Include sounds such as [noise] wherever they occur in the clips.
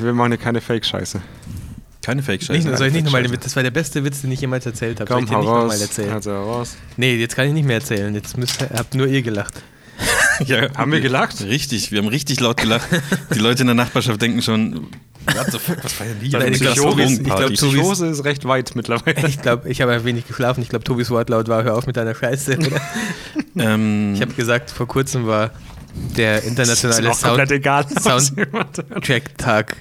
nicht, wir machen hier keine Fake-Scheiße. Keine Fake-Scheiße. Nicht, soll ich nicht nochmal den. Witz? Das war der beste Witz, den ich jemals erzählt habe. Soll Komm, ich den hau nicht nochmal raus. erzählen? Also raus. Nee, jetzt kann ich nicht mehr erzählen. Jetzt müsst, habt nur ihr gelacht. [laughs] Ja, Haben wir gelacht? Richtig, wir haben richtig laut gelacht. [laughs] Die Leute in der Nachbarschaft denken schon, what the fuck, was feiern die? Nein, ich Eine glaub, krasse Tobis- ich glaub, Die Psychose ist recht weit mittlerweile. Ich glaube, ich habe ein wenig geschlafen. Ich glaube, Tobis Wortlaut war, hör auf mit deiner Scheiße. ähm, Ich habe gesagt, vor kurzem war der internationale egal. Sound- jemand hört. Soundtrack-Tag.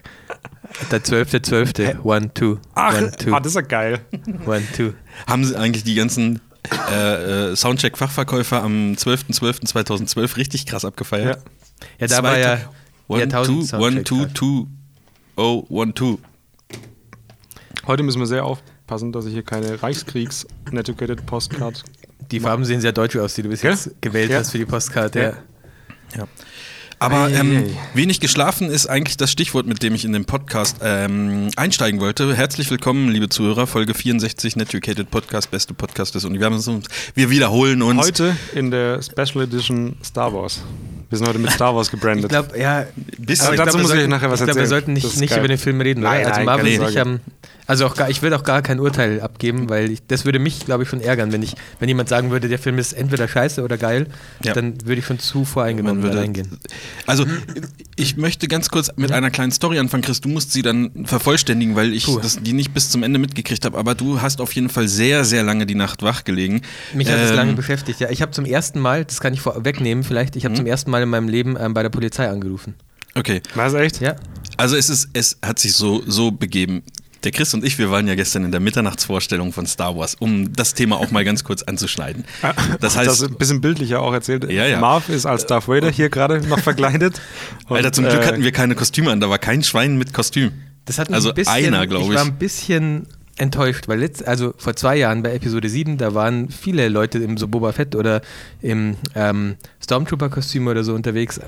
Der 12.12. One, two. Ach, one, two. ah, das ist ja geil. one, two. haben sie eigentlich die ganzen äh, äh, Soundcheck-Fachverkäufer am 12.12.2012 richtig krass abgefeiert? Ja, da war ja One, two, Jahrtausend one, two, two, oh, one, two. Heute müssen wir sehr aufpassen, dass ich hier keine Reichskriegs-Uneducated Postcard. Die Farben sehen sehr deutsch aus, die du bis Ja? jetzt gewählt Ja. hast für die Postkarte. Ja. Ja. Aber ähm, wenig geschlafen ist eigentlich das Stichwort, mit dem ich in den Podcast ähm, einsteigen wollte. Herzlich willkommen, liebe Zuhörer, Folge 64, Netucated Podcast, beste Podcast des Universums. Wir wiederholen uns. Heute in der Special Edition Star Wars. Wir sind heute mit Star Wars gebrandet. Ich glaube, ja. Bisschen. aber dazu wir muss ich sollten- nachher was ich glaube, wir erzählen. sollten Das nicht, ist nicht über den Film reden, Nein? Also nein, Marvel ich Sorge. haben. Also auch gar, ich würde auch gar kein Urteil abgeben, weil ich, das würde mich, glaube ich, schon ärgern, wenn ich, wenn jemand sagen würde, der Film ist entweder scheiße oder geil, Ja. dann würde ich schon zu voreingenommen würde- reingehen. Also, ich möchte ganz kurz mit einer kleinen Story anfangen, Chris. Du musst sie dann vervollständigen, weil ich das, die nicht bis zum Ende mitgekriegt habe. Aber du hast auf jeden Fall sehr, sehr lange die Nacht wach gelegen. Mich hat es Ähm, lange beschäftigt. Ja, ich habe zum ersten Mal, das kann ich vorwegnehmen, vielleicht, ich habe Mhm. zum ersten Mal in meinem Leben ähm, bei der Polizei angerufen. Okay, Was, echt? Ja. also es ist, es hat sich so, so begeben. Der Chris und ich, wir waren ja gestern in der Mitternachtsvorstellung von Star Wars, um das Thema auch mal ganz kurz anzuschneiden. Das heißt, das ist ein bisschen bildlicher auch erzählt. Ja, ja. Marv ist als Darth Vader hier gerade noch verkleidet. Und, [laughs] Alter, zum Glück äh, hatten wir keine Kostüme an, da war kein Schwein mit Kostüm. Das hat mich also ein bisschen, einer, glaube ich ich. war ein bisschen enttäuscht, weil letzt, also vor zwei Jahren bei Episode 7, da waren viele Leute im so Boba Fett oder im ähm, Stormtrooper-Kostüm oder so unterwegs.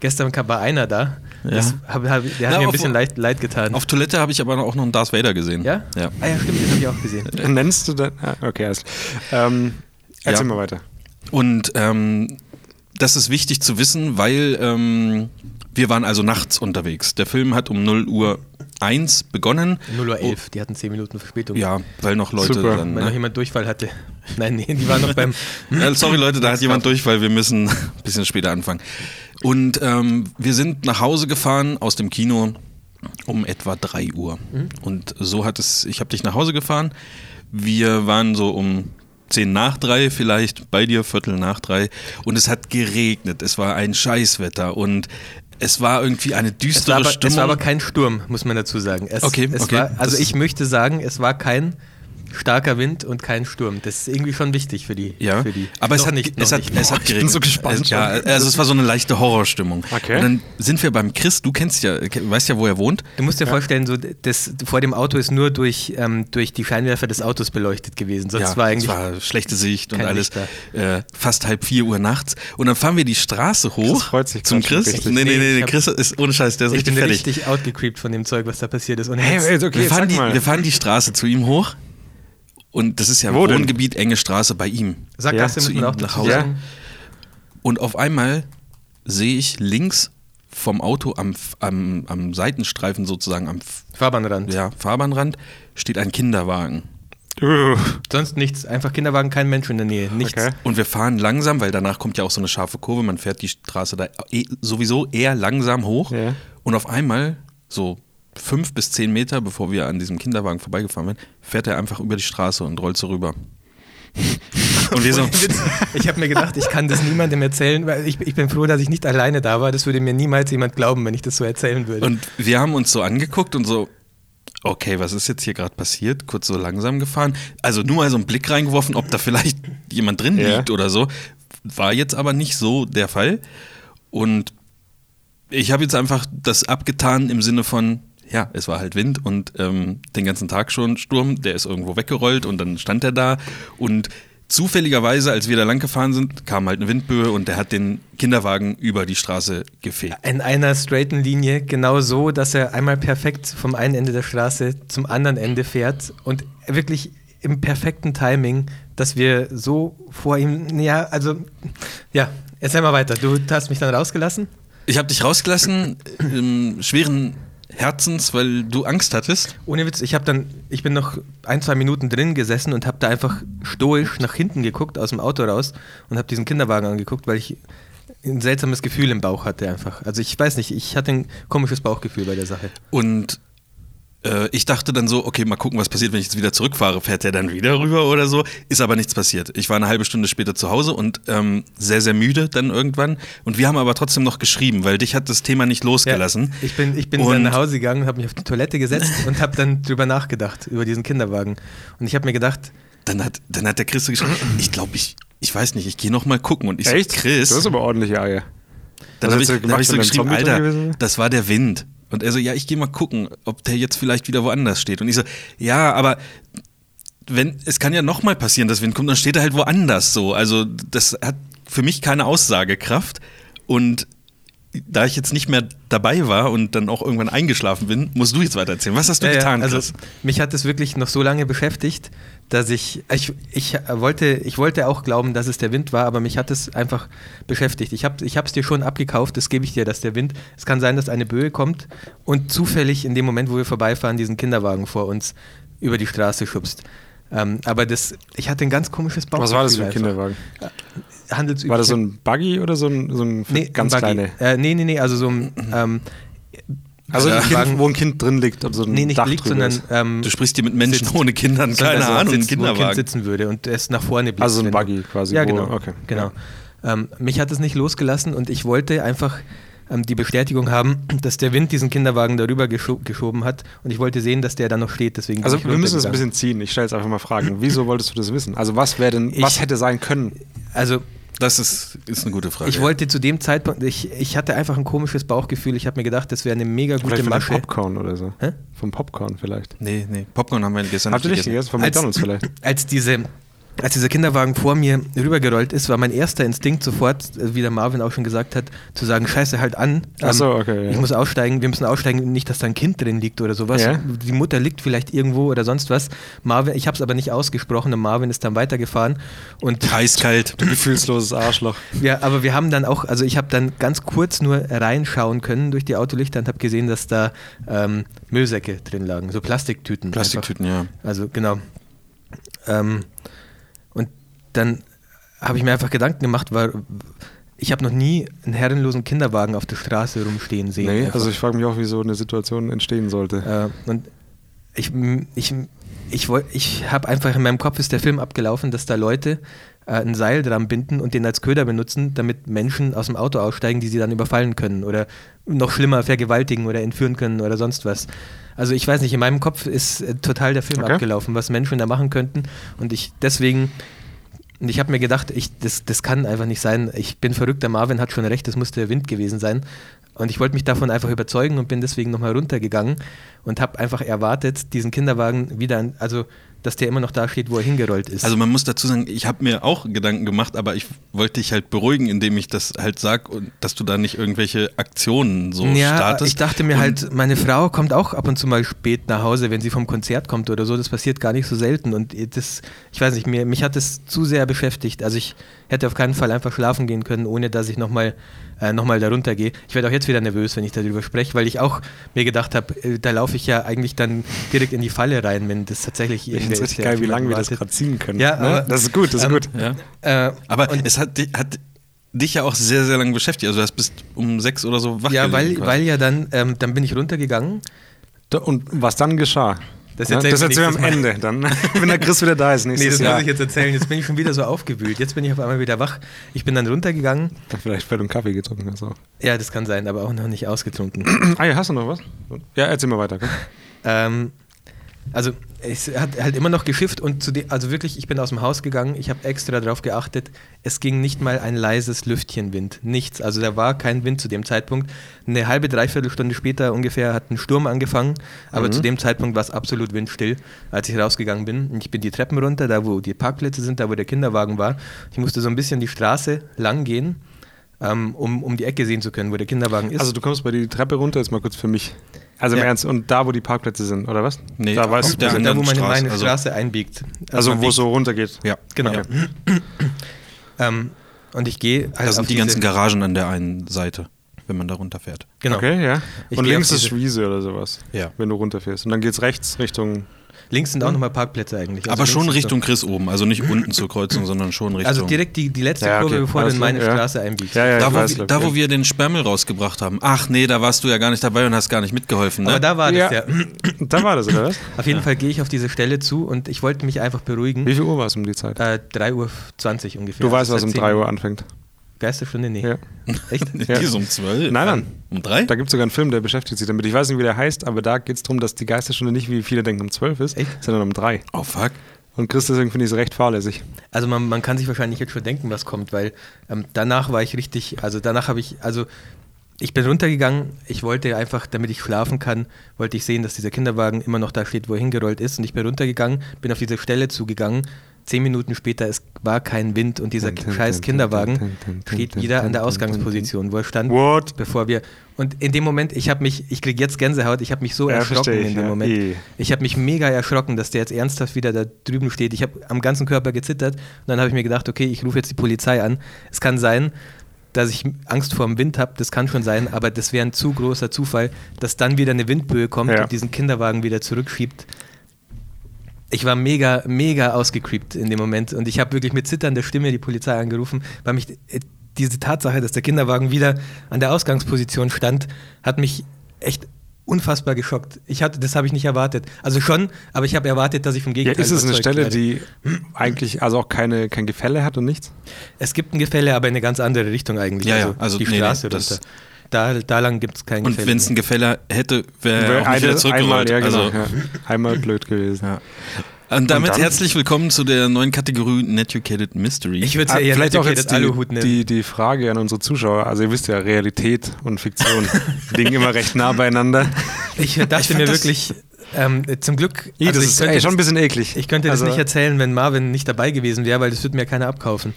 Gestern kam war einer da. Das hab, hab, der hat Na, mir ein auf- bisschen leid, leid getan. Auf Toilette habe ich aber auch noch einen Darth Vader gesehen. ja? Ja. Ah ja, stimmt, den habe ich auch gesehen. [laughs] Nennst du dann? Ah, okay, alles. Ähm, erzähl Ja. mal weiter. Und ähm, das ist wichtig zu wissen, weil ähm, wir waren also nachts unterwegs. Der Film hat um 0 Uhr 1 begonnen. 0 Uhr 11, die hatten 10 Minuten Verspätung. Oh. Ja, weil noch Leute Super. dann. Weil noch Ne? jemand Durchfall hatte. [laughs] Nein, nee, die waren noch beim. [laughs] Sorry Leute, da hat jemand durch, weil wir müssen [laughs] ein bisschen später anfangen. Und ähm, wir sind nach Hause gefahren aus dem Kino um etwa 3 Uhr. Und so hat es, ich habe dich nach Hause gefahren. Wir waren so um 10 nach 3 vielleicht, bei dir Viertel nach 3. Und es hat geregnet, es war ein Scheißwetter und es war irgendwie eine Es düstere aber, Stimmung. es war aber kein Sturm, muss man dazu sagen. Es, Okay, es okay. War, also Das- ich möchte sagen, es war kein starker Wind und kein Sturm. Das ist irgendwie schon wichtig für die. Ja, für die. aber es hat, nicht, es hat, nicht. es hat ich bin geregnet. so gespannt Es, ja, also es war so eine leichte Horrorstimmung. Okay. Und dann sind wir beim Chris, du kennst ja, weißt ja, wo er wohnt. Du musst dir vorstellen, so das, vor dem Auto ist nur durch, ähm, durch die Scheinwerfer des Autos beleuchtet gewesen. Sonst ja, war eigentlich. es war schlechte Sicht und alles. Äh, fast halb vier Uhr nachts. Und dann fahren wir die Straße hoch freut sich zum Chris. richtig. Nee, nee, Nee, nee, Chris ist ohne Scheiß, der ist ich richtig bin fertig. richtig outgecreept von dem Zeug, was da passiert ist. Und Hey, okay, wir, fahren sag die, mal. wir fahren die Straße zu ihm hoch. Und das ist ja Wo denn? Wohngebiet, enge Straße bei ihm. Sackgasse zu muss man ihm auch nach Hause. sagen. Und auf einmal sehe ich links vom Auto am, am, am Seitenstreifen sozusagen, am Fahrbahnrand. ja, Fahrbahnrand, steht ein Kinderwagen. Sonst nichts. Einfach Kinderwagen, kein Mensch in der Nähe. Nichts. Okay. Und wir fahren langsam, weil danach kommt ja auch so eine scharfe Kurve. Man fährt die Straße da eh, sowieso eher langsam hoch. Ja. Und auf einmal, so fünf bis zehn Meter, bevor wir an diesem Kinderwagen vorbeigefahren sind, fährt er einfach über die Straße und rollt so rüber. [laughs] und wir so, Ich habe mir gedacht, ich kann das niemandem erzählen, weil ich, ich bin froh, dass ich nicht alleine da war. Das würde mir niemals jemand glauben, wenn ich das so erzählen würde. und wir haben uns so angeguckt und so, okay, was ist jetzt hier gerade passiert? Kurz so langsam gefahren. Also nur mal so einen Blick reingeworfen, ob da vielleicht [laughs] jemand drin Ja. liegt oder so. War jetzt aber nicht so der Fall. Und ich habe jetzt einfach das abgetan im Sinne von, ja, es war halt Wind und ähm, den ganzen Tag schon Sturm, der ist irgendwo weggerollt und dann stand er da und zufälligerweise, als wir da lang gefahren sind, kam halt eine Windböe und der hat den Kinderwagen über die Straße gefegt. in einer straighten Linie, genau so, dass er einmal perfekt vom einen Ende der Straße zum anderen Ende fährt und wirklich im perfekten Timing, dass wir so vor ihm, ja, also, ja, erzähl mal weiter. Du hast mich dann rausgelassen? Ich habe dich rausgelassen, im schweren Herzens, weil du Angst hattest? Ohne Witz, ich habe dann, ich bin noch ein, zwei Minuten drin gesessen und habe da einfach stoisch nach hinten geguckt aus dem Auto raus und habe diesen Kinderwagen angeguckt, weil ich ein seltsames Gefühl im Bauch hatte einfach. Also ich weiß nicht, ich hatte ein komisches Bauchgefühl bei der Sache. Und äh, ich dachte dann so, okay, mal gucken, was passiert, wenn ich jetzt wieder zurückfahre. Fährt der dann wieder rüber oder so? Ist aber nichts passiert. Ich war eine halbe Stunde später zu Hause und ähm, sehr, sehr müde dann irgendwann. Und wir haben aber trotzdem noch geschrieben, weil dich hat das Thema nicht losgelassen. Ja, ich bin, ich bin Und- dann nach Hause gegangen, habe mich auf die Toilette gesetzt und habe dann drüber nachgedacht, über diesen Kinderwagen. Und ich habe mir gedacht, Dann hat, dann hat der Chris so geschrieben, ich glaube, ich, ich weiß nicht, ich gehe noch mal gucken. Und ich Echt? so, Chris, Das ist aber ordentliche Eier. dann habe hast ich, hab ich so geschrieben, Alter, gewesen das war der Wind. Und er so, ja, ich gehe mal gucken, ob der jetzt vielleicht wieder woanders steht. Und ich so, ja, aber wenn, es kann ja noch mal passieren, dass Wind kommt, dann steht er halt woanders so. Also das hat für mich keine Aussagekraft. Und da ich jetzt nicht mehr dabei war und dann auch irgendwann eingeschlafen bin, musst du jetzt weiter erzählen. Was hast du Ja, ja, getan, also Chris? mich hat es wirklich noch so lange beschäftigt, dass ich, ich, ich, wollte, ich wollte auch glauben, dass es der Wind war, aber mich hat es einfach beschäftigt. Ich habe es dir schon abgekauft, das gebe ich dir, dass der Wind, es kann sein, dass eine Böe kommt und zufällig in dem Moment, wo wir vorbeifahren, diesen Kinderwagen vor uns über die Straße schubst. Ähm, aber das, ich hatte ein ganz komisches Bauchgefühl. Was war das für ein einfach. Kinderwagen? Handelsübliche- War das so ein Buggy oder so ein, so ein nee, ganz ein kleine? Äh, nee, nee, nee, also so ein, ähm, Also Ja. ein kind, wo ein Kind drin liegt und so ein nee, nicht Dach liegt, drüber sondern ist. ähm, Du sprichst hier mit Menschen sitzt. ohne Kindern, keine so Ahnung, sitzt, wo ein Kind sitzen würde und es nach vorne blickt. Also ein Buggy quasi, Ja, wo- genau. okay, genau. Ähm, mich hat es nicht losgelassen und ich wollte einfach ähm, die Bestätigung haben, dass der Wind diesen Kinderwagen darüber gescho geschoben hat und ich wollte sehen, dass der da noch steht. Deswegen Also wir müssen es ein bisschen ziehen. Ich stelle jetzt einfach mal Fragen. Wieso wolltest du das wissen? Also was wäre denn, Ich- was hätte sein können? Also Das ist, ist eine gute Frage. ich wollte zu dem Zeitpunkt, ich, ich hatte einfach ein komisches Bauchgefühl. Ich habe mir gedacht, das wäre eine mega gute Vielleicht Masche. Popcorn oder so. Hä? Vom Popcorn vielleicht. Nee, nee. Popcorn haben wir gestern Habt ihr nicht gegessen? Von Als- McDonalds vielleicht. [laughs] Als diese als dieser Kinderwagen vor mir rübergerollt ist, war mein erster Instinkt sofort, äh, wie der Marvin auch schon gesagt hat, zu sagen, scheiße halt an. Ach so, okay, ja. Ich muss aussteigen, wir müssen aussteigen, nicht, dass da ein Kind drin liegt oder sowas. Ja. Die Mutter liegt vielleicht irgendwo oder sonst was. Marvin, ich habe es aber nicht ausgesprochen und Marvin ist dann weitergefahren. Und [laughs] Eiskalt. Du gefühlsloses Arschloch. ja, aber wir haben dann auch, also ich habe dann ganz kurz nur reinschauen können durch die Autolichter und habe gesehen, dass da ähm, Müllsäcke drin lagen, so Plastiktüten. einfach. Plastiktüten, ja. Also genau. Ähm, dann habe ich mir einfach Gedanken gemacht, weil ich habe noch nie einen herrenlosen Kinderwagen auf der Straße rumstehen sehen. Nee, Einfach. also ich frage mich auch, wie so eine Situation entstehen sollte. Äh, und ich, ich, ich, ich habe einfach in meinem Kopf ist der Film abgelaufen, dass da Leute äh, ein Seil dran binden und den als Köder benutzen, damit Menschen aus dem Auto aussteigen, die sie dann überfallen können oder noch schlimmer vergewaltigen oder entführen können oder sonst was. Also ich weiß nicht, in meinem Kopf ist äh, total der Film Okay. abgelaufen, was Menschen da machen könnten und ich deswegen und ich habe mir gedacht, ich, das, das kann einfach nicht sein. Ich bin verrückt, der Marvin hat schon recht, das muss der Wind gewesen sein. Und ich wollte mich davon einfach überzeugen und bin deswegen nochmal runtergegangen und habe einfach erwartet, diesen Kinderwagen wieder, also dass der immer noch da steht, wo er hingerollt ist. Also man muss dazu sagen, ich habe mir auch Gedanken gemacht, aber ich wollte dich halt beruhigen, indem ich das halt sag und dass du da nicht irgendwelche Aktionen so ja, startest. ich dachte mir Und halt, meine Frau kommt auch ab und zu mal spät nach Hause, wenn sie vom Konzert kommt oder so. Das passiert gar nicht so selten. Und das, ich weiß nicht, mir, mich hat das zu sehr beschäftigt. Also ich hätte auf keinen Fall einfach schlafen gehen können, ohne dass ich nochmal äh, noch mal darunter gehe. Ich werde auch jetzt wieder nervös, wenn ich darüber spreche, weil ich auch mir gedacht habe, äh, da laufe ich ja eigentlich dann direkt in die Falle rein, wenn das tatsächlich es irgendwer richtig der geil, wie lange wir das gerade ziehen können. Ja, ne? aber- das ist gut, das ist ähm, gut. ja. Äh, Aber und- es hat, hat dich ja auch sehr, sehr lange beschäftigt. Also du hast bis um sechs oder so wach ja, weil, weil ja dann, ähm, dann bin ich runtergegangen Da- Und was dann geschah? Das Ne? erzählen das wir erzählen wir am Ende, dann, [laughs] wenn der Chris wieder da ist Nee, nächstes das Jahr. muss ich jetzt erzählen. Jetzt bin ich schon wieder so aufgewühlt. Jetzt bin ich auf einmal wieder wach. Ich bin dann runtergegangen. Vielleicht weil du einen Kaffee getrunken hast. auch. Ja, das kann sein, aber auch noch nicht ausgetrunken. Ah ja, hast du noch was? Ja, erzähl mal weiter. Ähm, also es hat halt immer noch geschifft und zu de- also wirklich, ich bin aus dem Haus gegangen, ich habe extra darauf geachtet, es ging nicht mal ein leises Lüftchenwind, nichts. Also da war kein Wind zu dem Zeitpunkt. Eine halbe, dreiviertel Stunde später ungefähr hat ein Sturm angefangen, aber Mhm. zu dem Zeitpunkt war es absolut windstill, als ich rausgegangen bin. Und ich bin die Treppen runter, da wo die Parkplätze sind, da wo der Kinderwagen war. Ich musste so ein bisschen die Straße lang gehen, um, um die Ecke sehen zu können, wo der Kinderwagen ist. Also du kommst bei die Treppe runter, jetzt mal kurz für mich. Also im Ja. Ernst, und da, wo die Parkplätze sind, oder was? Nee, da weißt du, sind. da, wo man in Straße, meine also- Straße einbiegt. Also man wo es so runtergeht. Ja, Genau. Ja. [clears throat] Ähm, und ich gehe halt Da auf sind die ganzen Garagen an der einen Seite. wenn man da runterfährt. Genau. Okay, ja. Ich und links ist Schwiese oder sowas. Ja. Wenn du runterfährst. Und dann geht's rechts Richtung. Links sind auch nochmal Parkplätze eigentlich. Also Aber schon Richtung Chris oben, also nicht unten zur Kreuzung, sondern schon so- Richtung. Also direkt die, die letzte Ja, Kurve, okay. bevor du Alles in meine ja. Straße einbiegst. Ja, ja, da, wo, weiß, wir- da, wo wir den Sperrmüll rausgebracht haben. Ach nee, da warst du ja gar nicht dabei und hast gar nicht mitgeholfen, ne? Aber da war das ja. [clears throat] Da war das, oder was? Auf jeden Fall gehe ich auf diese Stelle zu und ich wollte mich einfach beruhigen. Wie viel Uhr war es um die Zeit? Äh, 3.20 Uhr ungefähr. Du weißt, Also was um seit 3 10 Uhr anfängt. Geisterstunde? Nee. Ja. Echt? [laughs] Die Ja. ist um 12. Nein, nein. Um 3? Da gibt es sogar einen Film, der beschäftigt sich damit. Ich weiß nicht, wie der heißt, aber da geht es darum, dass die Geisterstunde nicht, wie viele denken, um 12 ist, Echt? sondern um 3. Oh fuck. Und Chris, deswegen finde ich es recht fahrlässig. Also man, man kann sich wahrscheinlich jetzt schon denken, was kommt, weil ähm, danach war ich richtig, also danach habe ich, also ich bin runtergegangen, ich wollte einfach, damit ich schlafen kann, wollte ich sehen, dass dieser Kinderwagen immer noch da steht, wo er hingerollt ist und ich bin runtergegangen, bin auf diese Stelle zugegangen, zehn Minuten später, es war kein Wind und dieser scheiß Kinderwagen steht wieder an der Ausgangsposition, wo er stand, What? bevor wir, und in dem Moment, ich habe mich, ich kriege jetzt Gänsehaut, ich habe mich so Ja, erschrocken ich, in dem ja. Moment. Eh. Ich habe mich mega erschrocken, dass der jetzt ernsthaft wieder da drüben steht. Ich habe am ganzen Körper gezittert und dann habe ich mir gedacht, okay, ich rufe jetzt die Polizei an. Es kann sein, dass ich Angst vor dem Wind habe, das kann schon sein, aber das wäre ein zu großer Zufall, dass dann wieder eine Windböe kommt Ja. und diesen Kinderwagen wieder zurückschiebt. Ich war mega, mega ausgecreept in dem Moment und ich habe wirklich mit zitternder Stimme die Polizei angerufen, weil mich äh, diese Tatsache, dass der Kinderwagen wieder an der Ausgangsposition stand, hat mich echt unfassbar geschockt. Ich hatte, das habe ich nicht erwartet. Also schon, aber ich habe erwartet, dass ich vom Ja, Gegenteil ist es eine Stelle, werde. die eigentlich also auch keine, kein Gefälle hat und nichts? Es gibt ein Gefälle, aber in eine ganz andere Richtung eigentlich. Ja, ja, also die nee, nee, Straße das- runter. Da, da lang gibt es kein Und Gefälle. wenn es ein mehr. Gefälle hätte, wäre er auch nicht Eine- wieder zurückgerollt. einmal, ja, genau, also, ja. einmal blöd gewesen. ja. Und damit dann? herzlich willkommen zu der neuen Kategorie Netucated Mystery. ich würde es Ah, ja eher vielleicht auch jetzt die, die, die Frage an unsere Zuschauer. Also ihr wisst ja, Realität und Fiktion [laughs] liegen immer recht nah beieinander. ich dachte fand mir wirklich, ähm, zum Glück, also das ich ist könnte ey, schon ein bisschen eklig. Ich könnte Also- das nicht erzählen, wenn Marvin nicht dabei gewesen wäre, weil das würde mir keiner abkaufen.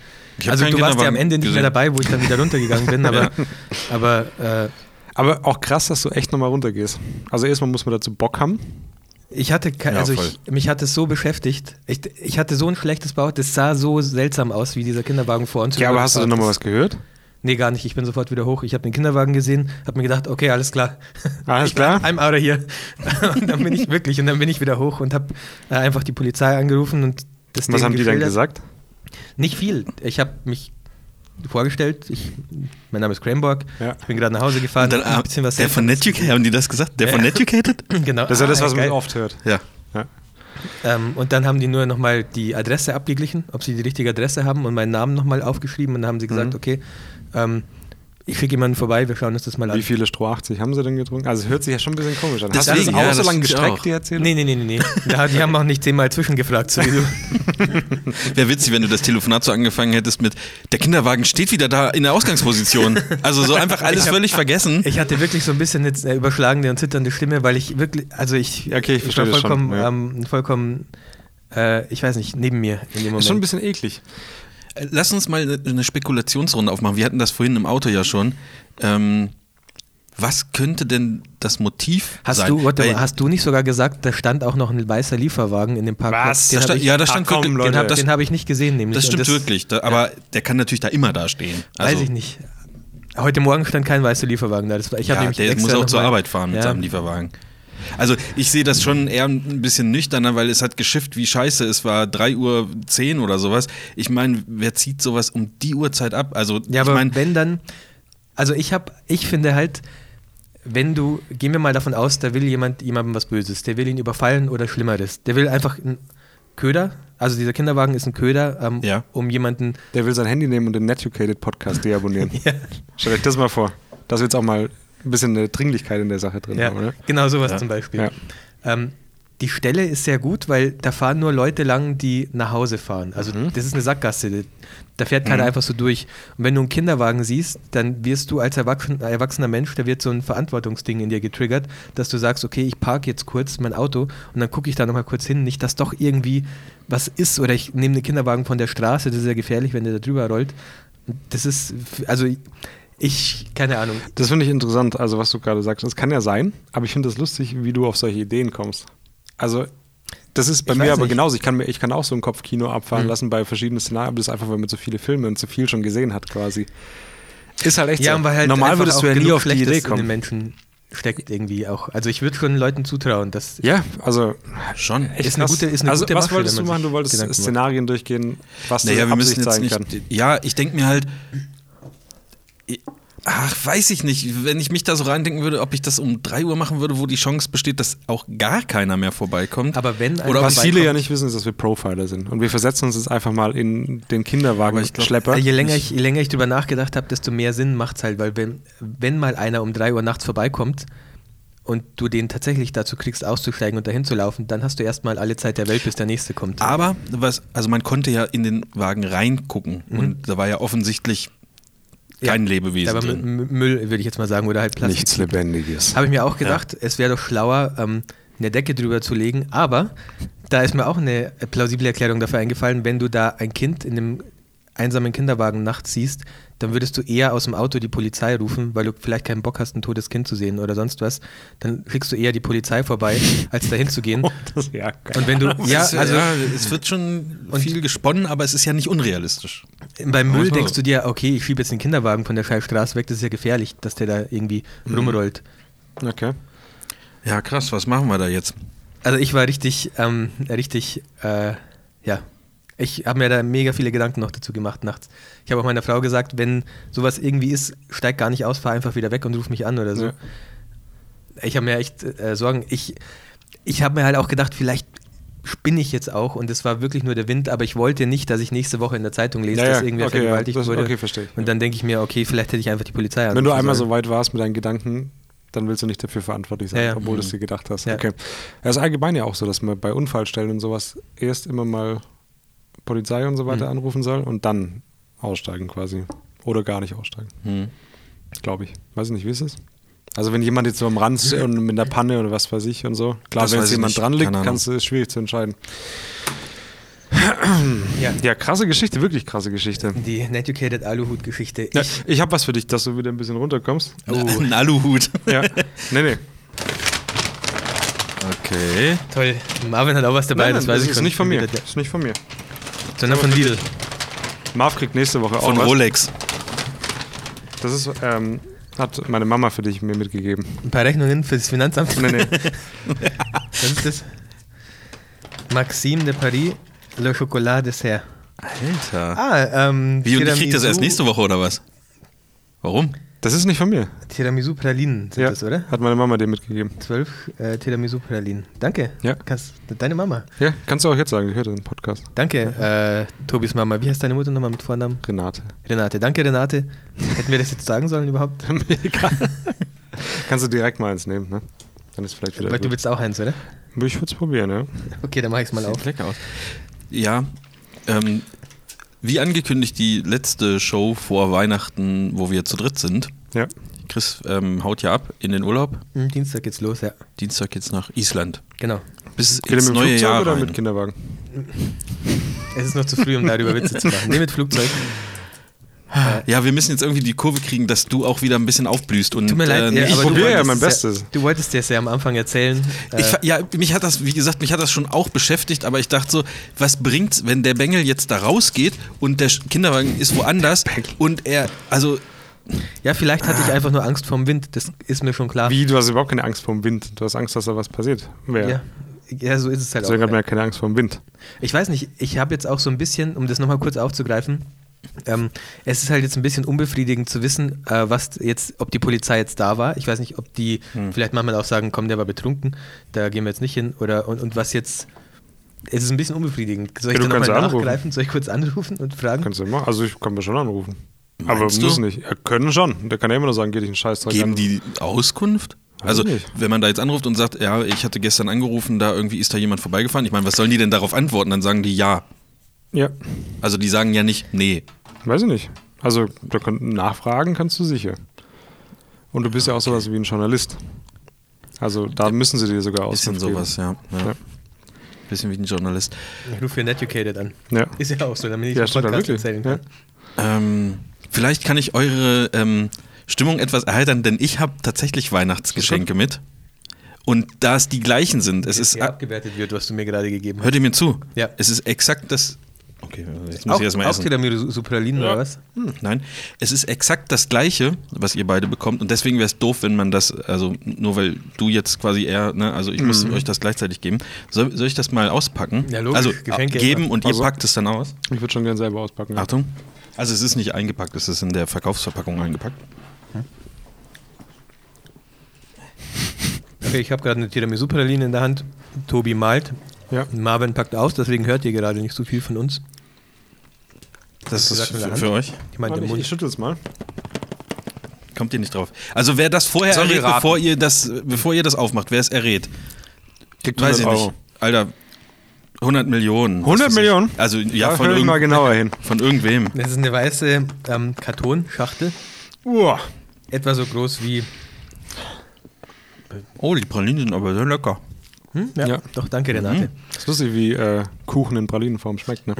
Also du warst ja am Ende nicht mehr gesehen. dabei, wo ich dann wieder runtergegangen bin, aber, [laughs] Ja. aber äh, Aber auch krass, dass du echt nochmal runtergehst. Also erstmal muss man dazu Bock haben. ich hatte, Ja, also voll. ich, mich hat es so beschäftigt. Ich, ich hatte so ein schlechtes Bauch, das sah so seltsam aus, wie dieser Kinderwagen vor uns. Ja, aber hast du denn nochmal was gehört? Nee, gar nicht. Ich bin sofort wieder hoch. Ich habe den Kinderwagen gesehen, habe mir gedacht, okay, alles klar. Alles [laughs] Ich- klar? I'm out of here. [laughs] und dann bin ich wirklich, und dann bin ich wieder hoch und habe äh, einfach die Polizei angerufen und das Was denen haben die dann gesagt? Nicht viel. Ich habe mich vorgestellt. Ich, mein Name ist Cranborg. Ja. Ich bin gerade nach Hause gefahren. Und dann, hab ah, ein bisschen was der von Netucated, haben die das gesagt? Der von Ja. Netucated? [laughs] Genau. Das ist ja das, Ah, was man geil. oft hört. Ja. Ja. Ähm, und dann haben die nur nochmal die Adresse abgeglichen, ob sie die richtige Adresse haben und meinen Namen nochmal aufgeschrieben. Und dann haben sie gesagt, Mhm. okay, ähm, ich schicke jemanden vorbei, wir schauen uns das mal an. Wie viele Stroh 80 haben sie denn getrunken? Also es hört sich ja schon ein bisschen komisch an. Hast du Deswegen, das auch ja, so lange ich gestreckt, auch. die Erzählung? Nee, nee, nee, nee. Ja, die haben auch nicht zehnmal zwischengefragt, so wie du. [laughs] Wäre witzig, wenn du das Telefonat so angefangen hättest mit, der Kinderwagen steht wieder da in der Ausgangsposition. Also so einfach alles Ich hab- völlig vergessen. Ich hatte wirklich so ein bisschen jetzt eine überschlagende und zitternde Stimme, weil ich wirklich, also ich, okay, ich war verstehe das schon, vollkommen, ja. ähm, vollkommen, äh, ich weiß nicht, neben mir in dem Moment. ist schon ein bisschen eklig. Lass uns mal eine- Spekulationsrunde aufmachen. Wir hatten das vorhin im Auto ja schon. Ähm, was könnte denn das Motiv Hast sein? du, warte, Weil- mal, hast du nicht sogar gesagt, da stand auch noch ein weißer Lieferwagen in dem Parkplatz? Was? Den Da stand- ich, ja, da stand Ach, komm, wirklich- Leute. den habe das- hab ich nicht gesehen, nämlich. das stimmt wirklich, da, aber der kann natürlich da immer da stehen. Also, Weiß ich nicht. Heute Morgen stand kein weißer Lieferwagen da. Das ich ja, der muss auch zur mal- Arbeit fahren mit Ja. seinem Lieferwagen. Also ich sehe das schon eher ein bisschen nüchterner, weil es hat geschifft wie scheiße. Es war 3 Uhr 10 oder sowas. Ich meine, wer zieht sowas um die Uhrzeit ab? Also Ja, ich aber meine, wenn dann, also ich habe, ich finde halt, wenn du, gehen wir mal davon aus, da will jemand jemandem was Böses, der will ihn überfallen oder Schlimmeres, der will einfach einen Köder, also dieser Kinderwagen ist ein Köder, ähm, Ja. um jemanden, Der will sein Handy nehmen und den Netucated Podcast deabonnieren. [laughs] ja, Stellt euch das mal vor. Das jetzt auch mal ein bisschen eine Dringlichkeit in der Sache drin. ja haben, oder? genau sowas Ja. zum Beispiel. Ja. Ähm, die Stelle ist sehr gut, weil da fahren nur Leute lang, die nach Hause fahren. Also Mhm. das ist eine Sackgasse. Da fährt keiner einfach so durch. Und wenn du einen Kinderwagen siehst, dann wirst du als erwachsen, erwachsener Mensch, da wird so ein Verantwortungsding in dir getriggert, dass du sagst, okay, ich parke jetzt kurz mein Auto und dann gucke ich da nochmal kurz hin, nicht, dass doch irgendwie was ist oder ich nehme den Kinderwagen von der Straße, das ist ja gefährlich, wenn der da drüber rollt. Das ist, also ich, keine Ahnung. Das finde ich interessant, also was du gerade sagst. Das kann ja sein, aber ich finde das lustig, wie du auf solche Ideen kommst. Also, das ist bei Ich mir aber nicht. genauso. Ich kann, mir, ich kann auch so ein Kopfkino abfahren Mhm. lassen bei verschiedenen Szenarien, aber das ist einfach, weil man zu viele Filme und zu viel schon gesehen hat quasi. Ist halt echt Ja, so. weil halt Normal einfach würdest du ja nie auf die Idee in den kommen. Menschen steckt irgendwie auch. Also ich würde schon Leuten zutrauen, dass Ja, also Schon. echt Ist eine gute- ist eine also gute was Waffe, wolltest wenn du man machen? Du wolltest Gedanken macht. Szenarien durchgehen, was Naja, wir müssen Absicht jetzt sein nicht. kann. Ja, ich denke mir halt. Ach, weiß ich nicht. Wenn ich mich da so reindenken würde, ob ich das um 3 Uhr machen würde, wo die Chance besteht, dass auch gar keiner mehr vorbeikommt. Aber wenn Oder Was viele ja nicht wissen, ist, dass wir Profiler sind. Und wir versetzen uns jetzt einfach mal in den Kinderwagen Aber ich glaub- Schlepper. je länger ich, je länger ich drüber nachgedacht habe, desto mehr Sinn macht es halt, weil wenn, wenn mal einer um 3 Uhr nachts vorbeikommt und du den tatsächlich dazu kriegst, auszusteigen und dahin zu laufen, dann hast du erstmal alle Zeit der Welt, bis der nächste kommt. Aber was, also man konnte ja in den Wagen reingucken und da war ja offensichtlich kein Ja, Lebewesen. M- Müll, würde ich jetzt mal sagen, oder halt Plastik. Nichts Lebendiges. Habe ich mir auch gedacht, es wäre doch schlauer, ähm, eine Decke drüber zu legen. Aber da ist mir auch eine plausible Erklärung dafür eingefallen, wenn du da ein Kind in einem einsamen Kinderwagen nachts siehst, dann würdest du eher aus dem Auto die Polizei rufen, weil du vielleicht keinen Bock hast, ein totes Kind zu sehen oder sonst was. Dann schickst du eher die Polizei vorbei, [laughs] als dahin zu gehen. Das, ja, geil. Und wenn du, ja, also ja, es wird schon viel gesponnen, aber es ist ja nicht unrealistisch. beim Müll man denkst du dir, okay, ich schiebe jetzt den Kinderwagen von der Scheißstraße weg, das ist ja gefährlich, dass der da irgendwie rumrollt. okay. Ja, krass, was machen wir da jetzt? Also ich war richtig, ähm, richtig, äh, ja. Ich habe mir da mega viele Gedanken noch dazu gemacht nachts. Ich habe auch meiner Frau gesagt, wenn sowas irgendwie ist, steig gar nicht aus, fahr einfach wieder weg und ruf mich an oder so. Ja. Ich habe mir echt äh, Sorgen. Ich, ich habe mir halt auch gedacht, vielleicht spinne ich jetzt auch und es war wirklich nur der Wind, aber ich wollte nicht, dass ich nächste Woche in der Zeitung lese, Ja, dass ja, irgendwer okay, vergewaltigt das- wurde. okay, verstehe Und dann denke ich mir, okay, vielleicht hätte ich einfach die Polizei Wenn du einmal so sollen. weit warst mit deinen Gedanken, dann willst du nicht dafür verantwortlich sein, Ja, ja. obwohl du Mhm. es dir gedacht hast. Ja. Okay. Es ist allgemein ja auch so, dass man bei Unfallstellen und sowas erst immer mal Polizei und so weiter Mhm. anrufen soll und dann aussteigen quasi. Oder gar nicht aussteigen, Hm. glaube ich. Weiß ich nicht, wie ist es? Also wenn jemand jetzt so am Rand und mit einer Panne oder was weiß ich und so. Klar, Das wenn jetzt ich jemand nicht. dran liegt, Keine kannst du, ist schwierig zu entscheiden. [clears throat] Ja. Ja, krasse Geschichte, wirklich krasse Geschichte. Die Netucated Aluhut-Geschichte. Ja, Ich- ich habe was für dich, dass du wieder ein bisschen runterkommst. Oh. Ein Aluhut. Ja. [laughs] Nee, nee. Okay. Toll. Marvin hat auch was dabei, Nein, das nein, weiß ich ist schon. nicht von mir. Das ist nicht von mir. Sondern von Lidl. Marv kriegt nächste Woche auch Von was. Rolex. Das ist, ähm, hat meine Mama für dich mir mitgegeben. Ein paar Rechnungen fürs Finanzamt. Nee, nee. [laughs] Was ist das? Maxime de Paris, Le Chocolat Dessert. Alter. Ah, ähm, Wie, und ich krieg das erst nächste Woche oder was? Warum? Das ist nicht von mir. Tiramisu Pralinen sind ja, das, oder? hat meine Mama dir mitgegeben. Zwölf äh, Tiramisu Pralinen. Danke. Ja. Kannst, deine Mama. Ja, kannst du auch jetzt sagen. Ich hörte den Podcast. Danke, äh, Tobis Mama. Wie heißt deine Mutter nochmal mit Vornamen? Renate. Renate. Danke, Renate. Hätten wir das jetzt sagen sollen überhaupt? [laughs] Kannst du direkt mal eins nehmen, ne? Dann ist vielleicht wieder Weil du willst auch eins, oder? Ich würde es probieren, ja. Okay, dann mach ich's mal auf. Sieht lecker aus. Ja, ähm, wie angekündigt, die letzte Show vor Weihnachten, wo wir zu dritt sind. Ja. Chris ähm, haut ja ab in den Urlaub. Hm, Dienstag geht's los, ja. Dienstag geht's nach Island. Genau. Bis Geht er ins mit dem neue Flugzeug Jahr oder rein. mit Kinderwagen? Es ist noch zu früh, um darüber Witze zu machen. [laughs] Nee, mit Flugzeug. Ja, wir müssen jetzt irgendwie die Kurve kriegen, dass du auch wieder ein bisschen aufblühst. Und, Tut mir leid, äh, ja, ich probiere ja mein es Bestes. du wolltest dir es ja am Anfang erzählen. Ich, Äh, ja, mich hat das, wie gesagt, mich hat das schon auch beschäftigt, aber ich dachte so, was bringt's, wenn der Bengel jetzt da rausgeht und der Kinderwagen ist woanders und er, also, ja, vielleicht hatte ich einfach nur Angst vorm Wind. Das ist mir schon klar. Wie, du hast überhaupt keine Angst vor dem Wind. Du hast Angst, dass da was passiert. Wer? Ja. ja, so ist es halt Deswegen hat auch. man ja keine Angst vor dem Wind. Ich weiß nicht, ich habe jetzt auch so ein bisschen, um das nochmal kurz aufzugreifen, ähm, es ist halt jetzt ein bisschen unbefriedigend zu wissen, äh, was jetzt, ob die Polizei jetzt da war. Ich weiß nicht, ob die Hm. vielleicht manchmal auch sagen, komm, der war betrunken, da gehen wir jetzt nicht hin. Oder und, und was jetzt. Es ist ein bisschen unbefriedigend. Soll ich Ja, nochmal ja anrufen. nachgreifen? Soll ich kurz anrufen und fragen? Kannst du machen. Also ich kann mir schon anrufen. Aber Meinst muss du? nicht. Ja, können schon. Der kann ja immer nur sagen, geh dich einen Scheiß dran geben an. die Auskunft? Weiß Also, ich wenn man da jetzt anruft und sagt, ja, ich hatte gestern angerufen, da irgendwie ist da jemand vorbeigefahren. Ich meine, was sollen die denn darauf antworten? Dann sagen die ja. Ja, Also, die sagen ja nicht, nee. weiß ich nicht. Also da kann, nachfragen kannst du sicher. Und du bist ja auch sowas wie ein Journalist. Also da müssen sie dir sogar Bisschen Auskunft geben. sowas, ja. ja. Ja. Bisschen wie ein Journalist. Ich rufe für Netucated an. Ja. Ist ja auch so, damit ich Ja, stimmt, Podcast erzählen Ja. kann. Ähm, vielleicht kann ich eure ähm, Stimmung etwas erheitern, denn ich habe tatsächlich Weihnachtsgeschenke mit. Und da es die gleichen sind, es ist. abgewertet wird, was du mir gerade gegeben hast. Hört ihr mir zu? Ja. Es ist exakt das. Okay, jetzt muss Auch, ich erstmal auch essen. Tiramisu Supralin oder was? Hm, Nein, es ist exakt das gleiche, was ihr beide bekommt und deswegen wäre es doof, wenn man das, also nur weil du jetzt quasi eher, ne, also ich muss euch das gleichzeitig geben. Soll, soll ich das mal auspacken? Ja, logisch, Also Geschenke geben und ihr Also- packt es dann aus. Ich würde schon gerne selber auspacken. ja. Achtung. Also es ist nicht eingepackt, es ist in der Verkaufsverpackung eingepackt. Okay, ich habe gerade eine Tiramisu-Praline in der Hand. Tobi malt. Ja. Marvin packt aus, deswegen hört ihr gerade nicht so viel von uns. Das ist gesagt mit der für, für euch. Ich meine, ich, Mund. ich schüttel es mal. Kommt ihr nicht drauf. Also wer das vorher wir errät, bevor ihr das, bevor ihr das aufmacht, wer es errät, Kriegt weiß ich 100 nicht. Euro. Alter, 100 Millionen. 100 Was weiß ich. Millionen? Also ja, Da von, ich mal irgend, genauer hin. von irgendwem. Das ist eine weiße ähm, Kartonschachtel. Uah. Etwa so groß wie. Oh, die Pralinen sind aber sehr lecker. Hm? Ja, Ja. doch, danke, Renate. Das ist lustig, wie äh, Kuchen in Pralinenform schmeckt, ne?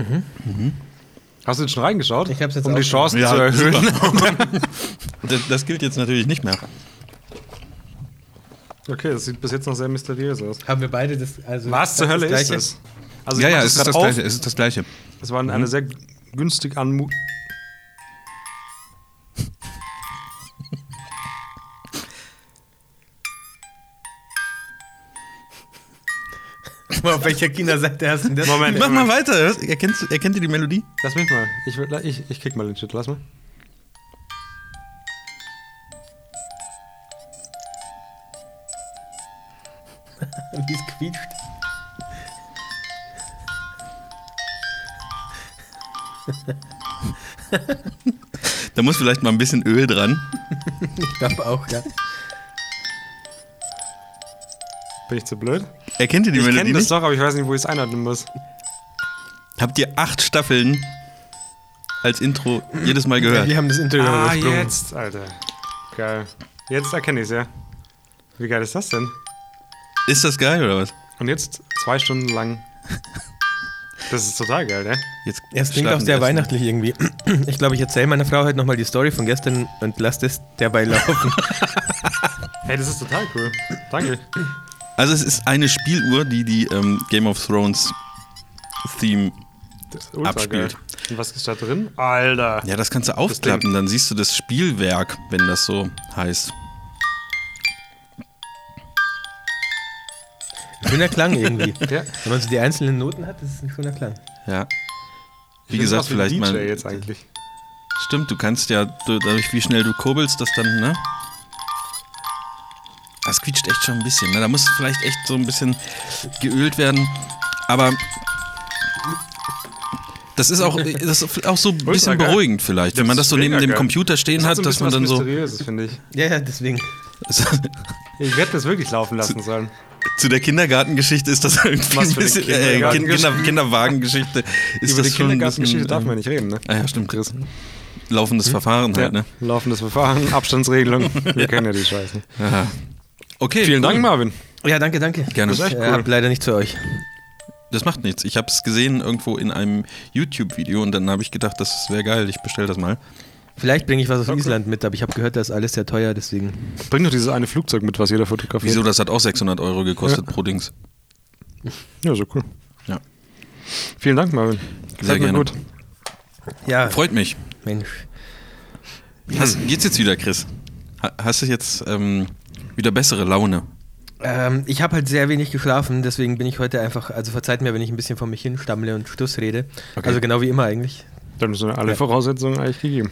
Hast du jetzt schon reingeschaut? Ich hab's jetzt um die Chancen Ja, zu erhöhen. [laughs] [laughs] Das, das gilt jetzt natürlich nicht mehr. Okay, das sieht bis jetzt noch sehr mysteriös aus. Haben wir beide das. Also Was zur das Hölle ist das? Also ja, ja, es ist das gleiche. Es ist das gleiche. Es war eine sehr günstig anmut. Auf welcher China-Seite hast du denn das? Moment, Mach mal weiter. Erkennst, erkennt ihr die Melodie? Lass mich mal. Ich, ich, ich krieg mal den Shit. Lass mal. [laughs] Wie es quietscht. Da muss vielleicht mal ein bisschen Öl dran. [laughs] Ich glaube auch, ja. Bin ich zu blöd? Erkennt ihr die ich Melodie kenne das doch, aber ich weiß nicht, wo ich es einordnen muss. Habt ihr acht Staffeln als Intro jedes Mal gehört? Wir haben das Intro Ah, übersprungen. jetzt, Alter. Geil. Jetzt erkenne ich es ja. Wie geil ist das denn? Ist das geil oder was? Und jetzt zwei Stunden lang. Das ist total geil, ne? Jetzt Ja, es klingt auch sehr weihnachtlich irgendwie. [clears throat] Ich glaube, ich erzähle meiner Frau heute nochmal die Story von gestern und lasse das dabei laufen. [laughs] Hey, das ist total cool. Danke. Also es ist eine Spieluhr, die die ähm, Game of Thrones Theme. Das ist ultra Abspielt. geil. Und was ist da drin? Alter. Ja, das kannst du aufklappen, dann siehst du das Spielwerk, wenn das so heißt. Schöner Klang irgendwie. [laughs] Ja. Wenn man so die einzelnen Noten hat, das ist ein schöner Klang. Ja. Wie gesagt, vielleicht DJ mal. jetzt eigentlich. Stimmt, du kannst ja du- dadurch, wie schnell du kurbelst, das dann, ne? Das quietscht echt schon ein bisschen. Ne? Da muss vielleicht echt so ein bisschen geölt werden. Aber das ist auch, das ist auch so ein bisschen beruhigend vielleicht, wenn Das man das so neben dem. Computer stehen Das hat, dass man dann was so finde ich. Ja, ja, deswegen. [laughs] Ich werde das wirklich laufen lassen sollen. zu der Kindergartengeschichte ist das irgendwie Was ein bisschen äh, kind, Kindergartengeschichte? Kinder, Kinderwagengeschichte ist Über das die Kindergartengeschichte darf man äh, nicht reden, ne? Ah ja, stimmt. Laufendes Verfahren halt, ne? Laufendes Verfahren, Abstandsregelung. [laughs] Wir kennen ja die Scheiße. Aha. Okay, Vielen cool. Dank, Marvin. Ja, danke, danke. Gerne. Ich Das ist echt äh, cool. hab leider nicht zu euch. Das macht nichts. Ich habe es gesehen irgendwo in einem YouTube-Video und dann habe ich gedacht, das wäre geil, ich bestelle das mal. Vielleicht bringe ich was aus Okay. Island mit, aber ich habe gehört, das ist alles sehr teuer, deswegen. Bring doch dieses eine Flugzeug mit, was jeder fotografiert. Wieso, das hat auch 600 Euro gekostet Ja. pro Dings. Ja, so cool. Ja. Vielen Dank, Marvin. Sehr mir gerne. gut. Ja, Freut mich. Mensch. Hast, geht's jetzt wieder, Chris? Ha- Hast du jetzt ähm, wieder bessere Laune? Ähm, ich habe halt sehr wenig geschlafen, deswegen bin ich heute einfach, also verzeiht mir, wenn ich ein bisschen vor mich hin stammle und Stuss rede. Okay. Also genau wie immer eigentlich. Dann sind alle Ja. Voraussetzungen eigentlich gegeben.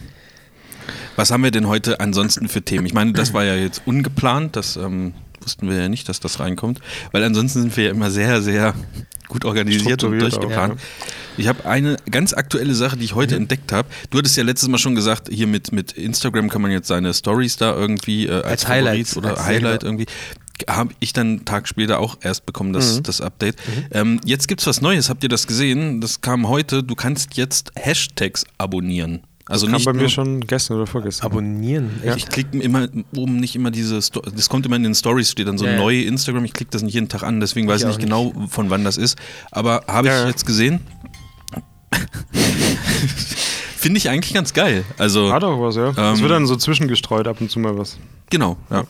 Was haben wir denn heute ansonsten für Themen? Ich meine, das war ja jetzt ungeplant, das ähm, wussten wir ja nicht, dass das reinkommt, weil ansonsten sind wir ja immer sehr, sehr gut organisiert und durchgeplant. auch, Ich habe eine ganz aktuelle Sache, die ich heute entdeckt habe. Du hattest ja letztes Mal schon gesagt, hier mit, mit Instagram kann man jetzt seine Stories da irgendwie äh, als, Als Favorit Highlights, oder als Highlight selber. irgendwie. Habe ich dann einen Tag später auch erst bekommen, das, das Update. Ähm, jetzt gibt's was Neues, habt ihr das gesehen? Das kam heute. Du kannst jetzt Hashtags abonnieren. Also Kam nicht bei mir schon gestern oder vorgestern. Abonnieren. Ja. Ich klicke immer oben nicht immer diese, Sto das kommt immer in den Stories, steht dann so Ja, ja. neu Instagram. Ich klicke das nicht jeden Tag an, deswegen weiß ich Ich nicht auch genau, von wann das ist. Aber habe Ja, ich jetzt gesehen. [laughs] Finde ich eigentlich ganz geil. Also, Hat auch was, ja. es Ähm, wird dann so zwischengestreut ab und zu mal was. genau, ja.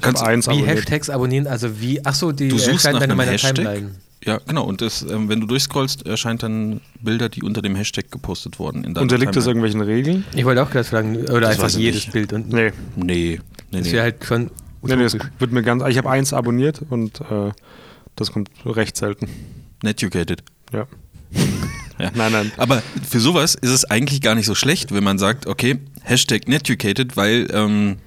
Kannst Kannst, eins Wie abonniert. Hashtags abonnieren, also wie, ach so, die Du suchst erscheinen nach einem Hashtag? Timeline. Ja, genau. Und das, ähm, wenn du durchscrollst, erscheint dann Bilder, die unter dem Hashtag gepostet wurden. Unterliegt das irgendwelchen Regeln? Ich wollte auch gerade fragen, oder Das einfach jedes nicht. Bild. Und Nee. Nee, nee, das nee. wäre halt schon Nee, nee, das wird mir ganz. Ich habe eins abonniert und äh, das kommt recht selten. Netucated. Ja. [laughs] Ja. Nein, nein. Aber für sowas ist es eigentlich gar nicht so schlecht, wenn man sagt, okay, Hashtag Netucated, weil ähm,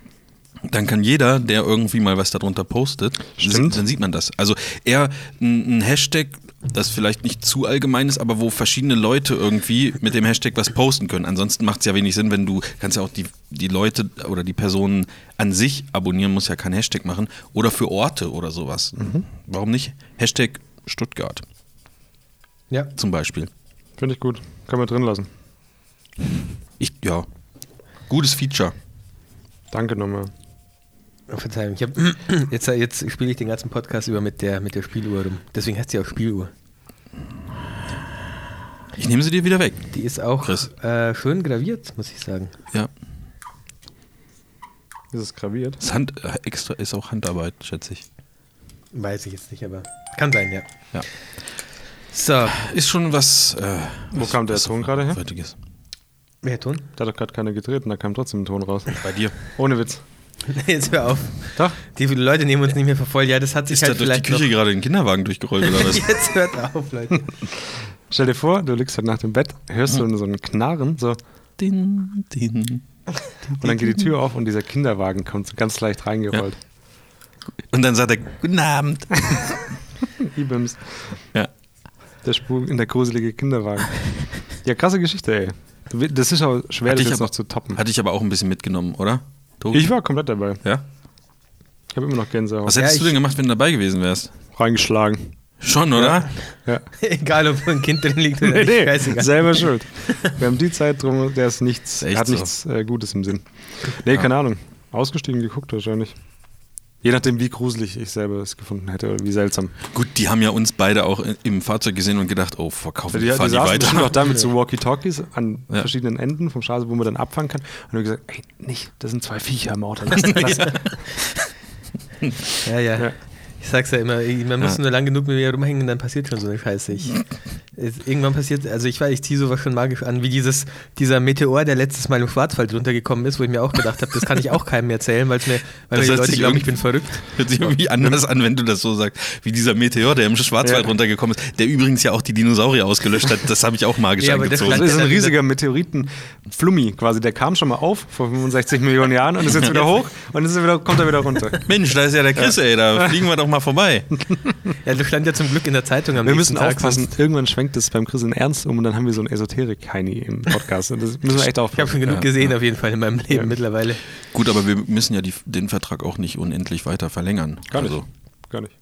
dann kann jeder, der irgendwie mal was darunter postet, Stimmt. dann sieht man das. Also eher ein ein Hashtag, das vielleicht nicht zu allgemein ist, aber wo verschiedene Leute irgendwie mit dem Hashtag was posten können. Ansonsten macht es ja wenig Sinn, wenn du kannst ja auch die, die Leute oder die Personen an sich abonnieren, muss ja kein Hashtag machen. Oder für Orte oder sowas. Warum nicht? Hashtag Stuttgart Ja. zum Beispiel. Finde ich gut. Können wir drin lassen. Ich, ja. Gutes Feature. Danke nochmal. Verzeihung, ich hab, [clears throat] jetzt, jetzt spiele ich den ganzen Podcast über mit der, mit der Spieluhr rum. Deswegen heißt sie auch Spieluhr. Ich nehme sie dir wieder weg. Die ist auch Chris. äh, schön graviert, muss ich sagen. Ja. Ist es graviert? Das Hand, äh, extra ist auch Handarbeit, schätze ich. Weiß ich jetzt nicht, aber kann sein, ja. Ja. So, Ist schon was. Äh, Wo was, kam der Ton gerade her? Fertiges. wer Ton? Da hat doch gerade keiner getreten, da kam trotzdem ein Ton raus. Bei dir. Ohne Witz. [laughs] Jetzt hör auf. Doch? Die Leute nehmen uns nicht mehr voll. Ja, das hat sich Ist da halt durch die Küche gerade den Kinderwagen durchgerollt oder was? [laughs] Jetzt hört auf, Leute. [laughs] Stell dir vor, du liegst halt nach dem Bett, hörst du so ein Knarren, so, din, din. und dann geht die Tür auf und dieser Kinderwagen kommt so ganz leicht reingerollt. Und dann sagt er, guten Abend. Ibims, Ja. der Spuk in der gruselige Kinderwagen. Ja, krasse Geschichte, ey. Das ist auch schwer, Hatte das jetzt aber, noch zu toppen. hatte ich aber auch ein bisschen mitgenommen, oder? Tobi? Ich war komplett dabei. Ja? Ich habe immer noch Gänsehaut. Was hättest Ja, du denn gemacht, wenn du dabei gewesen wärst? Reingeschlagen. Schon, oder? Ja. [laughs] Egal, ob ein Kind drin liegt oder Nee, nicht. nee, scheißegal. selber schuld. Wir haben die Zeit drum, der ist nichts, Ist echt hat so. nichts äh, Gutes im Sinn. Nee, keine Ahnung. Ausgestiegen geguckt wahrscheinlich. Je nachdem, wie gruselig ich selber es gefunden hätte oder wie seltsam. Gut, die haben ja uns beide auch im Fahrzeug gesehen und gedacht, oh, verkaufen Die, die, die, fahren die saßen bestimmt auch weiter. da mit so [laughs] Walkie-Talkies an Ja. verschiedenen Enden vom Straße, wo man dann abfangen kann. Und wir haben gesagt, ey, nicht, das sind zwei Viecher im Auto. [laughs] Lass, lass. Ja, ja. Ja. Ich sag's ja immer, man muss Ja. nur lang genug mit mir rumhängen und dann passiert schon so eine Scheiße. Ich, [laughs] irgendwann passiert, also ich weiß, ich ziehe sowas schon magisch an, wie dieses, dieser Meteor, der letztes Mal im Schwarzwald runtergekommen ist, wo ich mir auch gedacht habe, das kann ich auch keinem erzählen, weil's mir, weil Das mir die hört Leute sich glauben, ich irgendwie- bin verrückt. Hört sich irgendwie anders an, wenn du das so sagst. Wie dieser Meteor, der im Schwarzwald Ja. runtergekommen ist, der übrigens ja auch die Dinosaurier ausgelöscht hat. Das habe ich auch magisch Ja, aber das angezogen. Das ist ein Ja, riesiger Meteoriten-Flummi quasi. Der kam schon mal auf vor 65 Millionen Jahren und ist jetzt [laughs] wieder hoch und ist wieder, kommt er wieder runter. Mensch, da ist ja der Chris, ey, da fliegen wir doch mal vorbei. [laughs] Ja, das stand ja zum Glück in der Zeitung am Wir nächsten müssen Tag. aufpassen, sonst- irgendwann schwenkt es beim Chris in Ernst um und dann haben wir so einen Esoterik-Heini im Podcast. Das müssen wir echt Ich habe aufpassen. schon genug Ja, gesehen ja. auf jeden Fall in meinem Leben Ja. mittlerweile. Gut, aber wir müssen ja die, den Vertrag auch nicht unendlich weiter verlängern. Gar nicht. Also, Gar nicht.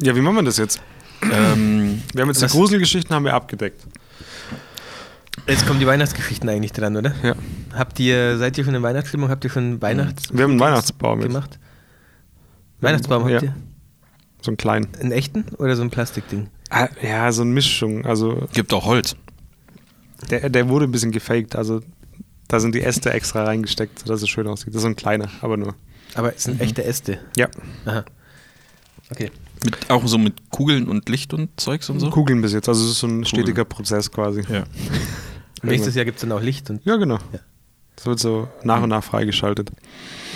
Ja, wie machen wir das jetzt? ähm, Wir haben jetzt die Gruselgeschichten haben wir abgedeckt. Jetzt kommen die Weihnachtsgeschichten eigentlich dran, oder? Ja. Habt ihr, seid ihr schon in Weihnachtsstimmung? Habt ihr schon Weihnachts Wir haben einen Weihnachtsbaum jetzt. gemacht? Weihnachtsbaum habt Ja. ihr? So einen kleinen. Einen echten oder so ein Plastikding? Ah, Ja, so eine Mischung. Also gibt auch Holz. der, der wurde ein bisschen gefaked. Also da sind die Äste extra reingesteckt, sodass es schön aussieht. Das ist so ein kleiner, aber nur. Aber es sind echte Äste. Ja, Aha. Okay. Mit, auch so mit Kugeln und Licht und Zeugs und so. Kugeln bis jetzt. Also es ist so ein stetiger Prozess quasi. Ja. Nächstes Jahr gibt es dann auch Licht. Und Ja, genau. Ja. Das wird so nach und nach freigeschaltet.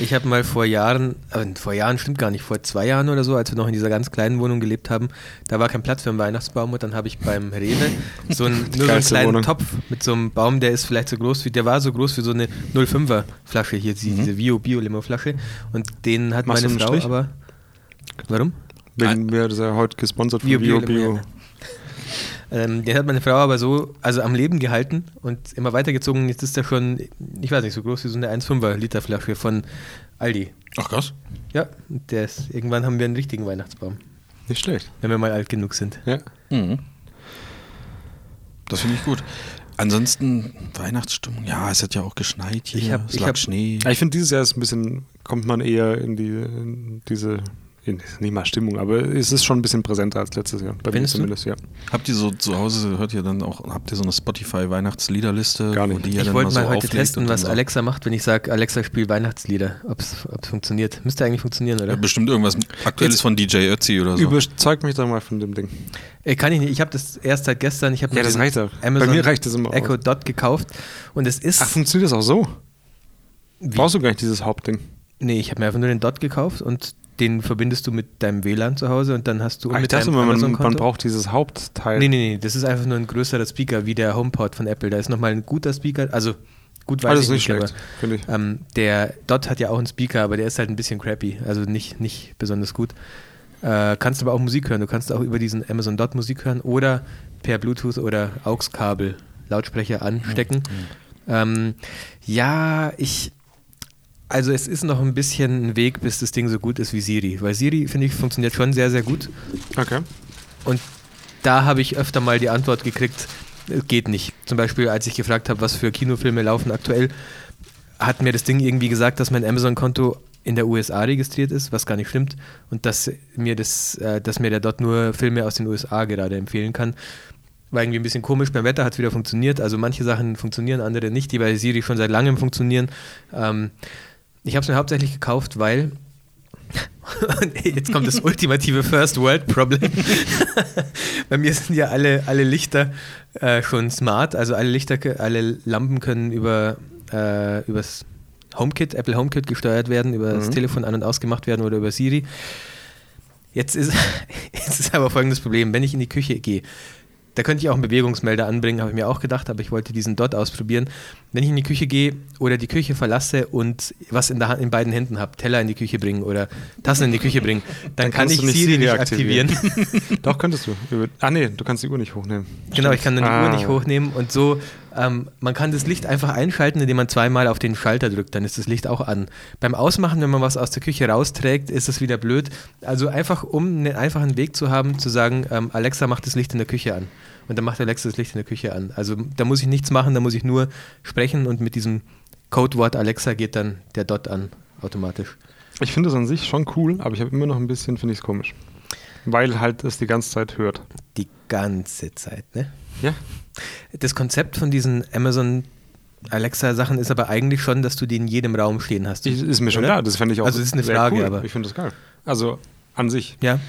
ich habe mal vor Jahren, äh, vor Jahren stimmt gar nicht, vor zwei Jahren oder so, als wir noch in dieser ganz kleinen Wohnung gelebt haben, da war kein Platz für einen Weihnachtsbaum und dann habe ich beim Rewe so einen, [laughs] nur so einen kleinen Wohnung. Topf mit so einem Baum, der ist vielleicht so groß wie, der war so groß wie so eine 05er Flasche hier, die- diese Bio Bio Limo Flasche und den hat Machst meine Frau Strich? aber Warum? Wegen wir das ja heute gesponsert von Bio, Bio Bio, Bio. ja. Ähm, den hat meine Frau aber so, also am Leben gehalten und immer weitergezogen. Jetzt ist er schon, ich weiß nicht, so groß wie so eine 1,5er Liter Flasche von Aldi. Ach krass. Ja, der ist, irgendwann haben wir einen richtigen Weihnachtsbaum, Nicht schlecht. wenn wir mal alt genug sind. Ja. Mhm. Das finde ich gut. Ansonsten Weihnachtsstimmung. Ja, es hat ja auch geschneit hier. Ich hab- es ich lag hab- Schnee. Ja, Ich finde, dieses Jahr ist ein bisschen, kommt man eher in, die, in diese nicht mal Stimmung, aber es ist schon ein bisschen präsenter als letztes Jahr. Bei Findest mir zumindest, ja. Habt ihr so zu Hause, hört ihr dann auch, habt ihr so eine Spotify-Weihnachtsliederliste? Gar nicht. wo die ihr ich wollte mal so heute testen, und was Alexa macht, wenn ich sage, Alexa spielt Weihnachtslieder. Ob es funktioniert. Müsste eigentlich funktionieren, oder? Ja, bestimmt irgendwas Aktuelles Jetzt- von DJ Ötzi oder so. Überzeug mich doch mal von dem Ding. Äh, kann ich nicht. Ich habe das erst seit gestern. Ich habe Ja, mir das reicht auch. Amazon Bei mir reicht das immer Echo aus. Dot gekauft und es ist. Ach, funktioniert das auch so? Wie? Brauchst du gar nicht dieses Hauptding? nee, ich habe mir einfach nur den Dot gekauft und den verbindest du mit deinem WLAN zu Hause und dann hast du ich mit dachte deinem man, man braucht dieses Hauptteil. Nee, nee, nee, das ist einfach nur ein größerer Speaker wie der HomePod von Apple. Da ist nochmal ein guter Speaker, also gut weiß Alles ich nicht nicht, schlecht, finde ich. aber ähm, der Dot hat ja auch einen Speaker, aber der ist halt ein bisschen crappy, also nicht, nicht besonders gut. Äh, kannst aber auch Musik hören. Du kannst auch über diesen Amazon Dot Musik hören oder per Bluetooth oder AUX-Kabel Lautsprecher anstecken. Ähm, ja, ich. Also es ist noch ein bisschen ein Weg, bis das Ding so gut ist wie Siri. Weil Siri, finde ich, funktioniert schon sehr, sehr gut. Okay. Und da habe ich öfter mal die Antwort gekriegt, geht nicht. Zum Beispiel, als ich gefragt habe, was für Kinofilme laufen aktuell, hat mir das Ding irgendwie gesagt, dass mein Amazon-Konto in der USA registriert ist, was gar nicht stimmt, und dass mir das, äh, dass mir der dort nur Filme aus den USA gerade empfehlen kann. War irgendwie ein bisschen komisch. Beim Wetter hat es wieder funktioniert. Also manche Sachen funktionieren, andere nicht, die bei Siri schon seit langem funktionieren. Ähm, ich habe es mir hauptsächlich gekauft, weil [laughs] jetzt kommt das ultimative First World Problem. [laughs] Bei mir sind ja alle, alle Lichter äh, schon smart, also alle Lichter, alle Lampen können über äh, übers HomeKit, Apple HomeKit gesteuert werden, über das Mhm. Telefon an- und ausgemacht werden oder über Siri. Jetzt ist, [laughs] jetzt ist aber folgendes Problem, wenn ich in die Küche gehe, da könnte ich auch einen Bewegungsmelder anbringen, habe ich mir auch gedacht, aber ich wollte diesen Dot ausprobieren. Wenn ich in die Küche gehe oder die Küche verlasse und was in, der Hand, in beiden Händen habe, Teller in die Küche bringen oder Tassen in die Küche bringen, dann, Dann kann ich nicht Siri nicht aktivieren. aktivieren. [laughs] Doch, könntest du. Ah, nee, du kannst die Uhr nicht hochnehmen. genau, ich kann dann die Ah. Uhr nicht hochnehmen und so, ähm, man kann das Licht einfach einschalten, indem man zweimal auf den Schalter drückt, dann ist das Licht auch an. Beim Ausmachen, wenn man was aus der Küche rausträgt, ist es wieder blöd. Also einfach, um einen einfachen Weg zu haben, zu sagen, ähm, Alexa macht das Licht in der Küche an. Und dann macht Alexa das Licht in der Küche an. Also da muss ich nichts machen, da muss ich nur sprechen und mit diesem Codewort Alexa geht dann der Dot an, automatisch. Ich finde es an sich schon cool, aber ich habe immer noch ein bisschen, finde ich es komisch. Weil halt es die ganze Zeit hört. Die ganze Zeit, ne? Ja. Das Konzept von diesen Amazon Alexa-Sachen ist aber eigentlich schon, dass du die in jedem Raum stehen hast. Ich, ist mir schon Oder? klar, das fände ich auch Also das ist eine sehr Frage, cool. aber- Ich finde das geil. Also an sich. Ja.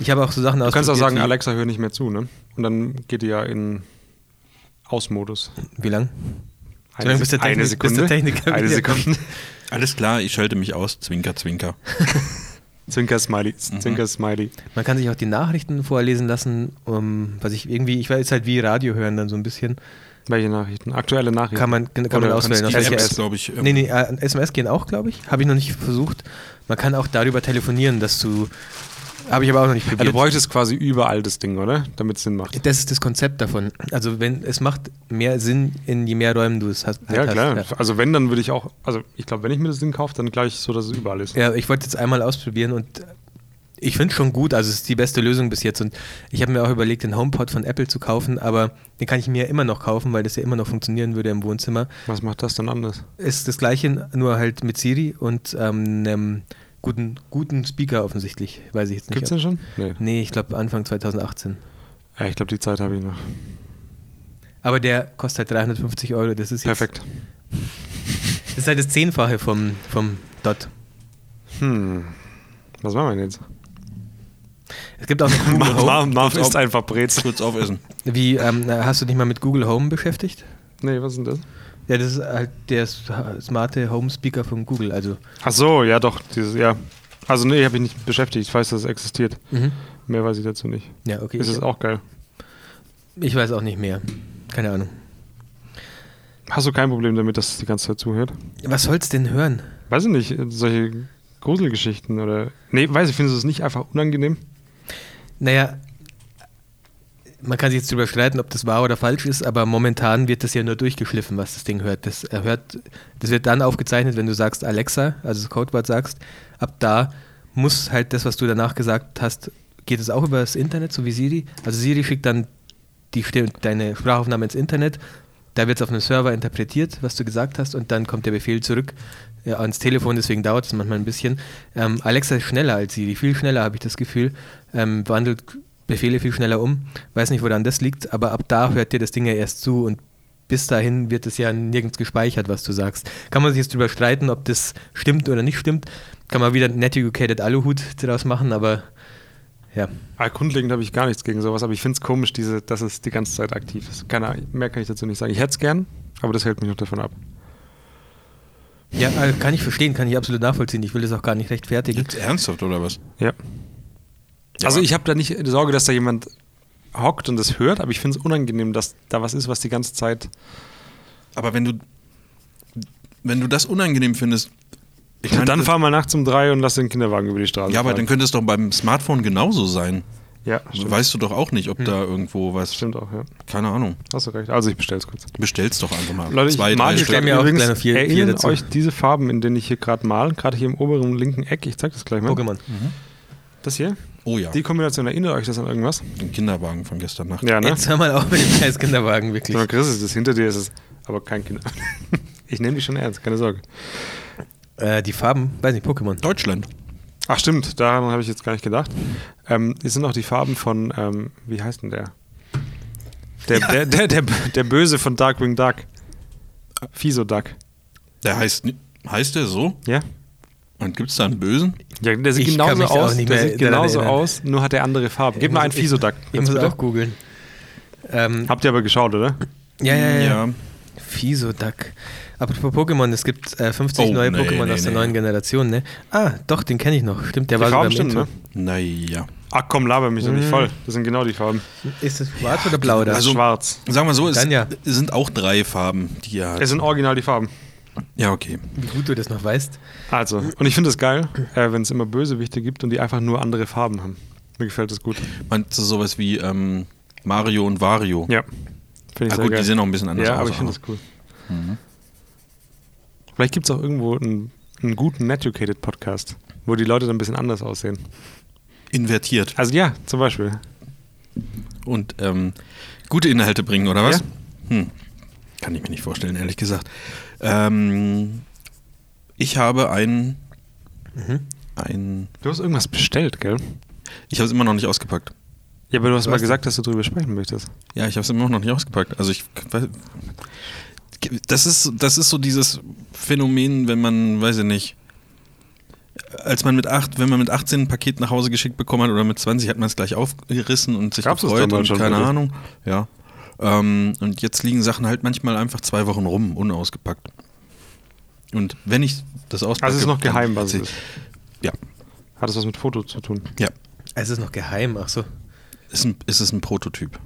Ich habe auch so Sachen Du kannst auch sagen, Alexa, hör nicht mehr zu, ne? Und dann geht die ja in Ausmodus. Wie lang? Eine, lange, bis der eine Technik- bis Sekunde. der Techniker eine. Sekunde. Alles klar, ich schalte mich aus. Zwinker, zwinker. [laughs] Zwinker Smiley. Mhm. Zwinker Smiley. Man kann sich auch die Nachrichten vorlesen lassen, um, was ich irgendwie, ich weiß halt wie Radio hören dann so ein bisschen. Welche Nachrichten? Aktuelle Nachrichten. Kann man, kann man auswählen. welcher SMS, glaube ich. ähm, Nee, nee, äh, SMS gehen auch, glaube ich. Habe ich noch nicht versucht. Man kann auch darüber telefonieren, dass du. Habe ich aber auch noch nicht Ja, du probiert. bräuchtest quasi überall das Ding, oder? Damit es Sinn macht. das ist das Konzept davon. Also wenn es macht mehr Sinn, in je mehr Räumen du es hast. Ja, halt klar. Hast. Also wenn, dann würde ich auch, also ich glaube, wenn ich mir das Ding kaufe, dann gleich so, dass es überall ist. Ja, ich wollte jetzt einmal ausprobieren und ich finde es schon gut, also es ist die beste Lösung bis jetzt und ich habe mir auch überlegt, den HomePod von Apple zu kaufen, aber den kann ich mir immer noch kaufen, weil das ja immer noch funktionionieren würde im Wohnzimmer. Was macht das dann anders? Ist das gleiche, nur halt mit Siri und ähm, einem guten, guten Speaker offensichtlich, weiß ich jetzt nicht. Gibt's den schon? Nee. Nee, ich glaube Anfang 2018. Ja, ich glaube, die Zeit habe ich noch. Aber der kostet halt 350 Euro, das ist jetzt, Perfekt. Das ist halt das Zehnfache vom, vom Dot. Hm. Was machen wir denn jetzt? Es gibt auch noch [laughs] Google Home. Marv, isst auf- einfach Brezel. Kurz aufessen. Wie, ähm, hast du dich mal mit Google Home beschäftigt? Nee, was ist denn das? Ja, das ist halt der smarte Home Speaker von Google. Also, Ach so, ja doch. Dieses, ja. Also nee, habe ich nicht beschäftigt. Ich weiß, dass es existiert. mhm. Mehr weiß ich dazu nicht. ja, okay. Ist es auch geil. ich weiß auch nicht mehr. Keine Ahnung. Hast du kein Problem damit, dass es die ganze Zeit zuhört? Was soll's denn hören? Weiß ich nicht, solche Gruselgeschichten oder. Nee, weiß ich, findest du es nicht einfach unangenehm? Naja, man kann sich jetzt darüber streiten, ob das wahr oder falsch ist, aber momentan wird das ja nur durchgeschliffen, was das Ding hört. Das, er hört, das wird dann aufgezeichnet, wenn du sagst Alexa, also das Codewort sagst. Ab da muss halt das, was du danach gesagt hast, geht es auch über das Internet, so wie Siri. Also Siri schickt dann die, deine Sprachaufnahme ins Internet Da wird es auf einem Server interpretiert, was du gesagt hast, und dann kommt der Befehl zurück ja, ans Telefon, deswegen dauert es manchmal ein bisschen. Ähm, Alexa ist schneller als Siri, viel schneller habe ich das Gefühl, ähm, wandelt Befehle viel schneller um. Weiß nicht, woran das liegt, aber ab da hört dir das Ding ja erst zu und bis dahin wird es ja nirgends gespeichert, was du sagst. Kann man sich jetzt darüber streiten, ob das stimmt oder nicht stimmt. Kann man wieder Net Educated Aluhut daraus machen, aber ja. Ah, grundlegend habe ich gar nichts gegen sowas, aber ich finde es komisch, diese, dass es die ganze Zeit aktiv ist. Keine, mehr kann ich dazu nicht sagen. Ich hätte es gern, aber das hält mich noch davon ab. Ja, äh, kann ich verstehen, kann ich absolut nachvollziehen. Ich will das auch gar nicht rechtfertigen. Jetzt ernsthaft oder was? Ja. Ja, also ich habe da nicht Sorge, dass da jemand hockt und das hört, aber ich finde es unangenehm, dass da was ist, was die ganze Zeit. Aber wenn du, wenn du das unangenehm findest, ich Und meine, dann fahr mal nachts um drei und lass den Kinderwagen über die Straße ja, aber fahren. dann könnte es doch beim Smartphone genauso sein. Ja, stimmt. Weißt du doch auch nicht, ob da irgendwo was. Stimmt auch, ja. Keine Ahnung. Hast du recht. Also ich bestell's kurz. Bestell's doch einfach mal. Leute, Zwei, ich hier Stück. stell mir auch noch vier- vier erinnern dazu. euch diese Farben, in denen ich hier gerade male, gerade hier im oberen linken Eck, ich zeig das gleich mal. Pokémon. Das hier? Oh ja, Die Kombination, erinnert euch das an irgendwas? den Kinderwagen von gestern Nacht. Ja, ne? Jetzt hör mal auf mit dem scheiß Kinderwagen, wirklich. Mal, Chris, ist das hinter dir ist es aber kein Kinder. [laughs] ich nehme dich schon ernst, keine Sorge. Äh, die Farben, weiß nicht, Pokémon. Deutschland. Ach stimmt, daran habe ich jetzt gar nicht gedacht. Ähm, es sind auch die Farben von, ähm, wie heißt denn der? Der, der, der, der, der Böse von Darkwing Duck. Fiso Duck. Der heißt, heißt der so? Ja? Und gibt es da einen Bösen? Ja, der sieht Ich kann genauso aus. nicht Der sieht genauso erinnern. aus, nur hat er andere Farben. Gib mal einen Fiso Duck. Ich muss bitte. auch googeln. Ähm, Habt ihr aber geschaut, oder? ja, ja, ja. Ja. Fisoduck. Apropos Pokémon, es gibt äh, 50 Oh, neue nee, Pokémon nee, aus der nee. neuen Generation, ne? Ah, doch, den kenne ich noch. Stimmt, der Die war Farben Intro. ne? Naja. Ach komm, laber mich doch nicht Mhm. voll. Das sind genau die Farben. Ist das schwarz oder blau da? Das Also- ist schwarz. Sagen wir so, es Dann ja. sind auch drei Farben, die hat. Es sind original die Farben. Ja, okay. Wie gut du das noch weißt. Also, und ich finde es geil, äh, wenn es immer Bösewichte gibt und die einfach nur andere Farben haben. Mir gefällt das gut. Meinst du sowas wie ähm, Mario und Wario? Ja. Finde ich Ah, sehr gut, geil. die sehen auch ein bisschen anders ja, aus. aber ich finde das cool. Vielleicht gibt es auch irgendwo einen, einen guten Netucated Podcast, wo die Leute dann ein bisschen anders aussehen. Invertiert. Also ja, zum Beispiel. Und ähm, gute Inhalte bringen, oder was? Ja. Hm. Kann ich mir nicht vorstellen, ehrlich gesagt. Ähm, ich habe ein, ein. Du hast irgendwas bestellt, gell? Ich habe es immer noch nicht ausgepackt. Ja, aber du hast Du mal gesagt, dass du drüber sprechen möchtest. Ja, ich habe es immer noch nicht ausgepackt. Also ich. Das ist, das ist so dieses Phänomen, wenn man, weiß ich nicht, als man mit acht, wenn man mit 18 ein Paket nach Hause geschickt bekommen hat oder mit 20, hat man es gleich aufgerissen und sich Gab's gefreut und schon keine wirklich? Ahnung. Ja. Ähm, und jetzt liegen Sachen halt manchmal einfach zwei Wochen rum, unausgepackt. Und wenn ich das auspacke. Also es ist noch geheim, was ist. Ja, Hat es was mit Foto zu tun? ja. Es ist noch geheim, ach so. Ist, ein, ist es ein Prototyp?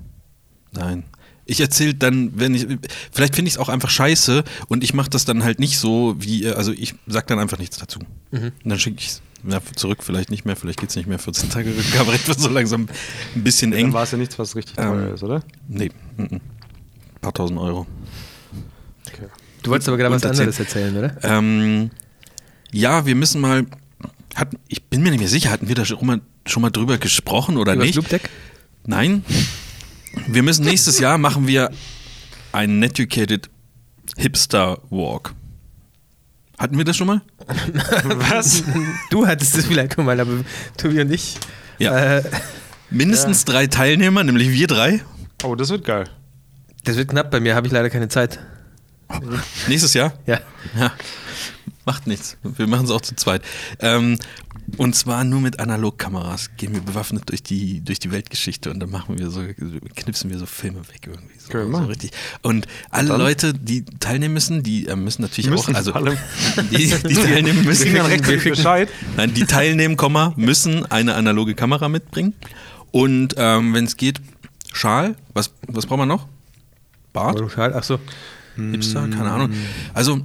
Nein. Ich erzähle dann, wenn ich, vielleicht finde ich es auch einfach scheiße und ich mache das dann halt nicht so, wie, also ich sag dann einfach nichts dazu. Mhm. Und dann schicke ich es ja, zurück, vielleicht nicht mehr, vielleicht geht es nicht mehr, 14 Tage Rückgaberecht wird so langsam ein bisschen Dann eng. war es ja nichts, was richtig Ähm, teuer ist, oder? Nee, mm, mm. paar tausend Euro. Okay. Du wolltest aber gerade was anderes erzählen, oder? Ähm, ja, wir müssen mal, hat, ich bin mir nicht mehr sicher, hatten wir da schon mal, schon mal drüber gesprochen oder Über das nicht? Loop Deck? Nein. Wir müssen nächstes Jahr machen wir einen Netucated Hipster Walk. Hatten wir das schon mal? Was? [laughs] Du hattest es vielleicht schon mal, aber Tobi und ich. Ja. Äh, Mindestens drei Teilnehmer, nämlich wir drei. Oh, das wird geil. das wird knapp, bei mir habe ich leider keine Zeit. Nächstes Jahr? Ja. Ja. Macht nichts. Wir machen es auch zu zweit. Ähm, und zwar nur mit Analogkameras gehen wir bewaffnet durch die, durch die Weltgeschichte und dann machen wir so, knipsen wir so Filme weg irgendwie. So, wir so richtig. Und alle Dann? Leute, die teilnehmen müssen, die äh, müssen natürlich Müssen auch, also [laughs] die, die teilnehmen Wir müssen. kriegen dann rechtzeitig Bescheid. Nein, die teilnehmen, Komma, müssen eine analoge Kamera mitbringen. Und ähm, wenn es geht, Schal. Was, was braucht man noch? Bart? Warum schade? Ach so. Hipster? Keine Ahnung. Also,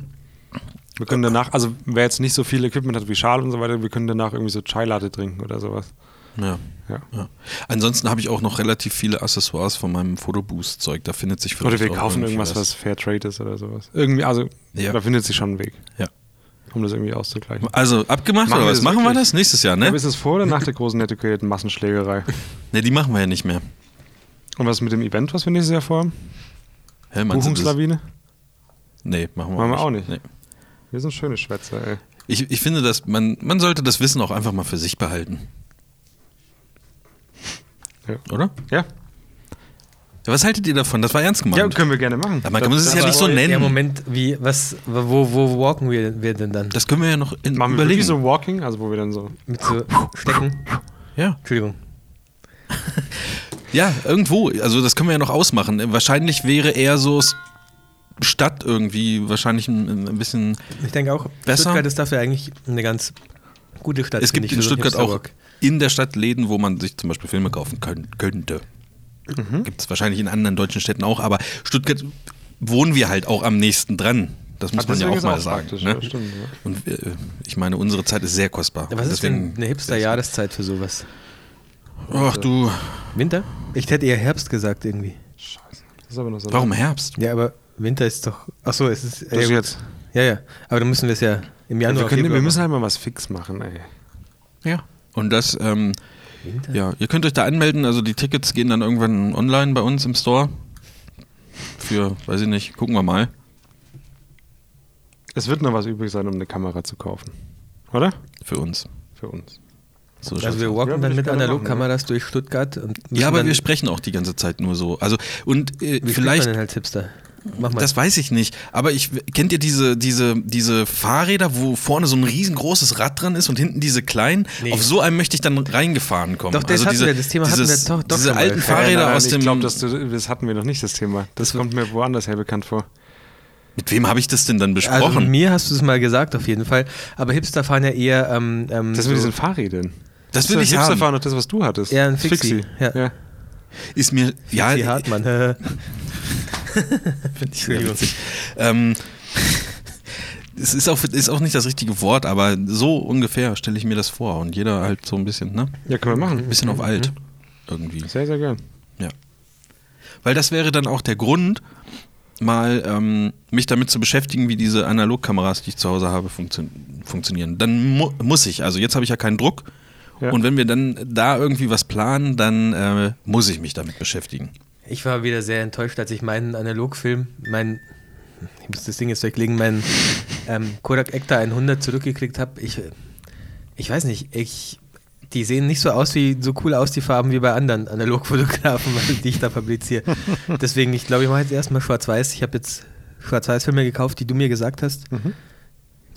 Wir können danach, also wer jetzt nicht so viel Equipment hat wie Schal und so weiter, wir können danach irgendwie so Chai Latte trinken oder sowas. ja. Ja. ja. Ansonsten habe ich auch noch relativ viele Accessoires von meinem Fotoboost-Zeug. Da findet sich Oder vielleicht wir auch kaufen irgendwas, was Fair Trade ist oder sowas. Irgendwie, also Ja. da findet sich schon ein Weg, Ja. um das irgendwie auszugleichen. Also, abgemacht Machen oder wir was? Machen wir wirklich? das? Nächstes Jahr, ne? Aber ist es vor oder nach der großen nettokurierten Massenschlägerei? [laughs] Ne, die machen wir ja nicht mehr. Und was mit dem Event, was wir nächstes Jahr vorhaben? Hä? Buchungslawine? Nee, machen wir, Machen wir auch nicht. Nee. Wir sind schöne Schwätzer, ey. Ich, ich finde, dass man, man sollte das Wissen auch einfach mal für sich behalten. Ja. Oder? Ja, Ja, was haltet ihr davon? Das war ernst gemeint. ja können wir gerne machen. Aber man kann es ja nicht so nennen. Ja, Moment, wie, was, wo, wo walken wir, wir denn dann? Das können wir ja noch in, Machen wir überlegen. wirklich so Walking, also wo wir dann so. Mit so Stecken? Ja. Entschuldigung. [laughs] ja, irgendwo. Also das können wir ja noch ausmachen. Wahrscheinlich wäre eher so Stadt irgendwie wahrscheinlich ein, ein bisschen. Ich denke auch, Besser? Stuttgart ist dafür eigentlich eine ganz gute Stadt. Es gibt ich, in Stuttgart auch in der Stadt Läden, wo man sich zum Beispiel Filme kaufen können, könnte. Mhm. Gibt es wahrscheinlich in anderen deutschen Städten auch, aber Stuttgart wohnen wir halt auch am nächsten dran. Das muss Ah, man ja auch mal auch sagen. Ne? ja, stimmt, ja. Und äh, ich meine, unsere Zeit ist sehr kostbar. Ja, was ist denn eine Hipster-Jahreszeit für sowas? Ach du, Winter? Ich hätte eher Herbst gesagt irgendwie. Scheiße. Das ist aber noch so. warum Herbst? Ja, aber Winter ist doch. Ach so, es ist. Das ja, jetzt. ja, ja. Aber dann müssen wir es ja im Januar. wir, können, wir müssen halt mal was fix machen, ey. Ja. Und das, ähm. Winter? ja, ihr könnt euch da anmelden. Also die Tickets gehen dann irgendwann online bei uns im Store. Für, weiß ich nicht, gucken wir mal. Es wird noch was übrig sein, um eine Kamera zu kaufen. Oder? Für uns. Für uns. So Also wir walken dann mit Analogkameras durch Stuttgart ja, aber wir sprechen auch die ganze Zeit nur so. Also, und äh, wie vielleicht man denn als Hipster? Das weiß ich nicht. Aber ich kennt ihr diese, diese, diese Fahrräder, wo vorne so ein riesengroßes Rad dran ist und hinten diese kleinen? Nee. Auf so einem möchte ich dann reingefahren kommen. Doch, das also hatten diese, wir, das Thema hatten wir dieses, doch- doch Diese alten Fahrräder Nein, nein, aus ich dem. glaube, das, das hatten wir noch nicht, das Thema. Das kommt mir woanders her bekannt vor. mit wem habe ich das denn dann also besprochen? mir hast du es mal gesagt auf jeden Fall. Aber Hipster fahren ja eher. Ähm, ähm, Das so, mit diesen Fahrrädern. das will ist ich Hipster haben. fahren, doch das, was du hattest. Ja, ein Fixie, ja. ja. Ist mir. Ja, ja, Hartmann. [laughs] [laughs] Finde ich sehr witzig. Ähm, es ist auch, ist auch nicht das richtige Wort, aber so ungefähr stelle ich mir das vor. Und jeder halt so ein bisschen, ne? Ja, können wir Ein machen. bisschen auf alt. Irgendwie. Sehr, sehr gern. Ja. Weil das wäre dann auch der Grund, mal ähm, mich damit zu beschäftigen, wie diese Analogkameras, die ich zu Hause habe, funktio funktionieren. Dann mu muss ich. Also jetzt habe ich ja keinen Druck. Ja. Und wenn wir dann da irgendwie was planen, dann äh, muss ich mich damit beschäftigen. Ich war wieder sehr enttäuscht, als ich meinen Analogfilm, mein, ich muss das Ding jetzt weglegen, meinen ähm, Kodak Ektar 100 zurückgekriegt habe. Ich, ich weiß nicht, ich, die sehen nicht so aus wie, so cool aus, die Farben, wie bei anderen Analogfotografen, [laughs] die ich da fabriziere. Deswegen, ich glaube, ich mache jetzt erstmal schwarz-weiß. Ich habe jetzt Schwarz-Weiß-Filme gekauft, die du mir gesagt hast. Mhm.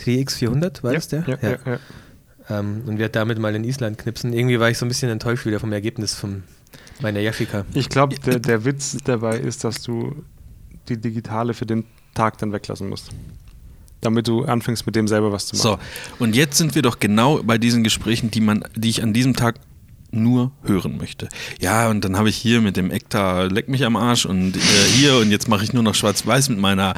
3X400, war ja, das der? Ja, ja. Ja, Ähm, und werde damit mal in Island knipsen. Irgendwie war ich so ein bisschen enttäuscht wieder vom Ergebnis von meiner Yashica. Ich glaube, der, der Witz dabei ist, dass du die digitale für den Tag dann weglassen musst. Damit du anfängst, mit dem selber was zu machen. So, und jetzt sind wir doch genau bei diesen Gesprächen, die man, die ich an diesem Tag nur hören möchte. Ja, und dann habe ich hier mit dem Ektar Leck mich am Arsch und äh, hier und jetzt mache ich nur noch schwarz-weiß mit meiner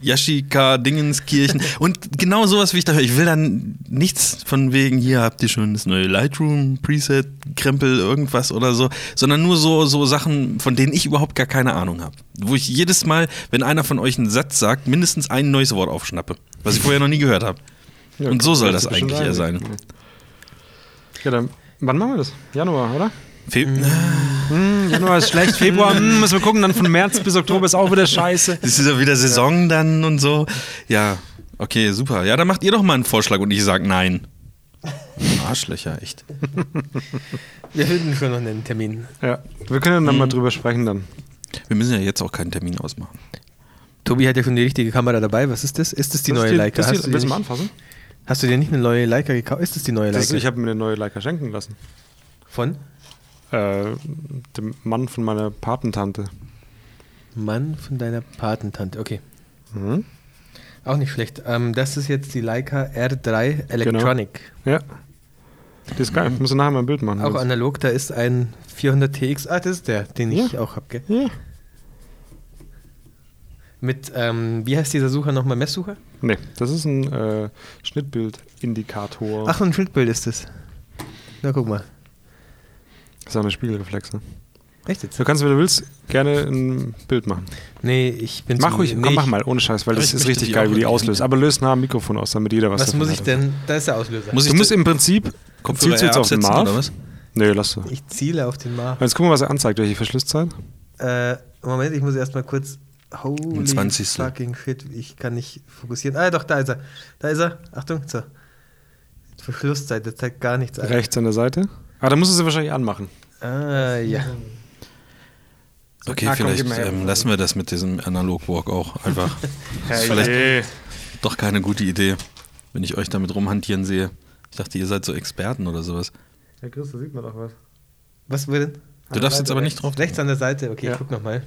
Yashika Dingenskirchen und genau sowas wie ich da höre. Ich will dann nichts von wegen, hier habt ihr schon das neue Lightroom Preset, Krempel, irgendwas oder so, sondern nur so, so Sachen, von denen ich überhaupt gar keine Ahnung habe. Wo ich jedes Mal, wenn einer von euch einen Satz sagt, mindestens ein neues Wort aufschnappe, was ich vorher noch nie gehört habe. Ja, Und so soll das eigentlich eher sein. Ja, dann, wann machen wir das? Januar, oder? Fe Hm, Januar ist schlecht, Februar hm, müssen wir gucken, dann von März bis Oktober ist auch wieder scheiße. Das ist ja wieder Saison dann und so. Ja, okay, super. Ja, dann macht ihr doch mal einen Vorschlag und ich sage nein. Arschlöcher, echt. Wir finden schon noch einen Termin. Ja, wir können dann Mhm. mal drüber sprechen dann. Wir müssen ja jetzt auch keinen Termin ausmachen. Tobi hat ja schon die richtige Kamera dabei. Was ist das? Ist das die Das neue Leica? Das Hast ist du die, willst dir du mal nicht, anfassen? hast du dir nicht eine neue Leica gekauft? Ist das die neue Das, Leica? ich habe mir eine neue Leica schenken lassen. Von? Äh, dem Mann von meiner Patentante. Mann von deiner Patentante. Okay. Mhm. Auch nicht schlecht. Ähm, das ist jetzt die Leica R3 Electronic. Ja. Die ist geil. Ich muss nachher mal ein Bild machen. Auch analog, da ist ein 400 TX. Ah, das ist der, den ich Ja. auch habe, gell? Ja. Mit, ähm, wie heißt dieser Sucher nochmal? Messsucher? Nee, das ist ein äh, Schnittbildindikator. Ach, ein Schildbild ist das. Na, guck mal. Das ist auch eine Spiegelreflex. Ne? Echt jetzt? Du kannst, wenn du willst, gerne ein Bild machen. Nee, ich bin Mach ruhig, nee, komm, mach mal, ohne Scheiß, weil das ist richtig geil, wie die auslöst. Aber löst nah am Mikrofon aus, damit jeder was, Was muss ich hat. denn? Da ist der Auslöser. Muss Du musst im Prinzip, Kopfhörer zielst du jetzt auf den Marv? oder was? Nee, lass du. ich ziele auf den Mar. Jetzt gucken wir, was er anzeigt. Welche Verschlusszeit? Äh, Moment, ich muss erstmal kurz Holy 20. fucking shit, ich kann nicht fokussieren. Ah, doch, da ist er. Da ist er. Achtung, so. Verschlusszeit, das zeigt gar nichts an. Rechts an der Seite. Ah, da musst du sie wahrscheinlich anmachen. Ah, ja. Okay, Ah, komm, vielleicht ähm, lassen wir das mit diesem Analog-Walk auch einfach. [laughs] Das ist vielleicht doch keine gute Idee, wenn ich euch damit rumhantieren sehe. Ich dachte, ihr seid so Experten oder sowas. Herr Chris, da sieht man doch was. Was denn? Du darfst jetzt aber nicht drauf. Rechts an der Seite, okay, Ja. ich guck nochmal.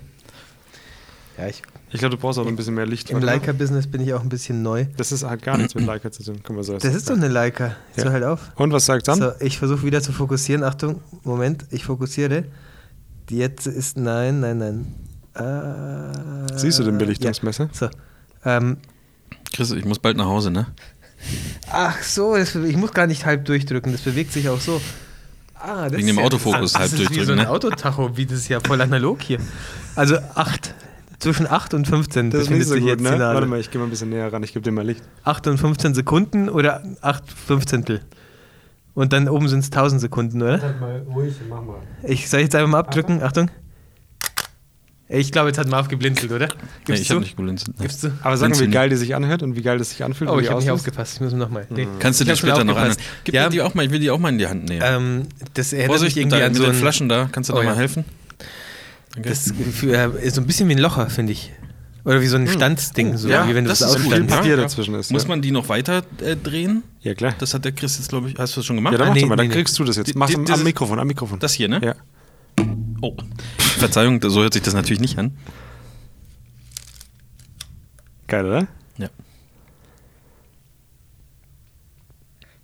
Ja, ich, Ich glaube, du brauchst auch noch ein bisschen mehr Licht. im mal. Leica-Business bin ich auch ein bisschen neu. Das ist halt gar nichts mit Leica zu tun. Können wir so Das ist doch eine Leica. Jetzt Ja. hör halt auf. Und was sagt dann? So, ich versuche wieder zu fokussieren. Achtung, Moment, ich fokussiere. Jetzt ist, nein, nein, nein. Äh, Siehst du den Belichtungsmesser? Ja. So. Ähm, Chris, ich muss bald nach Hause, ne? ach so, das, ich muss gar nicht halb durchdrücken. Das bewegt sich auch so. Ah, das Wegen ist dem ja Autofokus interessant. halb das ist wie so durchdrücken, ein ne? Autotacho, wie das ist ja voll analog hier. Also 8. Zwischen 8 und 15 Das ist nicht befindet so sich gut, jetzt ne? die Nadel. Warte mal, ich gehe mal ein bisschen näher ran. Ich gebe dir mal Licht. 8 und 15 Sekunden oder 8 Fünfzehntel. Und dann oben sind es 1000 Sekunden, oder? Halt mal ruhig, mach mal. Ich soll jetzt einfach mal abdrücken. Achtung. Ich glaube, jetzt hat Marv geblinzelt, oder? Nee, Gibst ich du? habe nicht geblinzelt. ne. Gibst du? Aber sag mal, wie geil die sich anhört und wie geil das sich anfühlt. Oh, ich die habe nicht aufgepasst. Ich muss nochmal. Nee. Kannst du Ich dir schon später noch an. aufgepasst. Gib Ja, mir die auch mal, ich will die auch mal in die Hand nehmen. ähm, das erinnert Vorsicht mich irgendwie an mit so den ein, Flaschen da. Kannst du Oh, da ja. mal helfen? Danke. Das für, ist so ein bisschen wie ein Locher, finde ich. Oder wie so ein Standsding, so Ja, wie wenn du das das, ist ausstandst. Papier dazwischen ist. Muss ja. man die noch weiter äh, drehen? Ja, klar. Das hat der Chris jetzt, glaube ich. Hast du das schon gemacht? Ja, dann Ah, mach nee, mal. Dann nee, kriegst du das jetzt. Mach am, das am Mikrofon, am Mikrofon. Das hier, ne? Ja. Oh. Verzeihung, so hört sich das natürlich nicht an. Geil, oder? Ja.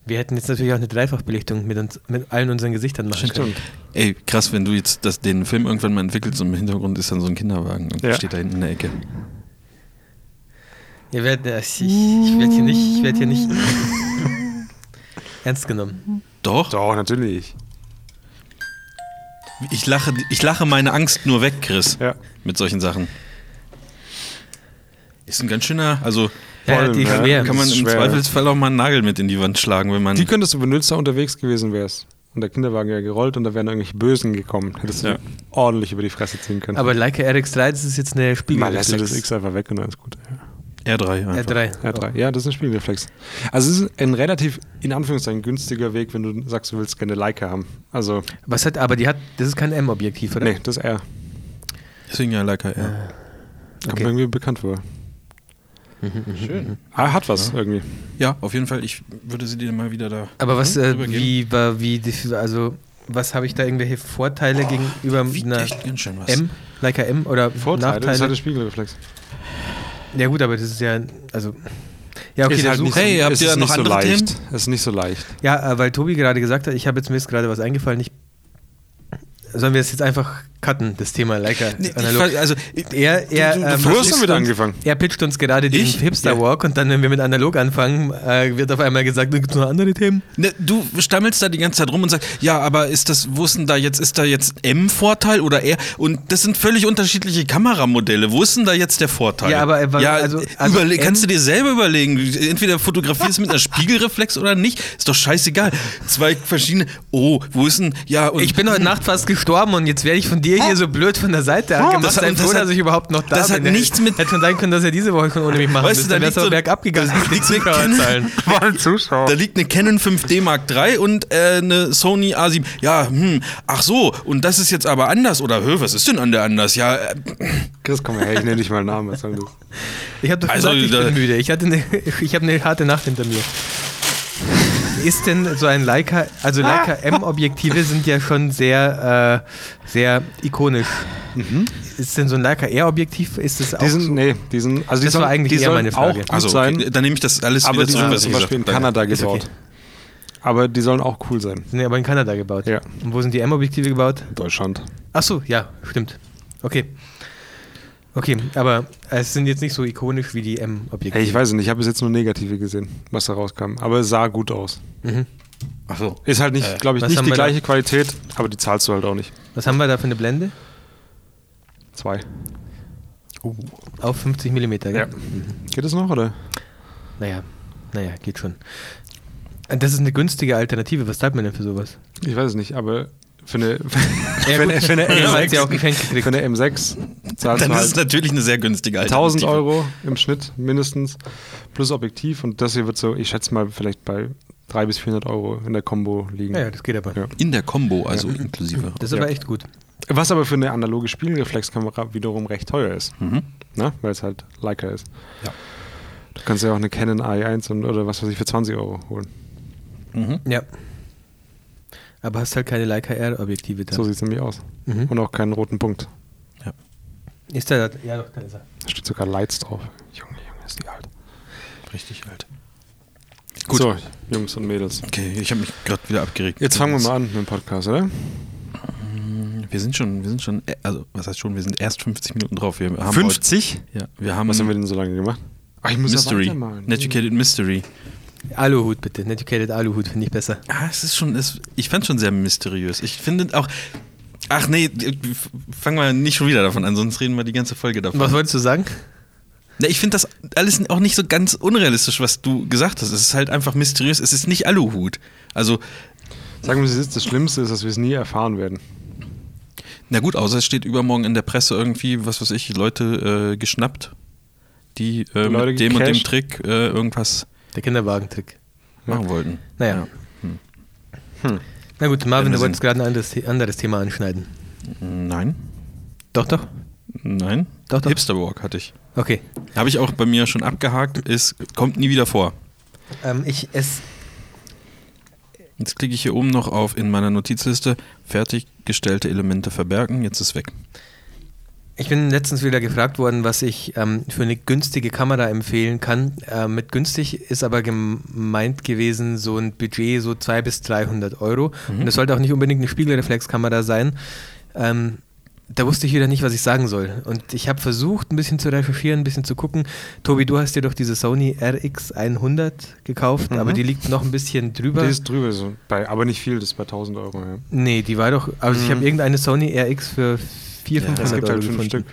Wir hätten jetzt natürlich auch eine Dreifachbelichtung mit, uns, mit allen unseren Gesichtern machen können. Stimmt. Ey, krass, wenn du jetzt das, den Film irgendwann mal entwickelst und im Hintergrund ist dann so ein Kinderwagen und Ja. steht da hinten in der Ecke. Ihr werdet, äh, ich, ich werde hier nicht, ich werde hier nicht [laughs] ernst genommen. Doch, Doch, natürlich. Ich, lache, ich lache meine Angst nur weg, Chris, Ja. mit solchen Sachen. Ist ein ganz schöner, also Ja, die ist ja. schwer. kann man im schwer. Zweifelsfall auch mal einen Nagel mit in die Wand schlagen, wenn man. Die könntest du benutzen, da unterwegs gewesen wärst. Und der Kinderwagen wäre gerollt und da wären irgendwelche Bösen gekommen. Hättest du Ja. ordentlich über die Fresse ziehen können. Aber Leica RX3, das ist jetzt eine mal lässt du das. X einfach weg und dann ist gut. Ja. R3 einfach. R3. Ja, drei. ja, das ist ein Spiegelreflex. Also es ist ein relativ, in Anführungszeichen, günstiger Weg, wenn du sagst, du willst gerne Leica haben. Also, Was hat, aber die hat, das ist kein M-Objektiv, oder? nee, das ist R. Deswegen ja Leica R. Kommt Okay. mir irgendwie bekannt vor. Schön. Ah, hat was irgendwie. Ja, auf jeden Fall. Ich würde sie dir mal wieder da. Aber was, äh, wie, war, wie, also, was habe ich da irgendwelche Vorteile gegenüber Wiegt einer echt ganz schön was. M, Leica M oder Vorteile, das ist halt Nachteile? der Spiegelreflex. Ja gut, aber das ist ja, also, ja okay, ist der halt Such, nicht Hey, so, habt es ihr ist noch nicht so leicht. Themen? Es ist nicht so leicht. ja, äh, weil Tobi gerade gesagt hat, ich habe jetzt mir gerade was eingefallen, ich, sollen wir das jetzt einfach cutten, das Thema Leica Nee, ich analog? also, er, er, du- du- ähm, schon wieder uns- angefangen. Er pitcht uns gerade den Ich? Hipster Ja. Walk und dann, wenn wir mit analog anfangen, äh, wird auf einmal gesagt, gibt es noch andere Themen? Ne, du stammelst da die ganze Zeit rum und sagst, ja, aber ist das, wo ist denn da jetzt, ist da jetzt M-Vorteil oder R? Und das sind völlig unterschiedliche Kameramodelle. Wo ist denn da jetzt der Vorteil? Ja, aber, äh, ja, also- also M- kannst du dir selber überlegen. Entweder fotografierst du mit einer Spiegelreflex oder nicht. Ist doch scheißegal. Zwei verschiedene. Oh, wo ist denn. Ja, und Ich bin heute Nacht fast gestorben und jetzt werde ich von dir hier so blöd von der Seite angemacht. das hat- Sei das froh, dass ich überhaupt noch da das hat bin. nichts mit- Hätte schon sein können, dass er diese Woche schon ohne mich machen Weißt du, müsste. da Dann wäre liegt es so- bergab gegangen. mit den Zuschauerzahlen. War ein [laughs] [laughs] Zuschauer. Da liegt eine Canon 5D Mark III und äh, eine Sony A7. Ja, hm, ach so, und das ist jetzt aber anders. Oder, hö, was ist denn an der anders? Ja, äh, Chris, komm her, ich nenne dich mal einen Namen. Was soll [laughs] das? Ich habe doch Also, gesagt, ich da- bin müde. Ich, hatte eine, ich habe eine harte Nacht hinter mir. Ist denn so ein Leica, also Leica M-Objektive sind ja schon sehr, äh, sehr ikonisch. Ist denn so ein Leica R-Objektiv, ist das auch Die sind, so? nee, die sind, also die Das war sollen, eigentlich die eher meine Frage. auch gut also, sein, okay, dann nehme ich das alles aber wieder die zurück, sind was zum Beispiel in. Kanada okay. gebaut. Aber die sollen auch cool sein. Sind ja aber in Kanada gebaut. Ja. Und wo sind die M-Objektive gebaut? Deutschland. Ach so, ja, stimmt. Okay. Okay, aber es sind jetzt nicht so ikonisch wie die M-Objektive. Hey, ich weiß nicht, ich habe bis jetzt nur Negative gesehen, was da rauskam. Aber es sah gut aus. Mhm. Ach so. Ist halt nicht, Äh, glaube ich, nicht die wir da? gleiche Qualität, aber die zahlst du halt auch nicht. Was haben wir da für eine Blende? Zwei. Auf 50 mm, gell? Ja. Geht das noch, oder? Naja, naja, geht schon. Äh, Das ist eine günstige Alternative. Was zahlt man denn für sowas? Ich weiß es nicht, aber für eine, Ja, [laughs] für eine, für eine [laughs] Ja, weil sie M6, auch geschenkt gekriegt. für eine M6 zahlst Dann du ist halt es natürlich eine sehr günstige 1000 Alternative. Euro im Schnitt mindestens plus Objektiv und das hier wird so, ich schätze mal, vielleicht bei 300 bis 400 Euro in der Combo liegen. Ja, ja, das geht aber. Ja. In der Combo, also inklusive. Das ist Ja. aber echt gut. Was aber für eine analoge Spiegelreflexkamera wiederum recht teuer ist, Mhm. ne? weil es halt Leica ist. Ja. Du kannst ja auch eine Canon i1 und, oder was weiß ich für 20 Euro holen. Mhm. Ja. Aber hast halt keine Leica R-Objektive da. So sieht es nämlich aus. Mhm. Und auch keinen roten Punkt. Ist der da? Ja, doch, da ist er. Da steht sogar Lights drauf. Junge, Junge, ist die alt. Richtig alt. Gut. So, Jungs und Mädels. Okay, ich habe mich gerade wieder abgeregt. Jetzt fangen wir mal an mit dem Podcast, oder? Wir sind schon, wir sind schon, äh, also was heißt schon, wir sind erst 50 Minuten drauf. Wir haben 50? Heute, ja, wir haben Was haben wir denn so lange gemacht? Ach, ich muss Mystery. ja. Educated Mystery. Aluhut bitte. Educated Aluhut finde ich besser. Ah, es ist schon, es, ich fand schon sehr mysteriös. Ich finde auch, ach nee, f- fangen wir nicht schon wieder davon an, sonst reden wir die ganze Folge davon. Was wolltest du sagen? Na, ich finde das alles auch nicht so ganz unrealistisch, was du gesagt hast. Es ist halt einfach mysteriös. Es ist nicht Aluhut. Also, Sagen wir, es ist das Schlimmste ist, dass wir es nie erfahren werden. na gut, außer es steht übermorgen in der Presse irgendwie, was weiß ich, Leute äh, geschnappt, die äh, Leute mit dem und dem. Trick äh, irgendwas Der Kinderwagentrick. machen wollten. Naja. Hm. Hm. Na gut, Marvin, du wolltest gerade ein anderes, anderes Thema anschneiden. Nein, Doch, doch. nein. Doch, doch. Hipsterwalk hatte ich. Okay. Habe ich auch bei mir schon abgehakt. Ist, kommt nie wieder vor. Ähm, ich esse. Jetzt klicke ich hier oben noch auf in meiner Notizliste fertiggestellte Elemente verbergen. Jetzt ist weg. Ich bin letztens wieder gefragt worden, was ich ähm, für eine günstige Kamera empfehlen kann. Ähm, mit günstig ist aber gemeint gewesen so ein Budget so 200 bis 300 Euro. Mhm. Und es sollte auch nicht unbedingt eine Spiegelreflexkamera sein. Ähm, da wusste ich wieder nicht, was ich sagen soll. Und ich habe versucht, ein bisschen zu recherchieren, ein bisschen zu gucken. Tobi, du hast dir doch diese Sony RX100 gekauft, Mhm. aber die liegt noch ein bisschen drüber. Die ist drüber, so bei, aber nicht viel, das ist bei 1000 Euro. Ja. nee, die war doch. Also ich Mhm. habe irgendeine Sony RX für 400, Ja, 500 Es gibt Euro halt fünf gefunden. Stück.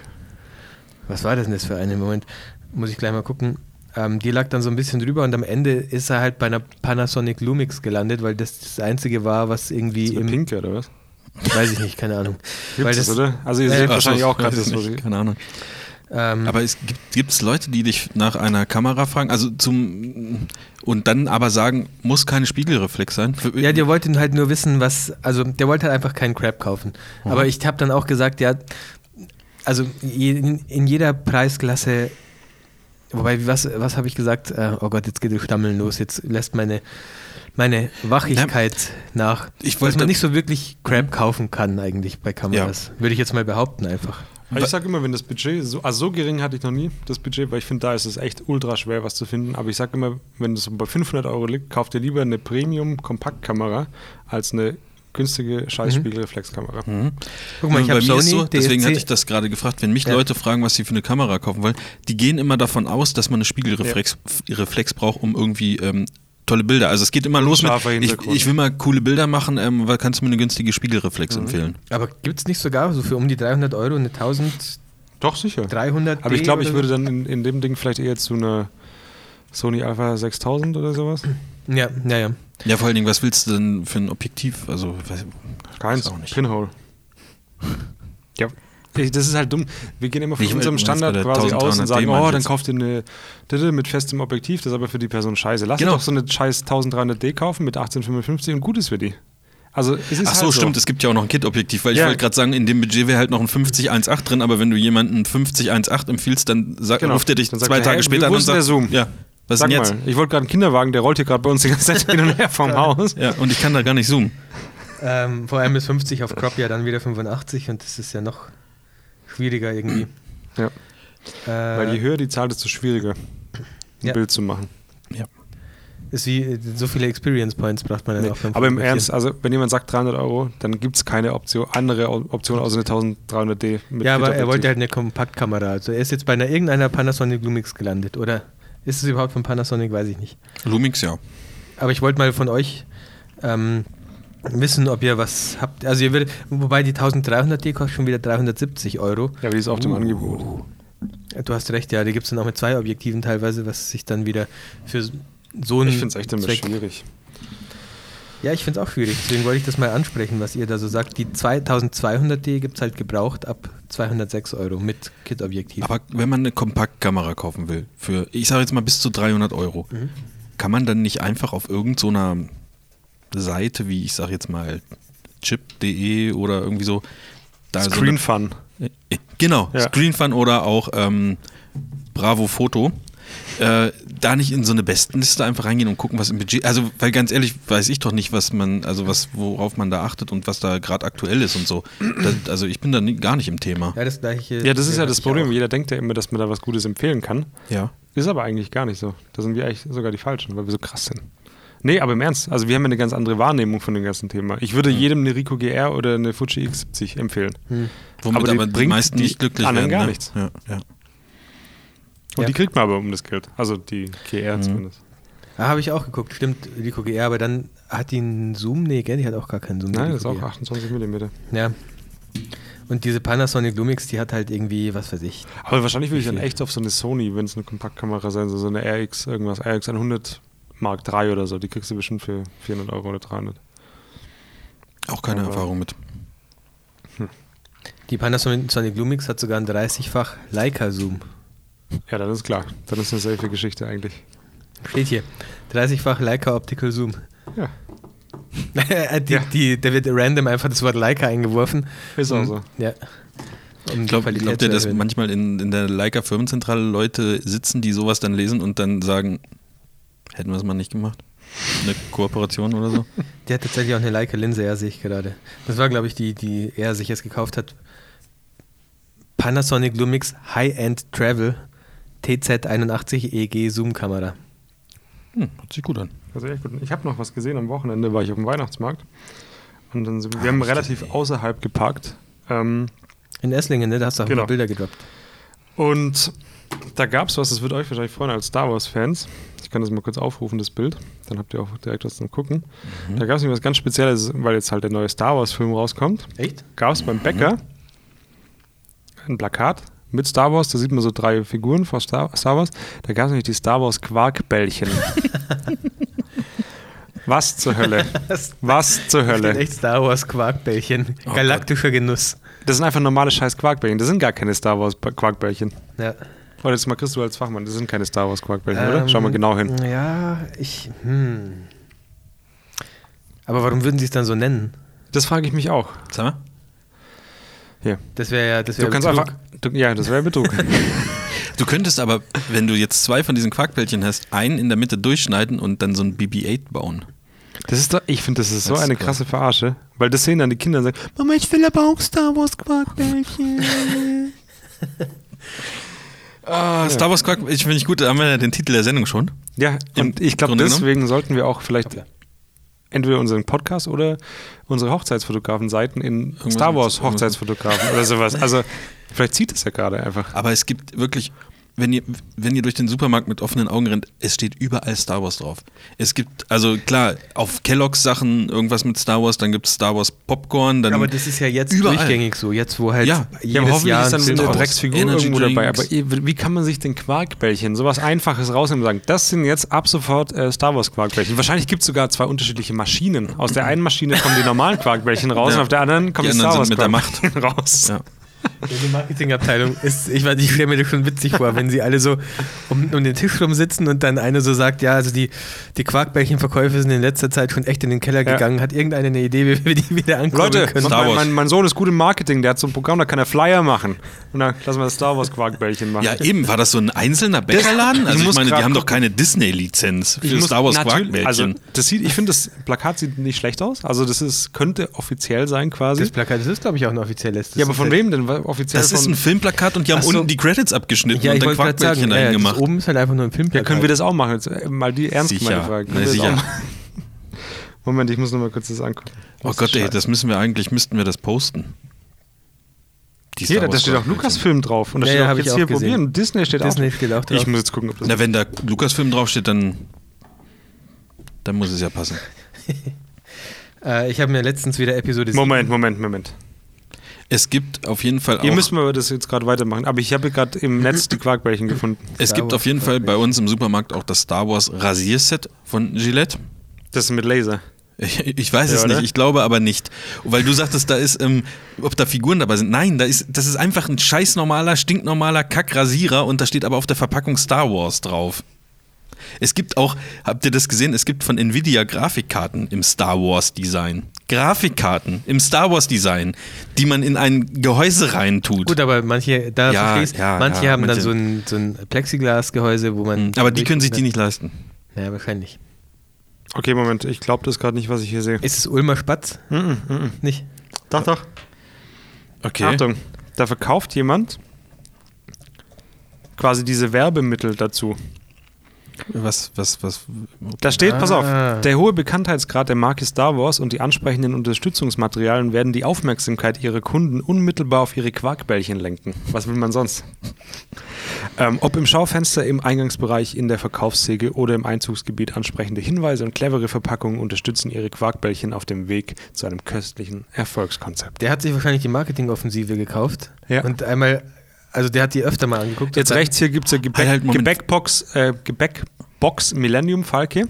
Was war das denn das für eine? Moment, muss ich gleich mal gucken. Ähm, die lag dann so ein bisschen drüber und am Ende ist er halt bei einer Panasonic Lumix gelandet, weil das das einzige war, was irgendwie Ist im. Pinke, oder was? Weiß ich nicht, keine Ahnung. Gibt's Weil das, oder? Also ihr Äh, seht wahrscheinlich auch gerade das, nicht, ich... Keine Ahnung. Ähm, Aber es gibt es Leute, die dich nach einer Kamera fragen, also zum und dann aber sagen, muss keine Spiegelreflex sein. Ja, der wollte halt nur wissen, was. Also, der wollte halt einfach keinen Crap kaufen. Aber ich habe dann auch gesagt, ja, also in jeder Preisklasse. Wobei, was, was habe ich gesagt? Äh, oh Gott, jetzt geht das Stammeln los. Jetzt lässt meine, meine Wachigkeit nach. ich dass man nicht so wirklich Crap kaufen kann, eigentlich bei Kameras. Würde ich jetzt mal behaupten, einfach. Ich sag immer, wenn das Budget, so, also so gering hatte ich noch nie, das Budget, weil ich finde, da ist es echt ultra schwer, was zu finden. Aber ich sag immer, wenn es bei 500 Euro liegt, kauft ihr lieber eine Premium-Kompaktkamera als eine günstige Scheiß-Spiegelreflexkamera. Mhm. Guck mal, ich Bei habe mir ist Sony, so, deswegen DSC. hatte ich das gerade gefragt, wenn mich Ja. Leute fragen, was sie für eine Kamera kaufen wollen, die gehen immer davon aus, dass man eine Spiegelreflex Reflex braucht, um irgendwie ähm, tolle Bilder. Also es geht immer los mit, ich, ich will mal coole Bilder machen, ähm, weil kannst du mir eine günstige Spiegelreflex Mhm. empfehlen? Aber gibt es nicht sogar so für um die 300 Euro eine 1300 Doch, sicher. D Aber ich glaube, ich würde dann in, in dem Ding vielleicht eher zu einer Sony Alpha 6000 oder sowas. so? Ja, ja, ja. Ja, vor allen Dingen, was willst du denn für ein Objektiv? Also, weiß, Keins. Weiß auch nicht. Pinhole. [laughs] Ja. Ich- Das ist halt dumm. Wir gehen immer von Ich unserem Standard quasi aus und 1300D sagen, oh, ich dann kauft ihr eine mit festem Objektiv, das ist aber für die Person scheiße. Lass Genau. doch so eine scheiß 1300D kaufen mit 1855 und gut ist für die. Also es ist Ach so, halt stimmt, es gibt ja auch noch ein Kit-Objektiv, weil ich Ja. wollte gerade sagen, in dem Budget wäre halt noch ein 5018 drin, aber wenn du jemanden 5018 empfiehlst, dann sag, Genau. ruft er dich Dann sagt zwei er, Tage hey, später an und denn der sagt, Zoom? ja, was Sag denn jetzt? mal, ich wollte gerade einen Kinderwagen, der rollt hier gerade bei uns die ganze Zeit hin und her vom Haus. Ja, und ich kann da gar nicht zoomen. Ähm, vor allem ist 50 auf Crop ja dann wieder 85 und das ist ja noch schwieriger irgendwie. Ja. Äh, Weil je höher die Zahl, desto schwieriger ein Ja. Bild zu machen. Ja. ist wie so viele Experience Points braucht man dann Nee. auch Aber im. Ernst, also wenn jemand sagt 300 Euro, dann gibt es keine Option, andere Option außer eine 1300D mit Ja, aber er wollte halt eine Kompaktkamera. Also er ist jetzt bei einer irgendeiner Panasonic Lumix gelandet, oder? Ist es überhaupt von Panasonic? Weiß ich nicht. Lumix, ja. Aber ich wollte mal von euch ähm, wissen, ob ihr was habt. Also ihr würdet, wobei die 1300D kostet schon wieder 370 Euro. Ja, aber die ist auf Uh. dem Angebot. Du hast recht, ja, die gibt es dann auch mit zwei Objektiven teilweise, was sich dann wieder für so einen Ich finde es echt immer Zweck- schwierig. Ja, ich finde es auch schwierig. Deswegen wollte ich das mal ansprechen, was ihr da so sagt. Die 2200D gibt es halt gebraucht ab 206 Euro mit Kit-Objektiv. Aber wenn man eine Kompaktkamera kaufen will, für, ich sage jetzt mal bis zu 300 Euro, Mhm. kann man dann nicht einfach auf irgendeiner Seite, wie ich sage jetzt mal chip.de oder irgendwie so, da so eine- Screen Fun. Äh, Genau, Ja. Screenfun oder auch ähm, Bravo Foto. Äh, da nicht in so eine Bestenliste einfach reingehen und gucken, was im Budget. Also, weil ganz ehrlich, weiß ich doch nicht, was man, also was, worauf man da achtet und was da gerade aktuell ist und so. Das, also ich bin da nie, gar nicht im Thema. Ja, das gleiche. Ja, das ist ja das Problem. Jeder denkt ja immer, dass man da was Gutes empfehlen kann. Ja. Ist aber eigentlich gar nicht so. Da sind wir eigentlich sogar die Falschen, weil wir so krass sind. Nee, aber im Ernst. Also wir haben ja eine ganz andere Wahrnehmung von dem ganzen Thema. Ich würde jedem eine Ricoh GR oder eine Fuji X70 empfehlen. Hm. Womit Aber aber, die die, bringt meisten die nicht glücklich anderen werden. gar ne? nichts. Ja, ja. Und Ja. die kriegt man aber um das Geld. Also die GR Mhm. zumindest. Ah, habe ich auch geguckt. Stimmt, Rico GR, aber dann hat die einen Zoom. Nee, gell, die hat auch gar keinen Zoom. die Nein, das ist auch GR. 28 mm. Ja. Und diese Panasonic Lumix, die hat halt irgendwie, was weiß ich. Aber wahrscheinlich würde ich dann echt auf so eine Sony, wenn es eine Kompaktkamera sein soll, so eine RX, irgendwas, RX 100 Mark III oder so. Die kriegst du bestimmt für 400 Euro oder 300. Auch keine Aber- Erfahrung mit. Die Panasonic Lumix hat sogar einen 30-fach Leica-Zoom. Ja, dann ist klar. Dann ist eine safe Geschichte eigentlich. Steht hier. 30-fach Leica Optical Zoom. Ja, [laughs] die, Ja. die, da wird random einfach das Wort Leica eingeworfen. ist auch Mhm. so. Ja. Um Ich glaube, die Qualität glaubt ihr, dass manchmal in, in der Leica-Firmenzentrale Leute sitzen, die sowas dann lesen und dann sagen, hätten wir es mal nicht gemacht? Eine Kooperation oder so? [laughs] Der hat tatsächlich auch eine Leica-Linse, ja, sehe ich gerade. Das war, glaube ich, die, die er sich jetzt gekauft hat. Panasonic Lumix High-End Travel TZ81 EG Zoom-Kamera. Hm, hört sich gut an. Also echt gut. Ich habe noch was gesehen am Wochenende, war ich auf dem Weihnachtsmarkt. Und dann sind, wir haben relativ außerhalb geparkt. Ähm, In Esslingen, ne? Da hast du auch Genau. Bilder gedroppt. und da gab es was, das wird euch wahrscheinlich freuen als Star Wars-Fans. Ich kann das mal kurz aufrufen, das Bild. Dann habt ihr auch direkt was zum Gucken. Da gab es nämlich was ganz Spezielles, weil jetzt halt der neue Star Wars-Film rauskommt. Echt? Gab es beim Bäcker ein Plakat mit Star Wars. Da sieht man so drei Figuren vor Star, Star Wars. Da gab es nämlich die Star Wars Quarkbällchen. [laughs] was zur Hölle? Was zur Hölle? echt Star Wars Quarkbällchen. Oh Galaktischer Genuss. Das sind einfach normale scheiß Quarkbällchen. Das sind gar keine Star Wars Quarkbällchen. Ja. Oder jetzt mal kriegst du als Fachmann, das sind keine Star Wars Quarkbällchen, oder? Schau mal Ähm, genau hin. Ja, ich. Hm. Aber warum würden sie es dann so nennen? Das frage ich mich auch. Sag mal. Hier. Das wäre ja. Das kannst Betrug. einfach. Du, ja, das wäre Betrug. [laughs] Du könntest aber, wenn du jetzt zwei von diesen Quarkbällchen hast, einen in der Mitte durchschneiden und dann so ein BB-8 bauen. Das ist doch, ich finde, das ist so Das ist eine cool. krasse Verarsche, weil das sehen dann die Kinder und sagen, Mama, ich will aber auch Star Wars Quarkbällchen. [laughs] Ah, Star Wars Quark, ich finde ich gut, da haben wir ja den Titel der Sendung schon. ja, Im und ich glaube, Grunde genommen? deswegen sollten wir auch vielleicht entweder unseren Podcast oder unsere Hochzeitsfotografen-Seiten in Star Wars Hochzeitsfotografen oder sowas. Also, vielleicht zieht es ja gerade einfach. Aber es gibt wirklich, wenn ihr, wenn ihr durch den Supermarkt mit offenen Augen rennt, es steht überall Star Wars drauf. Es gibt, also klar, auf Kellogg's Sachen irgendwas mit Star Wars, dann gibt es Star Wars Popcorn, dann Aber das ist ja jetzt Überall. durchgängig so. Jetzt, wo halt Ja. jedes Ja, Jahr ist dann eine Drecksfigur Energy irgendwo dabei. Aber wie kann man sich den Quarkbällchen, sowas Einfaches rausnehmen und sagen, das sind jetzt ab sofort äh, Star Wars Quarkbällchen. Wahrscheinlich gibt es sogar zwei unterschiedliche Maschinen. Aus der einen Maschine kommen die normalen Quarkbällchen raus Ja. und auf der anderen kommen Die die, Star Wars sind mit der Quarkbällchen [laughs] raus. Ja. Die Marketingabteilung ist, ich, weiß, ich stelle mir das schon witzig vor, wenn sie alle so um, um den Tisch rum sitzen und dann eine so sagt, ja, also die, die Quarkbällchenverkäufe sind in letzter Zeit schon echt in den Keller Ja. gegangen. Hat irgendeiner eine Idee, wie wir die wieder ankommen Leute, können? Star mein, Wars. mein, mein Sohn ist gut im Marketing, der hat so ein Programm, da kann er Flyer machen. Und dann lassen wir das Star Wars Quarkbällchen machen. ja, eben, war das so ein einzelner Bäckerladen? ich Also ich muss meine, die haben doch keine Disney-Lizenz für Ich muss- Star Wars natürlich- Quarkbällchen. Also, das sieht, ich finde, das Plakat sieht nicht schlecht aus. Also, das ist, könnte offiziell sein quasi. Das Plakat, das ist, glaube ich, auch ein offizielles. Das ja, aber von wem denn? Offiziell das ist ein Filmplakat und die haben so. unten die Credits abgeschnitten Ja, und dann Quarkbällchen sagen, ja, gemacht. oben ist halt einfach nur ein Ja, Filmplakat. können wir das auch machen? Jetzt, äh, mal die ernst Sicher. gemeinte Frage. Na, sicher. [laughs] Moment, ich muss noch mal kurz das angucken. Oh Gott, ey, das müssen wir eigentlich, müssten wir das posten. Die Hier, da steht auch. Lucasfilm drauf. Und da Ja, steht ja, auch jetzt ich hier gesehen. probieren. Disney steht Disney auch. steht auch drauf. Ich muss jetzt gucken, ob das. Na, wenn da Lucasfilm draufsteht, dann, dann muss es ja passen. [laughs] Äh, ich habe mir letztens wieder Episode Moment, Moment, Moment. Es gibt auf jeden Fall auch. Ihr müsst mal das jetzt gerade weitermachen. Aber ich habe gerade im Netz die Quarkbällchen gefunden. es Star gibt Wars auf jeden Fall bei uns im Supermarkt auch das Star Wars Rasierset von Gillette. Das ist mit Laser. Ich, [laughs] ich weiß Ja, es oder? nicht, ich glaube aber nicht. Weil du sagtest, da ist, ähm, ob da Figuren dabei sind. Nein, da ist, das ist einfach ein scheiß normaler, stinknormaler Kackrasierer und da steht aber auf der Verpackung Star Wars drauf. Es gibt auch, habt ihr das gesehen? Es gibt von Nvidia Grafikkarten im Star Wars Design. Grafikkarten im Star Wars Design, die man in ein Gehäuse reintut. Gut, aber manche, da Ja, verstehst, ja, manche ja, haben manche- dann so ein, so ein Plexiglas-Gehäuse, wo man. aber die können sich die nicht leisten. Ja, wahrscheinlich. Okay, Moment, ich glaube das gerade nicht, was ich hier sehe. Ist es Ulmer Spatz? Mm -mm, mm -mm. Nicht? Doch, doch. Okay. Achtung, da verkauft jemand quasi diese Werbemittel dazu. Was, was, was? Da steht, pass auf, Ah. der hohe Bekanntheitsgrad der Marke Star Wars und die ansprechenden Unterstützungsmaterialien werden die Aufmerksamkeit ihrer Kunden unmittelbar auf ihre Quarkbällchen lenken. Was will man sonst? Ähm, ob im Schaufenster, im Eingangsbereich, in der Verkaufssäge oder im Einzugsgebiet ansprechende Hinweise und clevere Verpackungen unterstützen ihre Quarkbällchen auf dem Weg zu einem köstlichen Erfolgskonzept. Der hat sich wahrscheinlich die Marketingoffensive gekauft. Ja. Und einmal, also der hat die öfter mal angeguckt. Jetzt rechts hier gibt es ja Gebäck, Halt, halt. Gebäckbox, äh, Gebäckbox Millennium Falke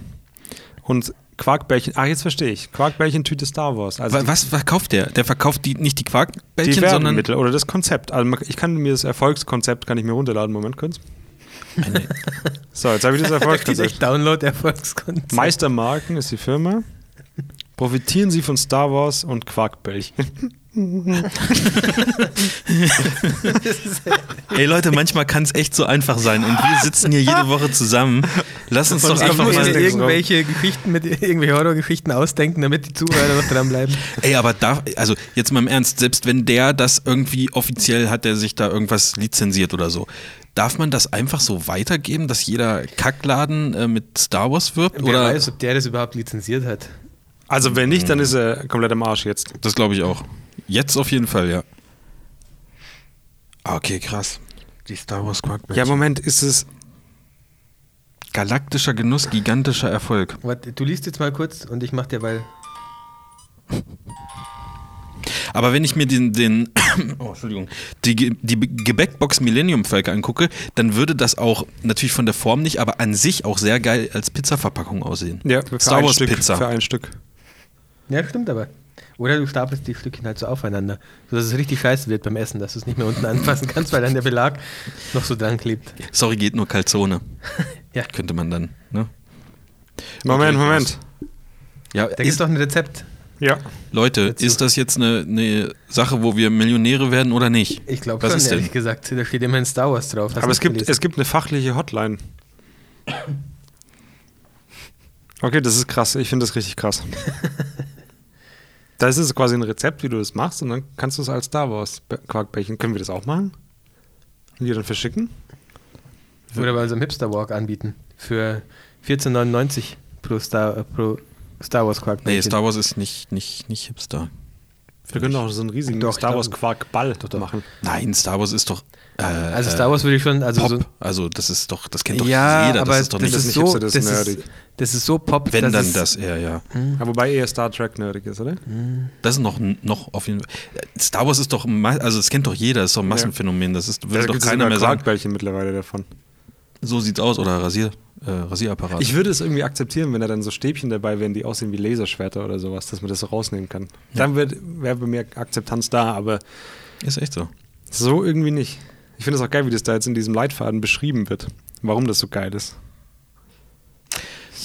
und Quarkbällchen. Ah, jetzt verstehe ich. Quarkbällchen Tüte Star Wars. Also Wa- Was verkauft der? Der verkauft die, nicht die die Quarkbällchen, sondern Werbemittel oder das Konzept. Also ich kann mir das Erfolgskonzept kann ich mir runterladen. Moment kurz. [laughs] So, jetzt habe ich das [laughs] Erfolgskonzept. Download-Erfolgskonzept. Meistermarken ist die Firma. Profitieren Sie von Star Wars und Quarkbällchen. [laughs] Ey Leute, manchmal kann es echt so einfach sein und wir sitzen hier jede Woche zusammen. Lass uns doch einfach mal. irgendwelche Geschichten mit irgendwelche Horrorgeschichten ausdenken, damit die Zuhörer noch dranbleiben. Ey, aber da, also jetzt mal im Ernst, selbst wenn der das irgendwie offiziell hat, der sich da irgendwas lizenziert oder so, darf man das einfach so weitergeben, dass jeder Kackladen äh, mit Star Wars wirbt? Wer Oder weiß, ob der das überhaupt lizenziert hat. Also wenn nicht, dann ist er komplett am Arsch jetzt. das glaube ich auch. Jetzt auf jeden Fall, ja. Ah, Okay, krass. Die Star Wars Quarkbällchen. Ja, Moment, ist es. Galaktischer Genuss, gigantischer Erfolg. Warte, du liest jetzt mal kurz und ich mach dir, weil. Aber wenn ich mir den, den [coughs] oh, Entschuldigung, die, die Gebäckbox Millennium Falke angucke, dann würde das auch natürlich von der Form nicht, aber an sich auch sehr geil als Pizzaverpackung aussehen. Ja, für Star ein Wars Stück, Pizza. Für ein Stück. Ja, stimmt aber. Oder du stapelst die Stückchen halt so aufeinander, sodass es richtig scheiße wird beim Essen, dass du es nicht mehr unten anfassen kannst, weil dann der Belag noch so dran klebt. Sorry, geht nur Calzone. [laughs] Ja. Könnte man dann, ne? Moment, Moment. Ja, Da gibt doch ein Rezept. Ja. Leute, Dazu. ist das jetzt eine, eine Sache, wo wir Millionäre werden oder nicht? Ich glaube Was schon, ist denn? ehrlich gesagt. Da steht immerhin Star Wars drauf. Hast Aber es gibt, gelesen? es gibt eine fachliche Hotline. [coughs] Okay, das ist krass. Ich finde das richtig krass. [laughs] da ist es quasi ein Rezept, wie du das machst, und dann kannst du es als Star Wars Quarkbällchen. Können wir das auch machen? Und die dann verschicken? Oder bei unserem Hipster Walk anbieten. Für 14,99 pro Star, pro Star Wars Quark. Nee, Star Wars ist nicht, nicht, nicht Hipster. Wir können auch so einen riesigen Doch, Star ich Wars Quarkball machen. Nein, Star Wars ist doch. Äh, Also Star Wars würde ich schon, also Pop. so. Also das ist doch, das kennt doch Ja, jeder. aber das ist doch das nicht. ist nicht so, das das ist das ist so Pop, wenn dann das eher, ja. Ja, wobei eher Star Trek nerdig ist, oder? Das ist noch, noch auf jeden Fall. Star Wars ist doch, also das kennt doch jeder, ist doch ein Massenphänomen. Das ist, Da würde doch gibt es keiner mehr sagen. Mittlerweile davon. So sieht's aus oder Rasier, äh, Rasierapparat. Ich würde es irgendwie akzeptieren, wenn da dann so Stäbchen dabei wären, die aussehen wie Laserschwerter oder sowas, dass man das so rausnehmen kann. Dann wird- wäre bei mir Akzeptanz da, aber ist echt so. so irgendwie nicht. Ich finde es auch geil, wie das da jetzt in diesem Leitfaden beschrieben wird, warum das so geil ist.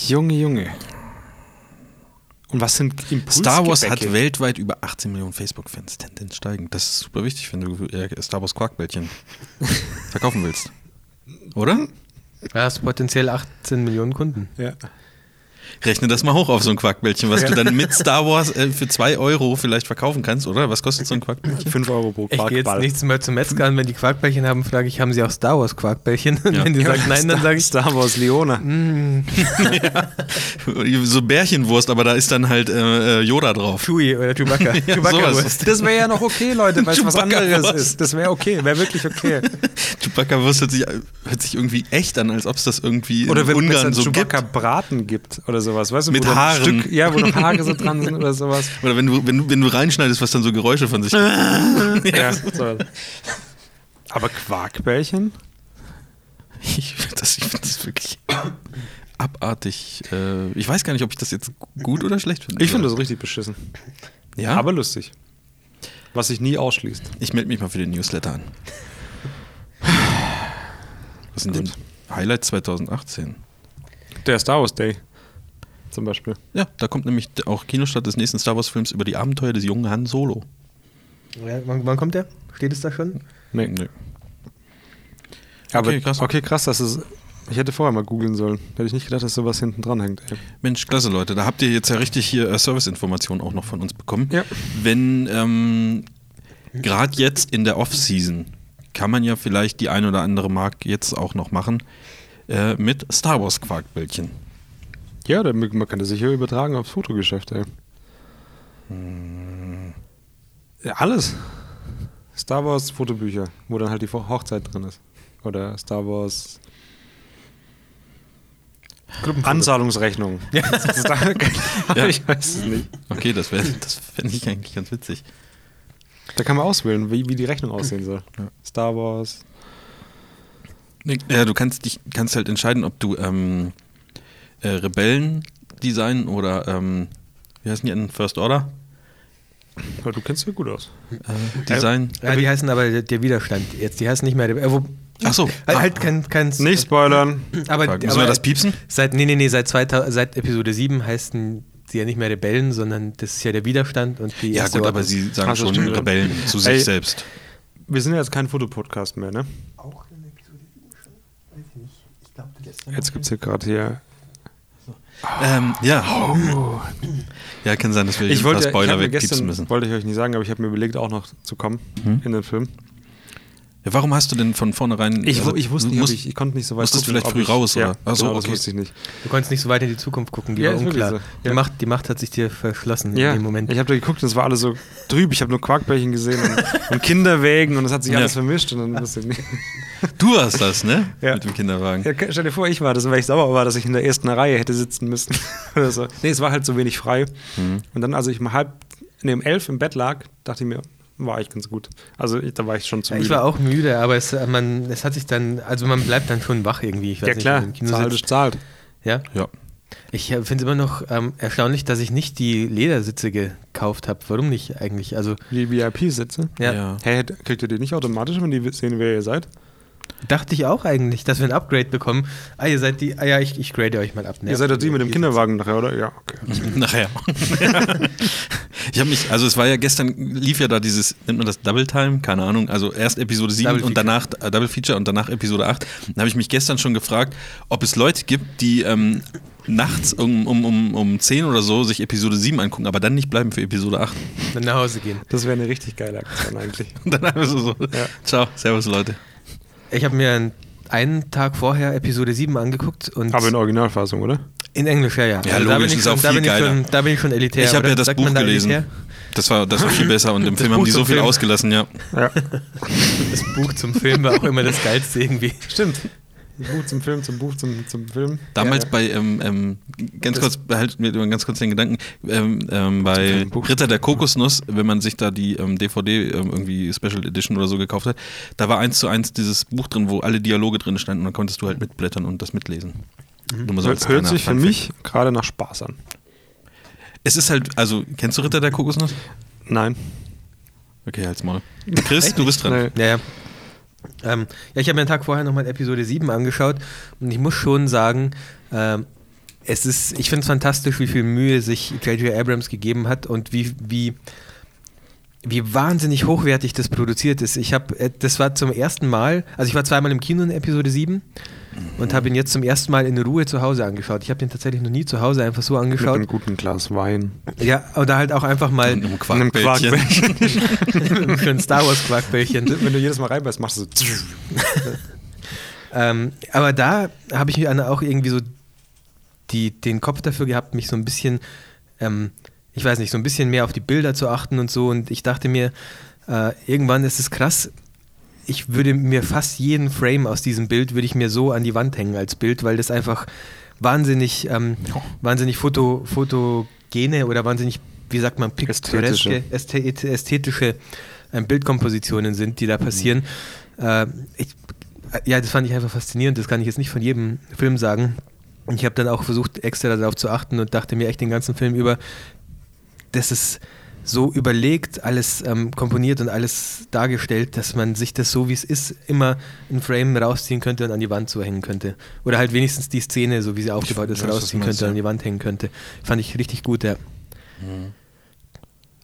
Junge, Junge. Und was sind Impulse? Star Wars hat weltweit über 18 Millionen Facebook-Fans, Tendenz steigend. Das ist super wichtig, wenn du äh, Star Wars Quarkbällchen [laughs] verkaufen willst. Oder? Du hast potenziell 18 Millionen Kunden. Ja. Rechne das mal hoch auf so ein Quarkbällchen, was du dann mit Star Wars äh, für 2 Euro vielleicht verkaufen kannst, oder? Was kostet so ein Quarkbällchen? 5 Euro pro Ich gehe jetzt Quarkball. nichts mehr zum Metzger an, wenn die Quarkbällchen haben, frage ich, haben sie auch Star Wars Quarkbällchen? Und Ja. wenn die sagen nein, dann sage ich, Star Wars Leona. mm, [laughs] So Bärchenwurst, aber da ist dann halt äh, äh, Yoda drauf. Chewie oder Chewbacca. [laughs] Ja, Chewbacca-Wurst. Das wäre ja noch okay, Leute, weil es was anderes ist. Das wäre okay, wäre wirklich okay. Chewbacca-Wurst hört sich, hört sich irgendwie echt an, als ob es das irgendwie Oder in wenn Ungarn es so Chewbacca gibt. Braten gibt oder sowas, weißt du? Mit Haaren. Stück, ja, wo noch Haare so dran sind [laughs] oder sowas. Oder wenn du, wenn, du, wenn du reinschneidest, was dann so Geräusche von sich. [laughs] Ja, so. Aber Quarkbällchen? Ich finde das, ich find das wirklich. abartig. Äh, ich weiß gar nicht, ob ich das jetzt gut oder schlecht finde. Ich finde das richtig beschissen. Ja, Aber lustig. Was sich nie ausschließt. ich melde mich mal für den Newsletter an. [sighs] Was sind denn. Highlights 2018? Der Star Wars Day zum Beispiel. Ja, da kommt nämlich auch Kinostart des nächsten Star Wars Films über die Abenteuer des jungen Han Solo. Ja, wann, wann kommt der? Steht es da schon? Nee. Nee. Aber, Okay, krass. Okay, krass, dass es. Ich hätte vorher mal googeln sollen. Hätte ich nicht gedacht, dass sowas hinten dran hängt. Ey. Mensch, klasse Leute, da habt ihr jetzt ja richtig hier äh, Serviceinformationen auch noch von uns bekommen. Ja. Wenn ähm, gerade jetzt in der Off-Season kann man ja vielleicht die ein oder andere Mark jetzt auch noch machen äh, mit Star Wars Quarkbällchen. Ja, man kann das sicher übertragen aufs Fotogeschäft, ey. Ja, alles. Star Wars Fotobücher, wo dann halt die Ho- Hochzeit drin ist. Oder Star Wars Anzahlungsrechnung. [laughs] Ja. Ja. Ich weiß es nicht. Okay, das wäre das fände ich eigentlich ganz witzig. Da kann man auswählen, wie, wie die Rechnung aussehen soll. Star Wars. Ja, du kannst dich kannst halt entscheiden, ob du ähm, äh, Rebellen designen oder ähm, wie heißen die in First Order? Ja, du kennst ja gut aus. Äh, Design. Ja, die heißen aber der, der Widerstand jetzt. Die heißen nicht mehr. Äh, wo, Ach so. Halt, halt kein, kein. Nicht spoilern. Aber, Fuck, Müssen aber wir das piepsen? Seit, nee, nee, nee, seit, 2000, seit Episode 7 heißen sie ja nicht mehr Rebellen, sondern das ist ja der Widerstand und die Ja gut, aber sie sagen schon stimmt, ja. Rebellen zu sich Ey. selbst. Wir sind ja jetzt kein Fotopodcast mehr, ne? Auch in Episode 7 schon? Weiß ich nicht. Ich glaube, gestern. Jetzt gibt es hier gerade hier. Ähm, ja. Ja, kann sein, dass wir Ich ein wollte, paar ich Spoiler mir wegpiepsen müssen. wollte ich euch nicht sagen, aber ich habe mir überlegt, auch noch zu kommen Hm? in den Film. Ja, warum hast du denn von vornherein. Ich, also, ich wusste nicht, musst- ich, ich konnte nicht so weit musstest gucken, vielleicht früh ich, raus, ja, oder? Ach so, genau, das okay. wusste ich nicht. Du konntest nicht so weit in die Zukunft gucken, die Ja, war unklar. so. Die, Ja. Macht, die Macht hat sich dir verschlossen Ja, in dem Moment. ich habe da geguckt und es war alles so trüb. Ich habe nur Quarkbällchen gesehen und, und Kinderwägen und es hat sich Ja. alles vermischt und dann wusste ich nicht. [laughs] Du warst das, ne? Ja. Mit dem Kinderwagen. Ja, stell dir vor, ich war das, weil ich sauer war, dass ich in der ersten Reihe hätte sitzen müssen. [laughs] Oder so. Nee, es war halt so wenig frei. Mhm. Und dann, als ich um halb, nee, um elf im Bett lag, dachte ich mir, war eigentlich ganz gut. Also ich, da war ich schon zu müde. ich war auch müde, aber es, äh, man, es hat sich dann, also man bleibt dann schon wach irgendwie. Ich weiß ja nicht, klar, zahlt ist zahlt. Ja? Ja. Ich äh, finde es immer noch ähm, erstaunlich, dass ich nicht die Ledersitze gekauft habe. Warum nicht eigentlich? Also, Die VIP-Sitze. ja, Ja. Hä, kriegt ihr die nicht automatisch, wenn die sehen, wer ihr seid? Dachte ich auch eigentlich, dass wir ein Upgrade bekommen. Ah, ihr seid die, ah ja, ich, ich grade euch mal ab. Ne? ihr seid doch die mit dem Kinderwagen nachher, oder? Ja, okay. [laughs] Nachher. [laughs] ich habe mich, also es war ja gestern, lief ja da dieses, nennt man das Double Time? Keine Ahnung. Also erst Episode 7 Double und Feature. danach, äh, Double Feature und danach Episode 8. Da habe ich mich gestern schon gefragt, ob es Leute gibt, die ähm, nachts um, um, um, um 10 oder so sich Episode 7 angucken, aber dann nicht bleiben für Episode 8. Dann nach Hause gehen. Das wäre eine richtig geile Aktion eigentlich. Und [laughs] dann einfach so, so Ja. ciao, servus Leute. Ich habe mir einen, Tag vorher Episode 7 angeguckt und Aber in Originalfassung, oder? in Englisch, ja, ja. Ja, da, logisch, bin ich schon, da, bin ich schon, da bin ich schon elitär. ich habe ja das Buch da gelesen. elitär? Das war, das war viel besser und im Das Film haben Buch die so viel Film. ausgelassen, ja. Ja. [laughs] Das Buch zum Film war auch immer das Geilste irgendwie. Stimmt. Buch zum Film, zum Buch zum, zum Film. Damals ja, bei, ähm, ähm, ganz Das- kurz, behalt mir ganz kurz den Gedanken, ähm, ähm, bei. Ritter der Kokosnuss, wenn man sich da die ähm, DVD ähm, irgendwie Special Edition oder so gekauft hat, da war eins zu eins dieses Buch drin, wo alle Dialoge drin standen und dann konntest du halt mitblättern und das mitlesen. Mal so als Hört, sich für mich gerade nach Spaß an. Es ist halt, also, kennst du Ritter der Kokosnuss? Nein. Okay, halt's mal. Chris, du bist dran. Nee. Ja, ja. Ähm, ja, ich habe mir einen Tag vorher nochmal Episode 7 angeschaut und ich muss schon sagen, ähm, es ist, ich finde es fantastisch, wie viel Mühe sich J.J. Abrams gegeben hat und wie, wie, wie wahnsinnig hochwertig das produziert ist. Ich habe, äh, das war zum ersten Mal, also ich war zweimal im Kino in Episode 7 und habe ihn jetzt zum ersten Mal in Ruhe zu Hause angeschaut. Ich habe den tatsächlich noch nie zu Hause einfach so Mit angeschaut. einem guten Glas Wein. Ja, oder halt auch einfach mal Und einem Einem Quarkbällchen. [laughs] für ein Star Wars Quarkbällchen. [laughs] Wenn du jedes Mal reinbeißt, machst du so. [laughs] Ähm, aber da habe ich dann auch irgendwie so die, den Kopf dafür gehabt, mich so ein bisschen, ähm, ich weiß nicht, so ein bisschen mehr auf die Bilder zu achten und so. Und ich dachte mir, äh, irgendwann ist es krass. Ich würde mir fast jeden Frame aus diesem Bild würde ich mir so an die Wand hängen als Bild, weil das einfach wahnsinnig, ähm, wahnsinnig Foto, fotogene oder wahnsinnig, wie sagt man, piktoreske, ästhetische, ästhetische ähm, Bildkompositionen sind, die da passieren. Äh, ich, ja, das fand ich einfach faszinierend. Das kann ich jetzt nicht von jedem Film sagen. Ich habe dann auch versucht, extra darauf zu achten und dachte mir echt den ganzen Film über, dass es so überlegt, alles ähm, komponiert und alles dargestellt, dass man sich das so, wie es ist, immer ein Frame rausziehen könnte und an die Wand so hängen könnte. Oder halt wenigstens die Szene, so wie sie aufgebaut ist, rausziehen könnte und an ja. die Wand hängen könnte. Fand ich richtig gut, ja.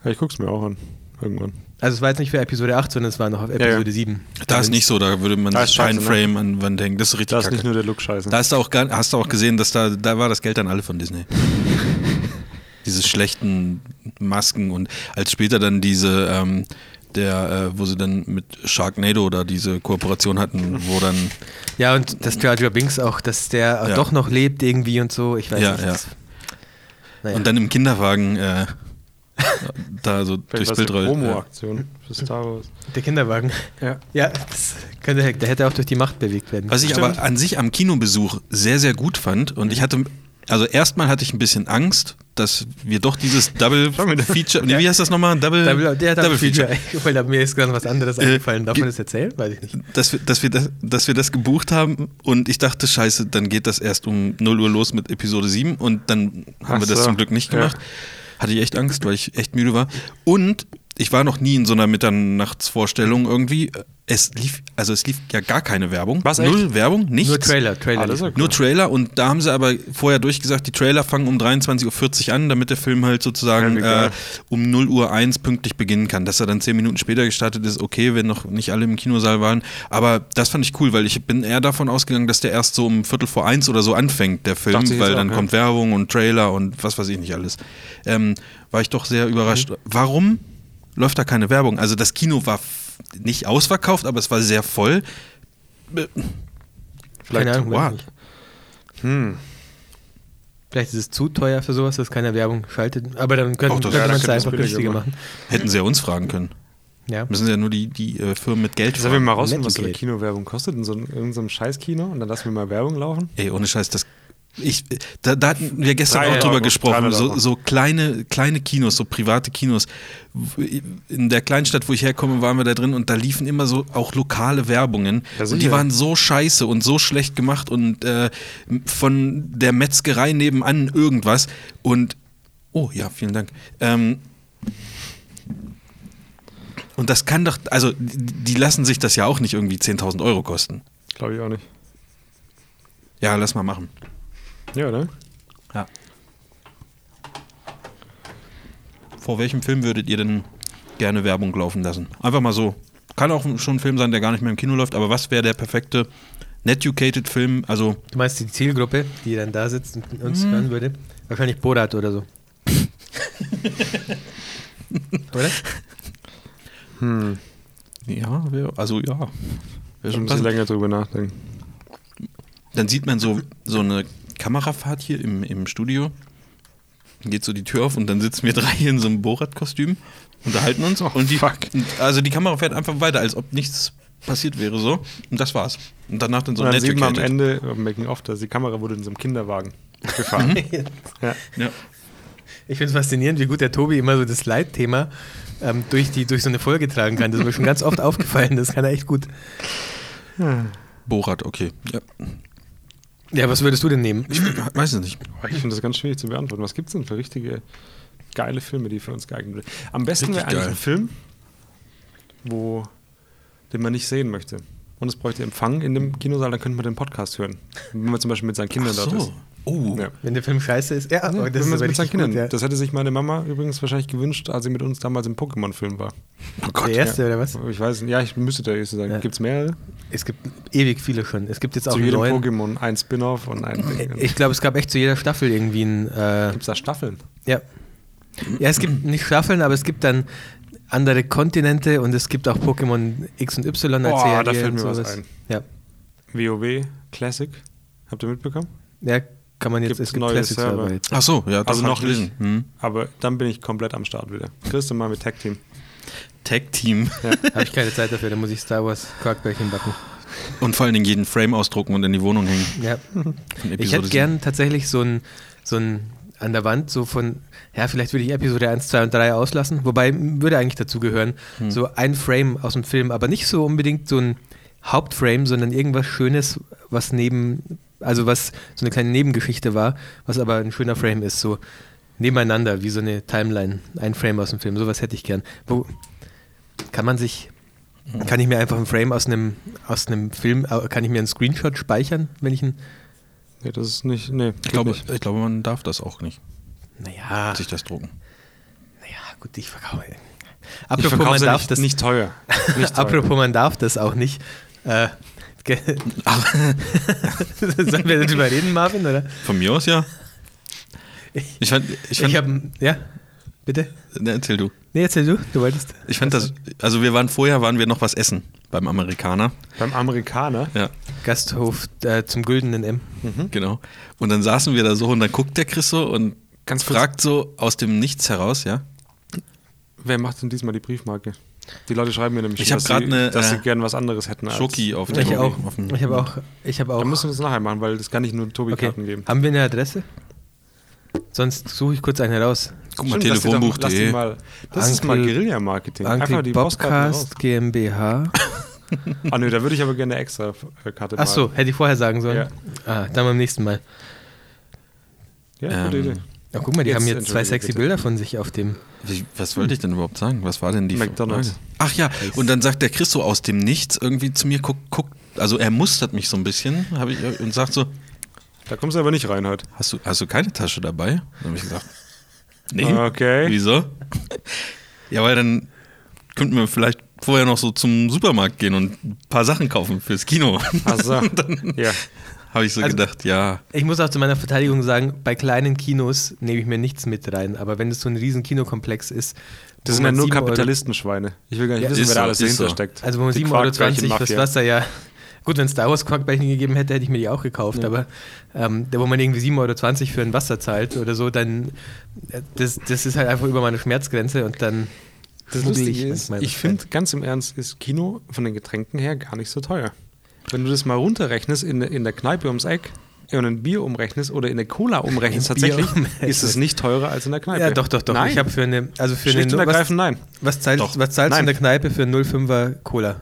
Ja, ich guck's mir auch an. Irgendwann. Also es war jetzt nicht für Episode 8, sondern es war noch auf Episode ja. 7. Da ist nicht so, da würde man ist scheiße, keinen ne? Frame an Wand hängen. Das ist richtig Da ist kacke. nicht nur der Look scheiße. Da hast du auch, hast du auch gesehen, dass da, da war das Geld dann alle von Disney. [laughs] diese schlechten Masken und als später dann diese, ähm, der, äh, wo sie dann mit Sharknado da diese Kooperation hatten, wo dann, Ja, und dass Jar Jar Binks auch, dass der Ja. doch noch lebt irgendwie und so, ich weiß Ja, nicht. ja. das- Naja. und dann im Kinderwagen äh, da so durchs Bild rollt. Ja. Promo-Aktion für Star Wars. der Kinderwagen. Ja. Ja, das könnte, der hätte auch durch die Macht bewegt werden. Was ich Stimmt. aber an sich am Kinobesuch sehr, sehr gut fand und ich hatte, also erstmal hatte ich ein bisschen Angst, dass wir doch dieses Double Feature, nee, wie heißt das nochmal? Double, Double, der Double Feature. Weil da mir ist gerade was anderes Äh, eingefallen. Darf man das erzählen? Weiß ich nicht. dass wir, dass, wir das, dass wir das gebucht haben und ich dachte, scheiße, dann geht das erst um 0 Uhr los mit Episode 7 und dann haben Ach wir das so. zum Glück nicht Ja. gemacht. Hatte ich echt Angst, weil ich echt müde war. Und ich war noch nie in so einer Mitternachtsvorstellung irgendwie. Es lief, also es lief ja gar keine Werbung. Was, echt? Null Werbung, nichts. Nur Trailer. Trailer Ah, okay. Nur Trailer und da haben sie aber vorher durchgesagt, die Trailer fangen um 23.40 Uhr an, damit der Film halt sozusagen Ja, äh, um 0 Uhr 1 pünktlich beginnen kann. Dass er dann 10 Minuten später gestartet ist, okay, wenn noch nicht alle im Kinosaal waren. Aber das fand ich cool, weil ich bin eher davon ausgegangen, dass der erst so um Viertel vor eins oder so anfängt, der Film, Dachte weil dann auch, ja. kommt Werbung und Trailer und was weiß ich nicht alles. Ähm, war ich doch sehr überrascht. Mhm. Warum läuft da keine Werbung? Also das Kino war nicht ausverkauft, aber es war sehr voll. Vielleicht, Keine Ahnung. Hm. Vielleicht ist es zu teuer für sowas, dass keiner Werbung schaltet. Aber dann können, Auch das- könnte ja, man es einfach günstiger machen. machen. Hätten sie ja uns fragen können. Ja. Müssen sie ja nur die, die äh, Firmen mit Geld Sollen wir fragen. mal rausfinden, was so eine. Kinowerbung kostet in so einem, irgendeinem Scheiß-Kino und dann lassen wir mal Werbung laufen? Ey, ohne Scheiß, das. Ich, da, da hatten wir gestern Drei auch drüber Euro, gesprochen. 300 So, so kleine, kleine Kinos, so private Kinos. In der Kleinstadt, wo ich herkomme, waren wir da drin und da liefen immer so auch lokale Werbungen. Ja, und die waren so scheiße und so schlecht gemacht und äh, von der Metzgerei nebenan irgendwas. Und. Oh ja, vielen Dank. Ähm, und das kann doch, also die die lassen sich das ja auch nicht irgendwie 10.000 Euro kosten. Glaube ich auch nicht. Ja, lass mal machen. Ja, oder? Ja. Vor welchem Film würdet ihr denn gerne Werbung laufen lassen? Einfach mal so. Kann auch schon ein Film sein, der gar nicht mehr im Kino läuft, aber was wäre der perfekte Netucated Film? Also, Du meinst die Zielgruppe, die dann da sitzt und uns hören würde? Wahrscheinlich Borat oder so. [laughs] oder? Hm. ja, wär, also ja. Wär Schon schon ein bisschen länger drüber nachdenken. Dann sieht man so, so eine Kamerafahrt hier im, im Studio. Dann geht so die Tür auf und dann sitzen wir drei in so einem Borat-Kostüm, unterhalten uns. und die, fuck. und also die Kamera fährt einfach weiter, als ob nichts passiert wäre so. Und das war's. Und danach dann so und dann sieht man am. Ende, im Making of, dass die Kamera wurde in so einem Kinderwagen gefahren. [laughs] ja. Ja. Ich finde es faszinierend, wie gut der Tobi immer so das Leitthema ähm, durch, die, durch so eine Folge tragen kann. Das ist mir schon ganz oft [laughs] aufgefallen. Das kann er echt gut. Borat, okay. Ja. Ja, was würdest du denn nehmen? Ich weiß es nicht. Ich finde das ganz schwierig zu beantworten. Was gibt es denn für richtige geile Filme, die für uns geeignet sind? Am besten wäre eigentlich ein Film, wo, den man nicht sehen möchte. Und es bräuchte Empfang in dem Kinosaal, dann könnte man den Podcast hören. Wenn man zum Beispiel mit seinen Kindern dort ist. Oh. Ja. Wenn der Film scheiße ist. Ja, Ja, wenn das man ist mit seinen Kindern. gut, ja. Das hätte sich meine Mama übrigens wahrscheinlich gewünscht, als sie mit uns damals im Pokémon-Film war. Oh Gott. Der erste oder was? Ich weiß nicht, ja, ich müsste der erste sagen. Ja. Gibt es mehrere? Es gibt ewig viele schon. Es gibt jetzt auch Zu jedem neuen. Pokémon ein Spin-off und ein. Ich glaube, es gab echt zu jeder Staffel irgendwie ein. Äh, Gibt es da Staffeln? ja. Ja, es gibt nicht Staffeln, aber es gibt dann andere Kontinente und es gibt auch Pokémon X und Y als Boah, da fällt mir was sowas. ein. Ja. WoW Classic. Habt ihr mitbekommen? ja, kann man jetzt. Gibt's es gibt neue Classic Server. Server jetzt. Ach so, ja, das Also noch ich gelesen. Hm. Aber dann bin ich komplett am Start wieder. Du mal mit Tag Team. Tag Team. Habe ich keine Zeit dafür, da muss ich Star Wars Quarkbällchen backen. Und vor allen Dingen jeden Frame ausdrucken und in die Wohnung hängen. Ja. Ich hätte gern tatsächlich so ein, so ein an der Wand so von, ja, vielleicht würde ich Episode 1, 2 und 3 auslassen, wobei würde eigentlich dazu gehören, Hm. so ein Frame aus dem Film, aber nicht so unbedingt so ein Hauptframe, sondern irgendwas Schönes, was neben Also was so eine kleine Nebengeschichte war, was aber ein schöner Frame ist, so nebeneinander, wie so eine Timeline, ein Frame aus dem Film. Sowas hätte ich gern. Wo kann man sich, kann ich mir einfach ein Frame aus einem, aus einem Film, äh, kann ich mir einen Screenshot speichern, wenn ich einen. Nee, das ist nicht. Nee, Ich glaube, ich glaube, man darf das auch nicht, Naja, sich das drucken. naja, gut, ich verkaufe. Ich [laughs] Apropos, verkaufe man darf nicht, das nicht teuer. [laughs] Nicht teuer. Apropos, man darf das auch nicht. Äh, [laughs] Sollen wir darüber reden, Marvin? Oder? Von mir aus ja. Ich fand, ich Ich, fand habe, ja, bitte. ne, erzähl du. Nee, erzähl du, du wolltest. Ich fand das, also wir waren vorher, waren wir noch was essen beim Amerikaner. Beim Amerikaner. Ja, Gasthof äh, zum güldenen M. genau. Und dann saßen wir da so und dann guckt der Chris so und Ganz fragt so aus dem Nichts heraus, ja. Wer macht denn diesmal die Briefmarke? Die Leute schreiben mir nämlich, Ich dass grad sie- ne, dass sie äh, gern was anderes hätten. Als, Schoki auf Ich dem auch. auf dem- Ich habe auch. Ich habe auch. Dann müssen wir es nachher machen, weil das kann nicht nur Tobi okay. Karten geben. Haben wir eine Adresse? Sonst suche ich kurz eine raus. Guck mal, Stimmt, lass die doch- lass die telefonbuch.de. mal- Das ist mal Guerilla-Marketing. Einfach die. Bobcast GmbH. [laughs] Ah nö, da würde ich aber gerne eine extra äh, Karte Ach so, malen. hätte ich vorher sagen sollen. Ja. Ah, dann beim nächsten Mal. Ja, gute Ähm, Idee. Ja, guck mal, die Jetzt haben jetzt zwei sexy bitte. Bilder von sich auf dem. Wie, was wollte ich denn überhaupt sagen? Was war denn die McDonald's. Frage? Ach ja, und dann sagt der Chris so aus dem Nichts irgendwie zu mir, guck, guck, also er mustert mich so ein bisschen ich, und sagt so, Da kommst du aber nicht rein heute. hast du, hast du keine Tasche dabei? Dann habe ich gesagt, nee. Okay. Wieso? Ja, weil dann könnten wir vielleicht vorher noch so zum Supermarkt gehen und ein paar Sachen kaufen fürs Kino. [laughs] Ach so. ja. Habe ich so Also- gedacht, ja. Ich muss auch zu meiner Verteidigung sagen, bei kleinen Kinos nehme ich mir nichts mit rein. Aber wenn es so ein riesen Kinokomplex ist, Das sind ja nur Kapitalistenschweine. Ich will gar nicht Ja, wissen, wer da so, alles ist dahinter so. steckt. Also wo man Die 7,20 Euro fürs Quarkbällchen-Mafia. Wasser ja. Gut, wenn es Star Wars Quarkbällchen gegeben hätte, hätte ich mir die auch gekauft. Ja. Aber ähm, da, wo man irgendwie 7,20 Euro für ein Wasser zahlt oder so, dann äh, das, das ist halt einfach über meine Schmerzgrenze und dann Das Lustige ist, ich was finde, ganz im Ernst, ist Kino von den Getränken her gar nicht so teuer. Wenn du das mal runterrechnest in, in der Kneipe ums Eck und ein Bier umrechnest oder in der Cola umrechnest, Bier tatsächlich, umrechnest. ist es nicht teurer als in der Kneipe. Ja, doch, doch, doch. Nein. Ich habe für eine, also für Schlicht eine, und was, ergreifend nein. was, zahlst, Doch. was zahlst du in der Kneipe für 0,5er Cola?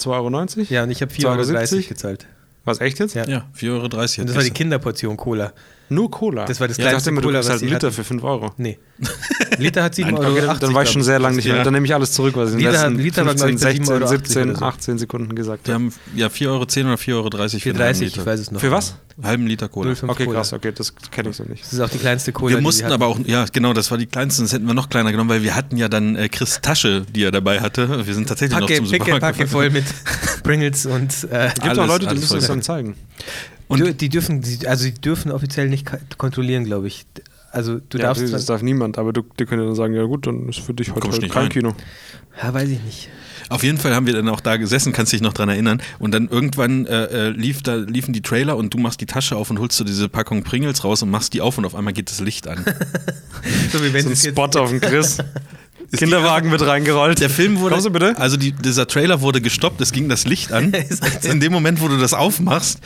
2,90 Euro? Ja, und ich habe 4,30 2,70 Euro gezahlt. Was, echt jetzt? Ja. Ja, 4,30 Euro. Und das war die Kinderportion Cola. Nur Cola. Das war das ja, ich kleinste dachte immer, du Cola, kriegst was halt sie einen Liter hatten. für 5 Euro. Nee. [laughs] Liter hat 7,80 Euro. Okay, dann, dann war ich schon sehr lange nicht mehr. Ja. Dann nehme ich alles zurück, was ich in den Liter letzten Liter war, glaub 15, ich, bei 16, 7,80 Euro 17, oder so. 18 Sekunden gesagt. Wir Ja. haben ja 4,10 Euro oder 4,30 Euro für einen halben 4,30, Liter. ich weiß es noch. Für was? Halben Liter Cola. 0,5 Okay, Cola. krass, okay, das kenne ich so nicht. Das ist auch die kleinste Cola. Wir die mussten aber auch, ja genau, das war die kleinste, das hätten wir noch kleiner genommen, weil wir hatten ja dann äh, Chris Tasche, die er dabei hatte. Wir sind tatsächlich Packe, noch zum Supermarkt Packe voll mit [laughs] Pringles und äh, Gibt auch Alles- Leute, die müssen es dann zeigen. Und- die, dürfen, also die dürfen offiziell nicht kontrollieren, glaube ich. Also du ja, darfst das, darf niemand, aber du, die können ja dann sagen, ja gut, dann ist für dich heute nicht kein rein. Kino. ja, weiß ich nicht. Auf jeden Fall haben wir dann auch da gesessen, kannst dich noch dran erinnern. Und dann irgendwann äh, äh, lief da, liefen die Trailer und du machst die Tasche auf und holst so diese Packung Pringles raus und machst die auf und auf einmal geht das Licht an. [laughs] So wie wenn So ein Spot auf den Chris. [laughs] Kinderwagen wird reingerollt. Der Film wurde. Kommst du bitte? Also die, dieser Trailer wurde gestoppt, es ging das Licht an. [laughs] Ist. In dem Moment, wo du das aufmachst.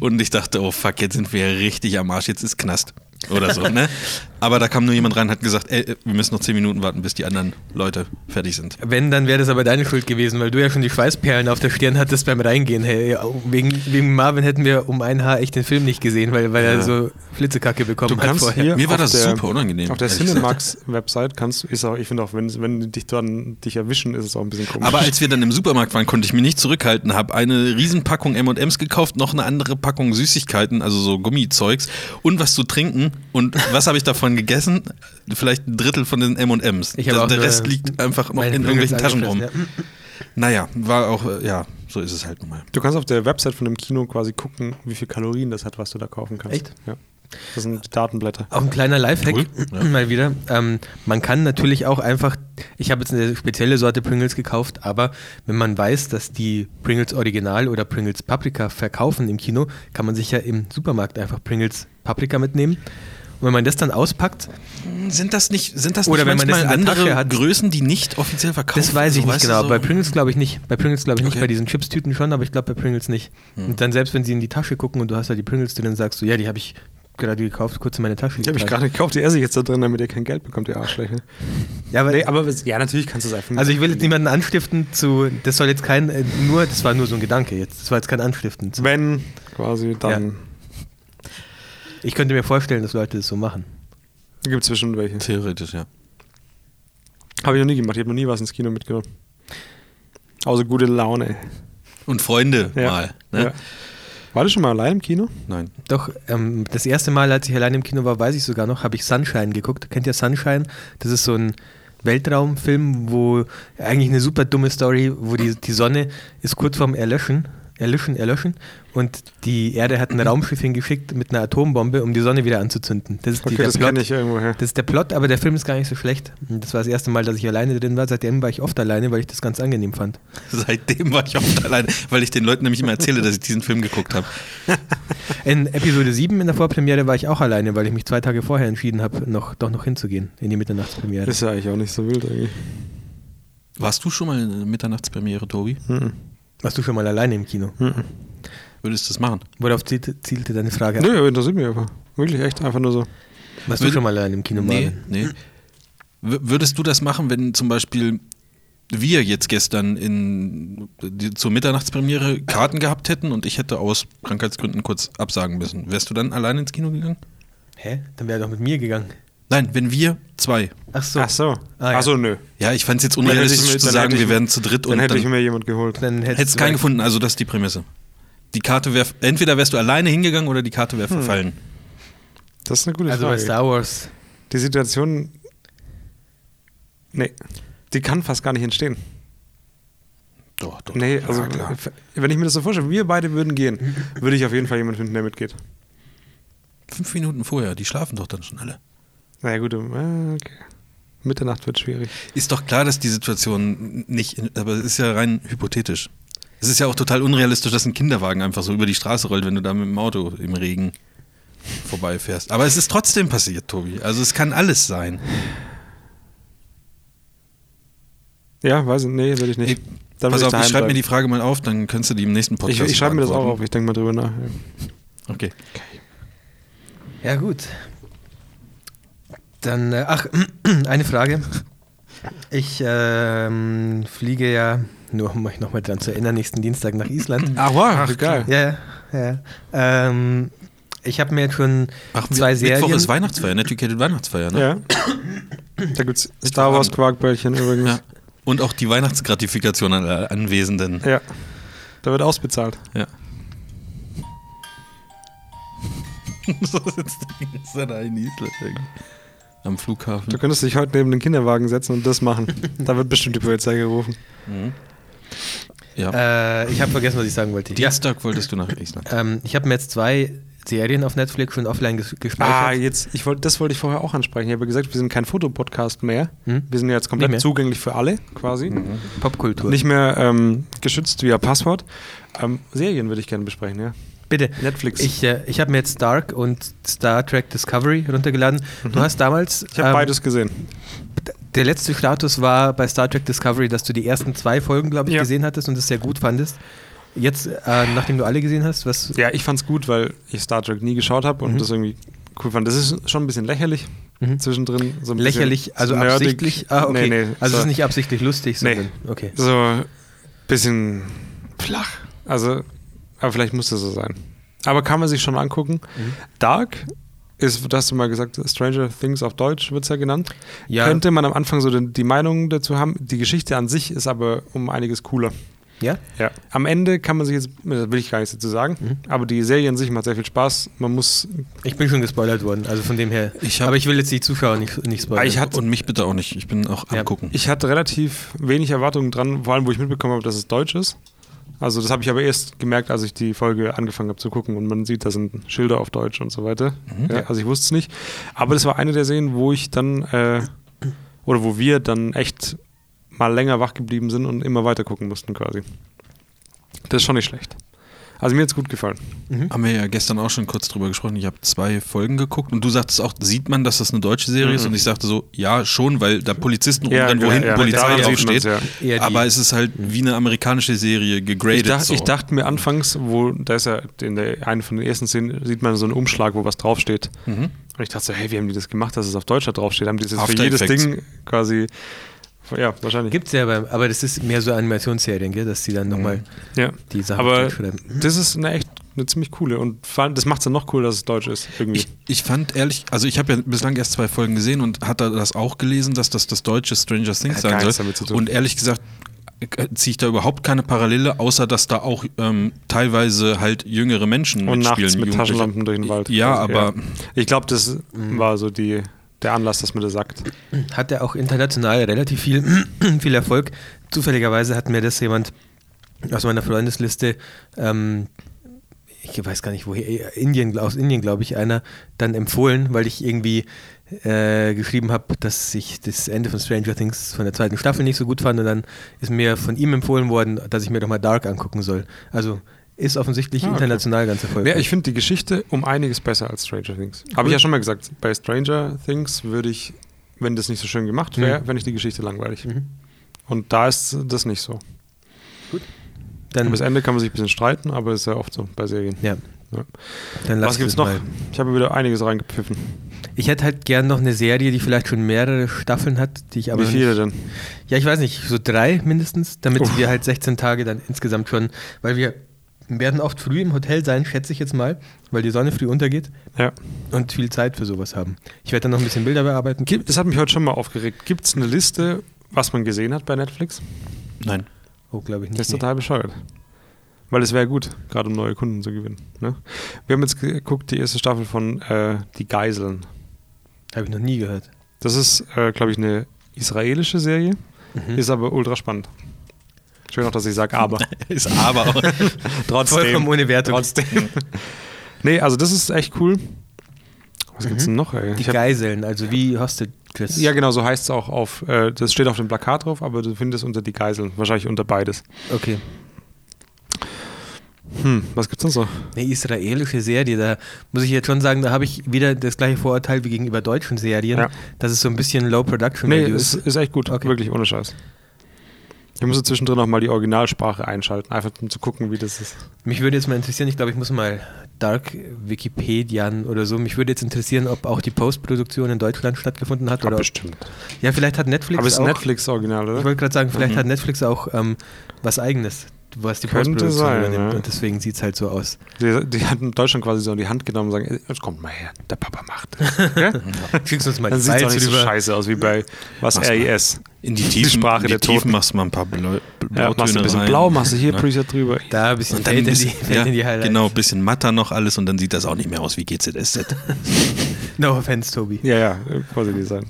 Und ich dachte, oh fuck, jetzt sind wir richtig am Arsch, jetzt ist Knast. Oder so, ne? Aber da kam nur jemand rein und hat gesagt, ey, wir müssen noch zehn Minuten warten, bis die anderen Leute fertig sind. Wenn, dann wäre das aber deine Schuld gewesen, weil du ja schon die Schweißperlen auf der Stirn hattest beim Reingehen. Hey, wegen, wegen Marvin hätten wir um ein Haar echt den Film nicht gesehen, weil, weil er Ja. so Flitzekacke bekommen Du hat kannst vorher. hier Mir war das der, super unangenehm, Auf der. Cinemax-Website kannst du, ist auch, ich finde auch, wenn, wenn die dich dann dich erwischen, ist es auch ein bisschen komisch. Aber als wir dann im Supermarkt waren, konnte ich mich nicht zurückhalten, habe eine Riesenpackung M&M's gekauft, noch eine andere Packung Süßigkeiten, also so Gummizeugs und was zu trinken. Und was habe ich davon gegessen? Vielleicht ein Drittel von den M&M's. Der, der Rest liegt einfach noch in irgendwelchen Taschen rum. angefressen, Naja, war auch, äh, ja, so ist es halt nun mal. du kannst auf der Website von dem Kino quasi gucken, wie viel Kalorien das hat, was du da kaufen kannst. Echt? Ja. Das sind Datenblätter. Auch ein kleiner Lifehack, Cool, [clears throat] ja. mal wieder. Ähm, man kann natürlich auch einfach, ich habe jetzt eine spezielle Sorte Pringles gekauft, aber wenn man weiß, dass die Pringles Original oder Pringles Paprika verkaufen im Kino, kann man sich ja im Supermarkt einfach Pringles Paprika mitnehmen. Und wenn man das dann auspackt, Sind das nicht, sind das Oder nicht wenn man das in der andere Tasche hat. Größen, die nicht offiziell verkauft das weiß ich so, nicht genau. so- Bei Pringles glaube ich nicht. Bei Pringles glaube ich nicht. Okay. Bei diesen Chips-Tüten schon, aber ich glaube bei Pringles nicht. Und dann selbst wenn sie in die Tasche gucken und du hast da die Pringles drin, sagst du, ja, die habe ich gerade gekauft, kurz in meine Tasche Die habe ich gerade gekauft, die esse ich jetzt da drin, damit ihr kein Geld bekommt, ihr Arschlöcher. Ja, aber Nee, aber ja, natürlich kannst du es einfach Also ich will jetzt niemanden anstiften zu, das soll jetzt kein, äh, nur, das war nur so ein Gedanke jetzt, das war jetzt kein Anstiften. Zu, Wenn, quasi, dann. Ich könnte mir vorstellen, dass Leute das so machen. Da gibt es bestimmt welche. Theoretisch, ja. Habe ich noch nie gemacht. Ich habe noch nie was ins Kino mitgenommen. Außer gute Laune. Und Freunde Ja. mal. Ne? Ja. War du schon mal allein im Kino? Nein. Doch, ähm, das erste Mal, als ich allein im Kino war, weiß ich sogar noch, habe ich Sunshine geguckt. Kennt ihr Sunshine? Das ist so ein Weltraumfilm, wo eigentlich eine super dumme Story, wo die, die Sonne ist kurz vorm Erlöschen, Erlöschen, Erlöschen und die Erde hat ein Raumschiff hingeschickt mit einer Atombombe, um die Sonne wieder anzuzünden. Das ist die, Okay, der das Plot. ich irgendwo her. Das ist der Plot, aber der Film ist gar nicht so schlecht. Das war das erste Mal, dass ich alleine drin war. Seitdem war ich oft alleine, weil ich das ganz angenehm fand. [laughs] Seitdem war ich oft alleine, weil ich den Leuten nämlich immer erzähle, dass ich diesen Film geguckt habe. [laughs] In Episode 7 in der Vorpremiere war ich auch alleine, weil ich mich zwei Tage vorher entschieden habe, noch, doch noch hinzugehen in die Mitternachtspremiere. Ist ja eigentlich auch nicht so wild eigentlich. Warst du schon mal in der Mitternachtspremiere, Tobi? Mhm. Warst du schon mal alleine im Kino? Mhm. Würdest du das machen? Worauf zielte, zielte deine Frage? ab? Nö, interessiert mich einfach. Wirklich echt einfach nur so. Warst du Würde- schon mal alleine im Kino? Nee, nee. Würdest du das machen, wenn zum Beispiel wir jetzt gestern in, die, zur Mitternachtspremiere Karten gehabt hätten und ich hätte aus Krankheitsgründen kurz absagen müssen? Wärst du dann allein ins Kino gegangen? Hä? Dann wäre er doch mit mir gegangen. Nein, wenn wir zwei. Ach so. Ach so. Ah, ja. Ach so, nö. Ja, ich fand es jetzt hätte unrealistisch mir- zu sagen, hätte ich wir werden zu dritt Dann und hätte dann ich mir jemand geholt. Dann hättest hättest du keinen gefunden. Also das ist die Prämisse. Die Karte wäre, entweder wärst du alleine hingegangen oder die Karte Hm. wäre verfallen. Das ist eine gute Also bei Frage. Star Wars. Die Situation. Nee. Die kann fast gar nicht entstehen. Doch, doch. Nee, also Ja, klar. wenn ich mir das so vorstelle, wir beide würden gehen, [laughs] würde ich auf jeden Fall jemanden finden, der mitgeht. Fünf Minuten vorher, die schlafen doch dann schon alle. Naja, gut, äh, okay. Mitternacht wird schwierig. Ist doch klar, dass die Situation nicht, aber es ist ja rein hypothetisch. Es ist ja auch total unrealistisch, dass ein Kinderwagen einfach so über die Straße rollt, wenn du da mit dem Auto im Regen vorbeifährst. Aber es ist trotzdem passiert, Tobi. Also es kann alles sein. Ja, weiß ich, nee, würde ich nicht. Dann Pass auf, ich schreibe mir die. Frage mal auf, dann kannst du die im nächsten Podcast Ich, ich schreibe mir das auch auf, ich denke mal drüber nach. Ja. Okay. Ja, gut. Dann, äh, ach, [clears throat] eine Frage. Ich ähm, fliege ja, nur um euch nochmal dran zu erinnern, nächsten Dienstag nach Island. Ach, wow, wie geil. Ja, ja. ja. Ähm, ich habe mir jetzt schon Ach, zwei Serien. Mittwoch ist Weihnachtsfeier, Netiquette Weihnachtsfeier, ne? Ja. Da gibt es Star Wars Quarkbällchen übrigens. Ja. Und auch die Weihnachtsgratifikation an alle Anwesenden. Ja. Da wird ausbezahlt. Ja. [laughs] so sitzt er da in Island irgendwie. Am Flughafen. Du könntest dich heute neben den Kinderwagen setzen und das machen. da wird bestimmt die Polizei gerufen. Mhm. Ja. Äh, ich habe vergessen, was ich sagen wollte. Ja, Dienstag wolltest du nach Island. ähm, ich habe mir jetzt zwei Serien auf Netflix schon offline ges Ah, gespeichert. jetzt, ich wollte, das wollte ich vorher auch ansprechen. Ich habe ja gesagt, wir sind kein Fotopodcast mehr. Hm? Wir sind ja jetzt komplett zugänglich für alle, quasi. Popkultur. Nicht mehr ähm, geschützt via Passwort. Ähm, Serien würde ich gerne besprechen, ja. Bitte. Netflix. Ich, äh, ich habe mir jetzt Dark und Star Trek Discovery runtergeladen. Du hast damals. Mhm. Ich habe ähm, beides gesehen. Der letzte Status war bei Star Trek Discovery, dass du die ersten zwei Folgen, glaube ich, Ja. gesehen hattest und es sehr gut fandest. Jetzt, äh, nachdem du alle gesehen hast, was. Ja, ich fand's gut, weil ich Star Trek nie geschaut habe und Mhm. das irgendwie cool fand. Das ist schon ein bisschen lächerlich Mhm. zwischendrin. So ein Lächerlich, also so nerdig. absichtlich. Ah, okay. Nee, nee, also so, es ist nicht absichtlich lustig, Nee. sondern. Okay. so ein bisschen flach. Also, aber vielleicht muss das so sein. Aber kann man sich schon angucken. Mhm. Dark ist, da hast du mal gesagt, Stranger Things auf Deutsch wird es ja genannt. Ja. Könnte man am Anfang so die, Meinung dazu haben. Die Geschichte an sich ist aber um einiges cooler. Ja? Ja. Am Ende kann man sich jetzt, das will ich gar nichts dazu sagen, Mhm. aber die Serie an sich macht sehr viel Spaß. Man muss, Ich bin schon gespoilert worden, also von dem her. Ich hab- aber ich will jetzt die Zuschauer nicht, nicht spoilern. Ich hatte- Und mich bitte auch nicht. Ich bin auch Ja. am Gucken. ich hatte relativ wenig Erwartungen dran, vor allem wo ich mitbekommen habe, dass es Deutsch ist. Also das habe ich aber erst gemerkt, als ich die Folge angefangen habe zu gucken und man sieht, da sind Schilder auf Deutsch und so weiter. Mhm. Ja, also ich wusste es nicht. Aber das war eine der Serien, wo ich dann, äh, oder wo wir dann echt mal länger wach geblieben sind und immer weiter gucken mussten quasi. Das ist schon nicht schlecht. Also mir hat es gut gefallen. Mhm. Haben wir ja gestern auch schon kurz drüber gesprochen. Ich habe zwei Folgen geguckt und du sagtest auch, sieht man, dass das eine deutsche Serie ist? Mhm. Und ich sagte so, ja, schon, weil da Polizisten Ja, rumrennen, wo ja, hinten ja. Polizei draufsteht. Aber es ist halt wie eine amerikanische Serie gegradet. Ich, dacht, so. ich dachte mir anfangs, wo, da ist ja in der einen von den ersten Szenen, sieht man so einen Umschlag, wo was draufsteht. Mhm. Und ich dachte so, hey, wie haben die das gemacht, dass es auf Deutsch da draufsteht? Haben die das jetzt After für jedes Effects. Ding quasi, ja, wahrscheinlich. Gibt's ja, aber, aber das ist mehr so Animationsserien, gell, dass die dann nochmal ja. die Sachen Aber schreiben. das ist eine echt eine ziemlich coole. Und vor allem, das macht es dann noch cooler, dass es deutsch ist. Irgendwie. Ich, ich fand ehrlich, also ich habe ja bislang erst zwei Folgen gesehen und hatte das auch gelesen, dass das das deutsche Stranger Things Hat sein soll. damit zu tun. Und ehrlich gesagt äh, ziehe ich da überhaupt keine Parallele, außer dass da auch ähm, teilweise halt jüngere Menschen Und nachts mitspielen. mit Jugendliche. Taschenlampen durch den Wald. Ja, Also, aber Ich glaube, das Mhm. war so die, der Anlass, dass man das sagt. Hat er auch international relativ viel, [clears throat] viel Erfolg. Zufälligerweise hat mir das jemand aus meiner Freundesliste, ähm, ich weiß gar nicht woher, Indien, aus Indien glaube ich, einer dann empfohlen, weil ich irgendwie äh, geschrieben habe, dass ich das Ende von Stranger Things von der zweiten Staffel nicht so gut fand und dann ist mir von ihm empfohlen worden, dass ich mir doch mal Dark angucken soll. Also ist offensichtlich Ah, okay. international ganz erfolgreich. Ja, ich finde die Geschichte um einiges besser als Stranger Things. Habe ich ja schon mal gesagt, bei Stranger Things würde ich, wenn das nicht so schön gemacht wäre, Mhm. wenn ich die Geschichte langweilig. Mhm. Und da ist das nicht so. dann, Bis Ende kann man sich ein bisschen streiten, aber ist ja oft so bei Serien. ja. Ja. Dann lass Was gibt's es noch? mal. Ich habe wieder einiges reingepfiffen. Ich hätte halt gern noch eine Serie, die vielleicht schon mehrere Staffeln hat, die ich aber Wie viele nicht, denn? Ja, ich weiß nicht, so drei mindestens, damit Uff. wir halt 16 Tage dann insgesamt schon, weil wir werden oft früh im Hotel sein, schätze ich jetzt mal, weil die Sonne früh untergeht Ja. und viel Zeit für sowas haben. Ich werde dann noch ein bisschen Bilder bearbeiten. Gibt, das hat mich heute schon mal aufgeregt. Gibt es eine Liste, was man gesehen hat bei Netflix? nein. Oh, glaube ich nicht. Das ist nee. total bescheuert. Weil es wäre gut, gerade um neue Kunden zu gewinnen. Ne? Wir haben jetzt geguckt, die erste Staffel von äh, Die Geiseln. Habe ich noch nie gehört. Das ist, äh, glaube ich, eine israelische Serie, Mhm. ist aber ultra spannend. Schön auch, dass ich sage, aber. [laughs] Ist aber auch. [laughs] Vollkommen ohne Wertung. Trotzdem. nee, also das ist echt cool. Was gibt's denn noch, ey? Die Ich hab, Geiseln, also wie Hostages. ja, genau, so heißt es auch auf. Äh, das steht auf dem Plakat drauf, aber du findest unter die Geiseln. Wahrscheinlich unter beides. Okay. Hm, was gibt's denn so? Eine israelische Serie, da muss ich jetzt schon sagen, da habe ich wieder das gleiche Vorurteil wie gegenüber deutschen Serien, Ja. dass es so ein bisschen Low Production Nee, ist. ist echt gut. Okay. Wirklich, ohne Scheiß. Ich muss zwischendrin noch mal die Originalsprache einschalten, einfach um zu gucken, wie das ist. Mich würde jetzt mal interessieren, ich glaube, ich muss mal Dark Wikipedian oder so. Mich würde jetzt interessieren, ob auch die Postproduktion in Deutschland stattgefunden hat. Oder ob, bestimmt. ja, vielleicht hat Netflix Aber es ist auch. ein Netflix-Original, Ich oder? wollte gerade sagen, vielleicht Mhm. hat Netflix auch ähm, was Eigenes, was die Könnte sein, übernimmt. ja. Und deswegen sieht es halt so aus. Die, die hat in Deutschland quasi so in die Hand genommen und sagen, "Ey, jetzt kommt mal her, der Papa macht das. [laughs] Gell? Schickst uns mal Dann die sieht es auch nicht so scheiße aus wie bei was Mach's. RIS. In die Tiefen, Sprache in die der Tiefen Toten. machst du mal ein paar Blau, Ja, Blautöne machst du ein bisschen rein. blau, machst du hier Ne? Preset drüber. Da ein bisschen Und dann ein in die, bisschen, ja, in die Highlights. genau, ein bisschen matter noch alles und dann sieht das auch nicht mehr aus wie GZSZ. [laughs] No offense, Tobi. Ja, ja, vorsichtig sein.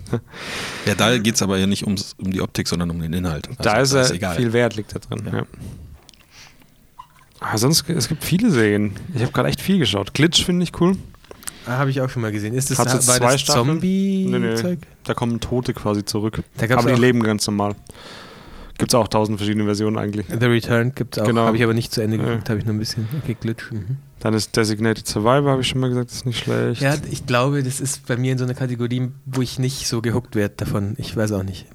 ja, da geht es aber ja nicht ums, um die Optik, sondern um den Inhalt. Also, da ist er, egal. viel Wert liegt da drin. Ja. Ja. Aber sonst, es gibt viele Serien. Ich habe gerade echt viel geschaut. Glitch finde ich cool. Ah, Habe ich auch schon mal gesehen. Ist das, Hat's jetzt zwei das Staffeln? Zombie-Zeug? Da kommen Tote quasi zurück. Da aber die leben ganz normal. Gibt es auch tausend verschiedene Versionen eigentlich. The Return gibt es auch. Genau. Habe ich aber nicht zu Ende Ja. geguckt, habe ich nur ein bisschen. Okay, Glitch. Mhm. Dann ist Designated Survivor, habe ich schon mal gesagt, ist nicht schlecht. Ja, ich glaube, das ist bei mir in so einer Kategorie, wo ich nicht so gehuckt werde davon. Ich weiß auch nicht.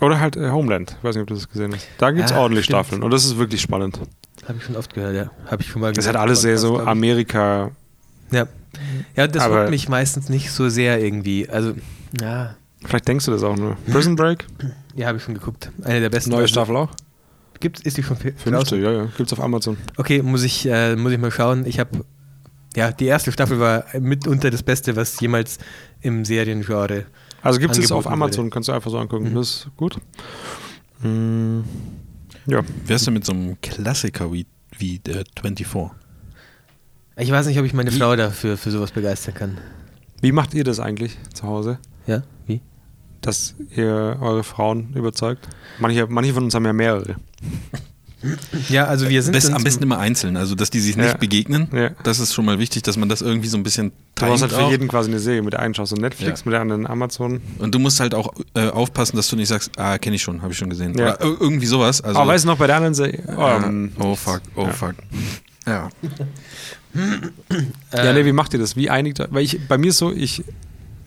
Oder halt äh, Homeland. Ich weiß nicht, ob du das gesehen hast. Da gibt es Ja, ordentlich stimmt. Staffeln und das ist wirklich spannend. Habe ich schon oft gehört, ja. Habe ich schon mal Das gehört. hat alles sehr so. Amerika. Ja. Ja, das Aber- huckt mich meistens nicht so sehr irgendwie. Also, ja. Vielleicht denkst du das auch nur. Prison Break, Ja, habe ich schon geguckt. Eine der besten. neue Also, Staffel auch. Gibt's, ist die schon Fünfte, draußen? ja, ja. Gibt's auf Amazon. Okay, muss ich, äh, muss ich mal schauen. Ich habe, ja, die erste Staffel war mitunter das Beste, was jemals im Seriengenre. Also gibt es auf Amazon, wurde. kannst du einfach so angucken. Mhm. Das ist gut. Mm, ja. Wärst du mit so einem Klassiker wie, wie der 24? Ich weiß nicht, ob ich meine Wie- Frau dafür für sowas begeistern kann. Wie macht ihr das eigentlich zu Hause? Ja? Wie? Dass ihr eure Frauen überzeugt? Manche, manche von uns haben ja mehrere. Ja, also wir sind Best, am besten immer einzeln, also dass die sich nicht Ja. begegnen. Ja. Das ist schon mal wichtig, dass man das irgendwie so ein bisschen Du hast halt für auch. jeden quasi eine Serie. Mit der einen schaust du Netflix, Ja. mit der anderen Amazon. Und du musst halt auch äh, aufpassen, dass du nicht sagst, ah, kenne ich schon, habe ich schon gesehen. Ja. Oder ir- irgendwie sowas. Also, Aber weißt du noch, bei der anderen Serie. Ähm, oh fuck, oh Ja. fuck. Ja. ja, nee, wie macht ihr das? Wie einigt ihr? Weil ich, bei mir ist so, ich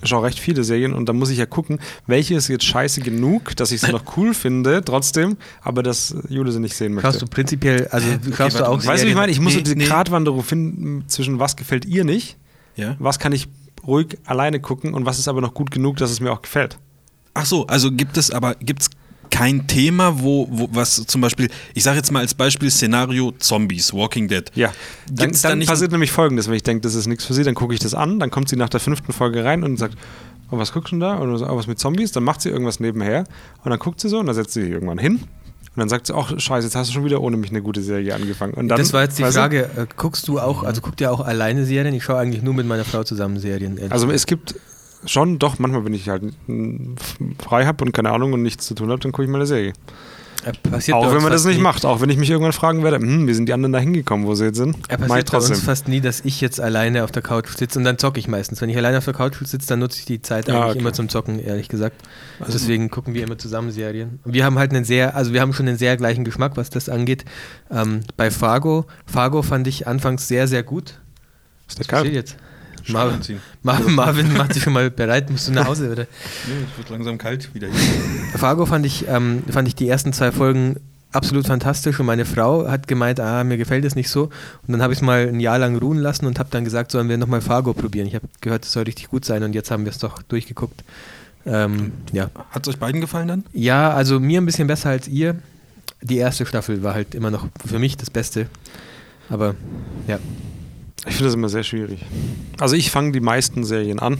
schaue recht viele Serien und da muss ich ja gucken, welche ist jetzt scheiße genug, dass ich sie noch cool finde, trotzdem, aber dass Jule sie nicht sehen möchte. Schaust du prinzipiell, also schaust warte, du auch weißt du, wie ich meine? Ich muss so Nee, diese nee. Gratwanderung finden zwischen was gefällt ihr nicht, ja. was kann ich ruhig alleine gucken und was ist aber noch gut genug, dass es mir auch gefällt. Ach so, also gibt es aber, gibt's kein Thema, wo, wo was zum Beispiel, ich sage jetzt mal als Beispiel Szenario Zombies, Walking Dead. Ja, dann, dann nicht- passiert nämlich folgendes, wenn ich denke, das ist nichts für sie, dann gucke ich das an, dann kommt sie nach der fünften Folge rein und sagt, oh, was guckst du denn da? Oder so, oh, was mit Zombies? Dann macht sie irgendwas nebenher und dann guckt sie so und dann setzt sie sich irgendwann hin und dann sagt sie, ach scheiße, jetzt hast du schon wieder ohne mich eine gute Serie angefangen. Und dann, das war jetzt die weißt du, Frage, äh, guckst du auch, also guckt ihr auch alleine Serien? Ich schaue eigentlich nur mit meiner Frau zusammen Serien. Also es gibt schon, doch, manchmal, wenn ich halt frei habe und keine Ahnung und nichts zu tun habe, dann gucke ich mal eine Serie. Äh, passiert Auch wenn man das nicht nie. macht, auch wenn ich mich irgendwann fragen werde, hm, wie sind die anderen da hingekommen, wo sie jetzt sind? Er ich passiert bei uns fast nie, dass ich jetzt alleine auf der Couch sitze und dann zocke ich meistens. Wenn ich alleine auf der Couch sitze, dann nutze ich die Zeit Ah, eigentlich okay. immer zum Zocken, ehrlich gesagt. Deswegen gucken wir immer zusammen Serien. Und wir haben halt einen sehr, also wir haben schon einen sehr gleichen Geschmack, was das angeht. Ähm, bei Fargo, Fargo fand ich anfangs sehr, sehr gut. Ist der Was passiert jetzt? Marvin, Marvin, Marvin macht sich schon mal bereit, musst du nach Hause, oder? Nee, es wird langsam kalt wieder hier. Fargo fand ich, ähm, fand ich die ersten zwei Folgen absolut fantastisch und meine Frau hat gemeint, ah, mir gefällt es nicht so. Und dann habe ich es mal ein Jahr lang ruhen lassen und habe dann gesagt, sollen wir nochmal Fargo probieren. Ich habe gehört, es soll richtig gut sein und jetzt haben wir es doch durchgeguckt. Ähm, ja. Hat es euch beiden gefallen dann? ja, also mir ein bisschen besser als ihr. Die erste Staffel war halt immer noch für mich das Beste. Aber ja, Ich finde das immer sehr schwierig. Also ich fange die meisten Serien an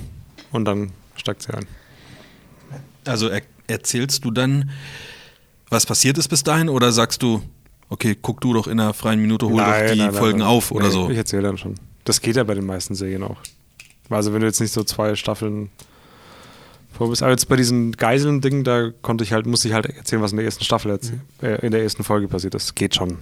und dann steigt sie ein. Also er, erzählst du dann, was passiert ist bis dahin oder sagst du, okay, guck du doch in einer freien Minute, hol doch die Folgen auf oder so? Ich erzähle dann schon. Das geht ja bei den meisten Serien auch. Also wenn du jetzt nicht so zwei Staffeln vor bist. Aber jetzt bei diesen Geiseln-Ding, da konnte ich halt, musste ich halt erzählen, was in der ersten Staffel erzäh- äh, in der ersten Folge passiert ist. Geht schon.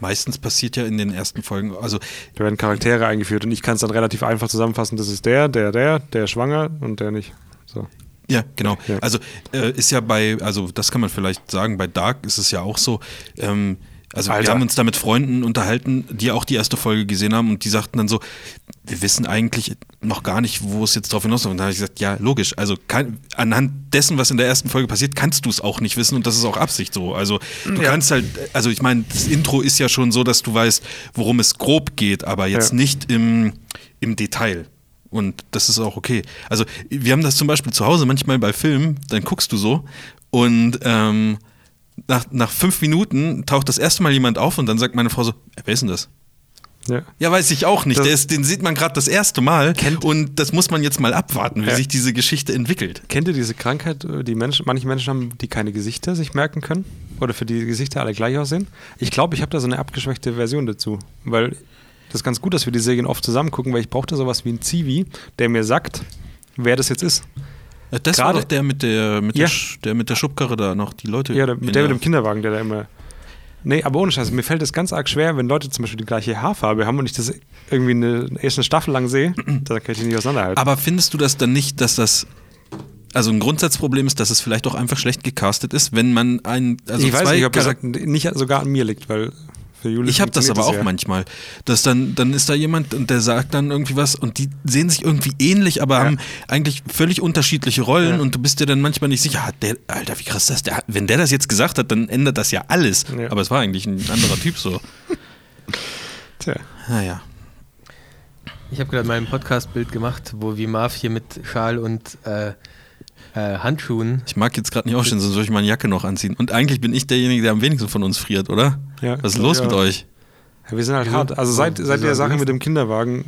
Meistens passiert ja in den ersten Folgen, also Da werden Charaktere eingeführt und ich kann es dann relativ einfach zusammenfassen. Das ist der, der, der, der ist schwanger und der nicht. So. Ja, genau. Ja. Also äh, ist ja bei, also das kann man vielleicht sagen, bei Dark ist es ja auch so. Ähm, also wir Alter. haben uns da mit Freunden unterhalten, die auch die erste Folge gesehen haben und die sagten dann so, wir wissen eigentlich noch gar nicht, wo es jetzt drauf hinausläuft. Und da habe ich gesagt, ja, logisch. Also kann, anhand dessen, was in der ersten Folge passiert, kannst du es auch nicht wissen und das ist auch Absicht so. Also du Ja. kannst halt, also ich meine, das Intro ist ja schon so, dass du weißt, worum es grob geht, aber jetzt Ja. nicht im, im Detail. Und das ist auch okay. Also wir haben das zum Beispiel zu Hause manchmal bei Filmen, dann guckst du so und ähm, nach, nach fünf Minuten taucht das erste Mal jemand auf und dann sagt meine Frau so, "Äh, wer ist denn das? Ja. Ja, weiß ich auch nicht. Der ist, den sieht man gerade das erste Mal Kennt- und das muss man jetzt mal abwarten, wie Ja. sich diese Geschichte entwickelt. Kennt ihr diese Krankheit, äh, die Menschen, manche Menschen haben, die keine Gesichter sich merken können? Oder für die Gesichter alle gleich aussehen? Ich glaube, ich habe da so eine abgeschwächte Version dazu. Weil das ist ganz gut, dass wir die Serien oft zusammen gucken, weil ich brauchte sowas wie einen Zivi, der mir sagt, wer das jetzt ist. Äh, Das Gerade- war doch der mit der, mit, Ja. der, der mit der Schubkarre da noch, die Leute. Ja, der, in der mit dem Kinderwagen, der da immer. Nee, aber ohne Scheiß, mir fällt es ganz arg schwer, wenn Leute zum Beispiel die gleiche Haarfarbe haben und ich das irgendwie eine, erst eine Staffel lang sehe, [clears throat] dann kann ich die nicht auseinanderhalten. Aber findest du das dann nicht, dass das also ein Grundsatzproblem ist, dass es vielleicht auch einfach schlecht gecastet ist, wenn man ein also ich weiß nicht, ob das nicht sogar an mir liegt, weil für Julius Ich habe das aber funktioniert auch ja. manchmal, dass dann dann ist da jemand und der sagt dann irgendwie was und die sehen sich irgendwie ähnlich, aber Ja. haben eigentlich völlig unterschiedliche Rollen Ja. und du bist dir dann manchmal nicht sicher, hat der Alter, wie krass ist das? Der, wenn der das jetzt gesagt hat, dann ändert das ja alles. Ja. Aber es war eigentlich ein anderer Typ so. [laughs] Tja. Naja. ich habe gerade mal ein Podcast-Bild gemacht, wo wie Marv hier mit Schal und äh, äh, Handschuhen Ich mag jetzt gerade nicht aufstehen, sonst soll ich meine Jacke noch anziehen. Und eigentlich bin ich derjenige, der am wenigsten von uns friert, oder? Ja, Was ist los ja. mit euch? Ja, wir sind halt hart. Also seit, seit der Sache mit dem Kinderwagen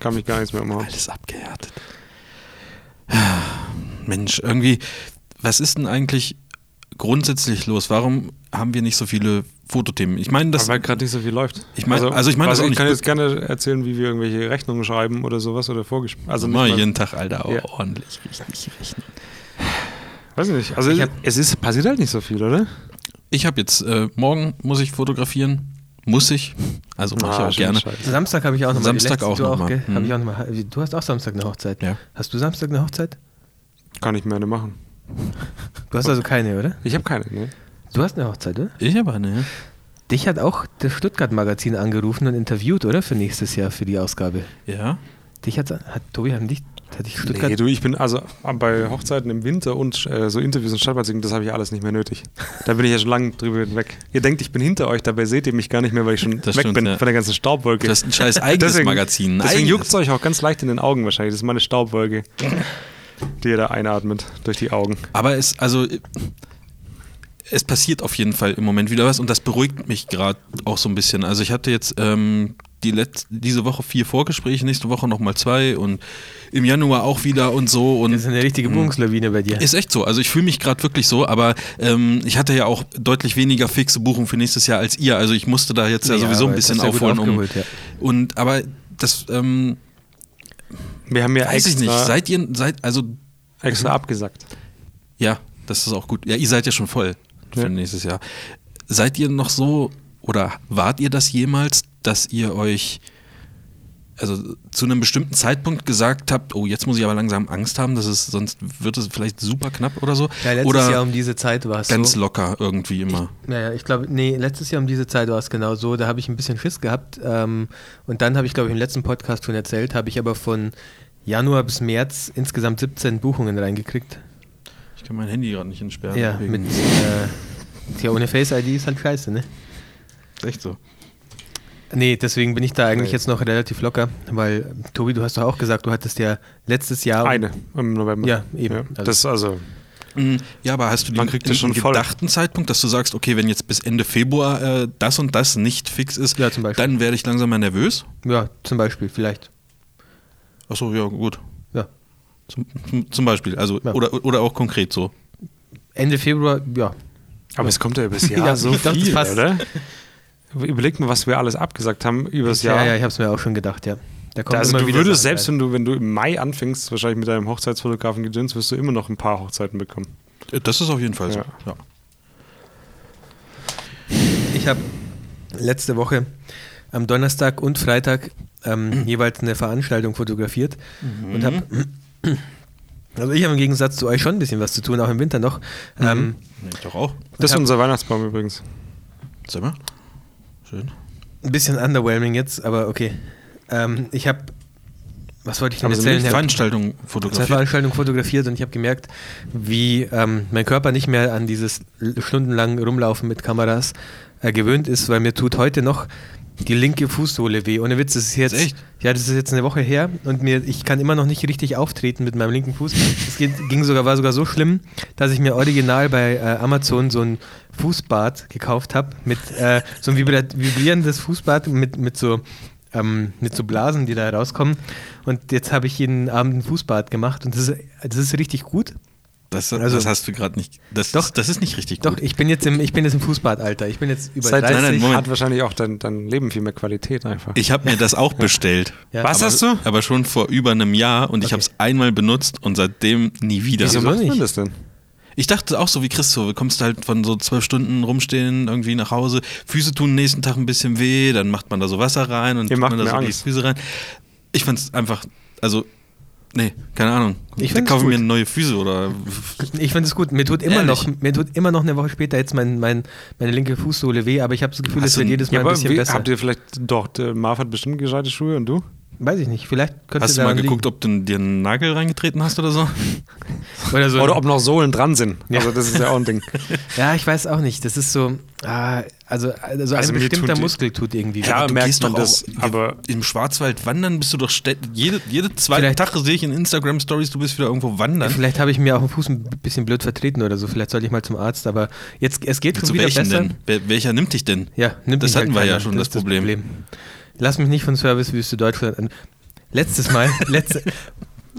kam ich gar nichts mehr umhauen. Alles abgehärtet. Mensch, irgendwie, was ist denn eigentlich grundsätzlich los? Warum haben wir nicht so viele Fotothemen? Ich meine, das. weil gerade nicht so viel läuft. Ich mein- also ich mein was das auch ich kann jetzt gerne erzählen, wie wir irgendwelche Rechnungen schreiben oder sowas oder vorgespielt. Also Also mal- jeden Tag, Alter, Ja. ordentlich, richtig rechnen. Weiß ich nicht. Also Ich hab- es ist passiert halt nicht so viel, oder? Ich habe jetzt, äh, morgen muss ich fotografieren. Muss ich. Also mache ich Ah, auch schön, gerne. scheiße. Samstag habe ich auch noch Samstag auch du noch auch, mal. gell? Hab ich auch noch mal. Du hast auch Samstag eine Hochzeit. Ja. Hast du Samstag eine Hochzeit? Kann ich mehr eine machen. Du hast also keine, oder? Ich habe keine, ne? Du hast eine Hochzeit, oder? Ich habe eine, ja. Dich hat auch das Stuttgart-Magazin angerufen und interviewt, oder? Für nächstes Jahr, für die Ausgabe. Ja. Dich hat, hat Tobi, hat dich, hat dich Stuttgart. Nee, du, ich bin also bei Hochzeiten im Winter und äh, so Interviews und Stadtbazingen, das habe ich alles nicht mehr nötig. Da bin ich ja schon lange drüber hinweg. Ihr denkt, ich bin hinter euch, dabei seht ihr mich gar nicht mehr, weil ich schon Das weg stimmt, bin ja. von der ganzen Staubwolke. Du hast ein scheiß eigenes [laughs] Deswegen- Magazin. ein Deswegen juckt es euch auch ganz leicht in den Augen wahrscheinlich. Das ist meine Staubwolke, [laughs] die ihr da einatmet durch die Augen. Aber es, also, es passiert auf jeden Fall im Moment wieder was und das beruhigt mich gerade auch so ein bisschen. Also ich hatte jetzt ähm, die Letz diese Woche vier Vorgespräche, nächste Woche nochmal zwei und im Januar auch wieder und so. Und Das ist eine richtige Buchungslawine bei dir. ist echt so. Also ich fühle mich gerade wirklich so, aber ähm, ich hatte ja auch deutlich weniger fixe Buchungen für nächstes Jahr als ihr. Also ich musste da jetzt ja, Ja, sowieso ein bisschen aufholen. Um, ja. Und aber das ähm, Wir haben ja weiß ich nicht. Seid ihr, seid, also extra abgesagt. ja, das ist auch gut. Ja, ihr seid ja schon voll für Ja. nächstes Jahr. Seid ihr noch so oder wart ihr das jemals, dass ihr euch also zu einem bestimmten Zeitpunkt gesagt habt, oh, jetzt muss ich aber langsam Angst haben, dass es sonst wird es vielleicht super knapp oder so? Ja, letztes oder Jahr um diese Zeit war es ganz so. locker irgendwie immer. Naja, ich glaube, nee, letztes Jahr um diese Zeit war es genau so. Da habe ich ein bisschen Schiss gehabt. Ähm, und dann habe ich, glaube ich, im letzten Podcast schon erzählt, habe ich aber von Januar bis März insgesamt 17 Buchungen reingekriegt. Ich kann mein Handy gerade nicht entsperren. Ja, mit. Äh, ja, ohne Face ID ist halt scheiße, ne? echt so. Nee, deswegen bin ich da eigentlich Nee. jetzt noch relativ locker, weil, Tobi, du hast doch auch gesagt, du hattest ja letztes Jahr. Eine im November. Ja, eben. Also- das also Mm, Ja, aber hast du den, kriegt den das schon voll. gedachten Zeitpunkt, dass du sagst, okay, wenn jetzt bis Ende Februar äh, das und das nicht fix ist, Ja, dann werde ich langsam mal nervös? Ja, zum Beispiel, vielleicht. Achso, ja, gut. Ja. Zum, zum- zum Beispiel, also Ja. oder, oder auch konkret so. Ende Februar, ja. Aber es kommt ja übers [laughs] Jahr Ja, so dachte viel, fast. oder? [laughs] Überleg mal, was wir alles abgesagt haben übers Jahr. Ja, ja, ich habe es mir auch schon gedacht, ja. Da kommt also immer du würdest selbst, rein. wenn du, wenn du im Mai anfängst, wahrscheinlich mit deinem Hochzeitsfotografen gedöns, wirst du immer noch ein paar Hochzeiten bekommen. Äh, Das ist auf jeden Fall so. Ja. Ja. Ich habe letzte Woche am Donnerstag und Freitag ähm, [clears throat] jeweils eine Veranstaltung fotografiert und habe [clears throat] also ich habe im Gegensatz zu euch schon ein bisschen was zu tun, auch im Winter noch. Ähm, Nee, ich doch auch. Das ist unser Weihnachtsbaum übrigens. Sag mal. Schön. ein bisschen underwhelming jetzt, aber okay. Ähm, ich habe, was wollte ich denn so erzählen? Ich Veranstaltung fotografiert. Veranstaltungen fotografiert und ich habe gemerkt, wie ähm, mein Körper nicht mehr an dieses stundenlang Rumlaufen mit Kameras äh, gewöhnt ist, weil mir tut heute noch die linke Fußsohle weh. Ohne Witz, das ist jetzt, Echt? ja, das ist jetzt eine Woche her und mir, ich kann immer noch nicht richtig auftreten mit meinem linken Fuß. Es [laughs] ging sogar, war sogar so schlimm, dass ich mir original bei äh, Amazon so ein Fußbad gekauft habe mit äh, so ein vibrierendes Fußbad mit, mit so ähm, mit so Blasen, die da rauskommen. Und jetzt habe ich jeden Abend ein Fußbad gemacht und das ist, das ist richtig gut. Das, Also- das hast du gerade nicht. Das, Doch. das ist nicht richtig Doch, gut. ich bin jetzt im, ich bin jetzt im Fußbadalter. Ich bin jetzt über Seit 30. nein, nein, hat wahrscheinlich auch dein, dein Leben viel mehr Qualität einfach. Ich habe mir das auch [laughs] bestellt. Ja. Was aber, hast du? Aber schon vor über einem Jahr und ich Okay. habe es einmal benutzt und seitdem nie wieder. Wieso Wieso macht man nicht? das denn? Ich dachte auch so wie Christo, du kommst halt von so zwölf Stunden rumstehen irgendwie nach Hause, Füße tun nächsten Tag ein bisschen weh, dann macht man da so Wasser rein und Ihr tut macht man da so Angst. die Füße rein. Ich fand's einfach, also, nee, keine Ahnung. Ich kaufe mir neue Füße oder Ich finde es gut. Mir tut immer Ehrlich? noch, mir tut immer noch eine Woche später jetzt mein, mein, meine linke Fußsohle weh, aber ich habe das Gefühl, es wird jedes Mal Ja, ein bisschen wie, besser. habt ihr vielleicht doch, Marv hat bestimmt gescheite Schuhe und du? Weiß ich nicht. Vielleicht könnte hast du mal geguckt, liegen. ob du dir einen Nagel reingetreten hast oder so? [laughs] oder so. Oder ob noch Sohlen dran sind. Ja. Also das ist ja auch ein Ding. [laughs] ja, ich weiß auch nicht. Das ist so, ah, also, also, Also ein bestimmter tut Muskel tut irgendwie weh. Ja, du man doch das, auch, aber- im Schwarzwald wandern bist du doch jede, jede zweite Vielleicht- Tag sehe ich in Instagram Stories, du bist wieder irgendwo wandern. Vielleicht habe ich mir auch den Fuß ein bisschen blöd vertreten oder so. Vielleicht sollte ich mal zum Arzt. Aber jetzt, es geht schon Zu wieder besser. denn? Welcher nimmt dich denn? Ja, nimmt Das mich halt hatten wir ja schon, das ist Problem. Lass mich nicht von Servicewüste Deutschland an. Letztes Mal, [laughs] letzte,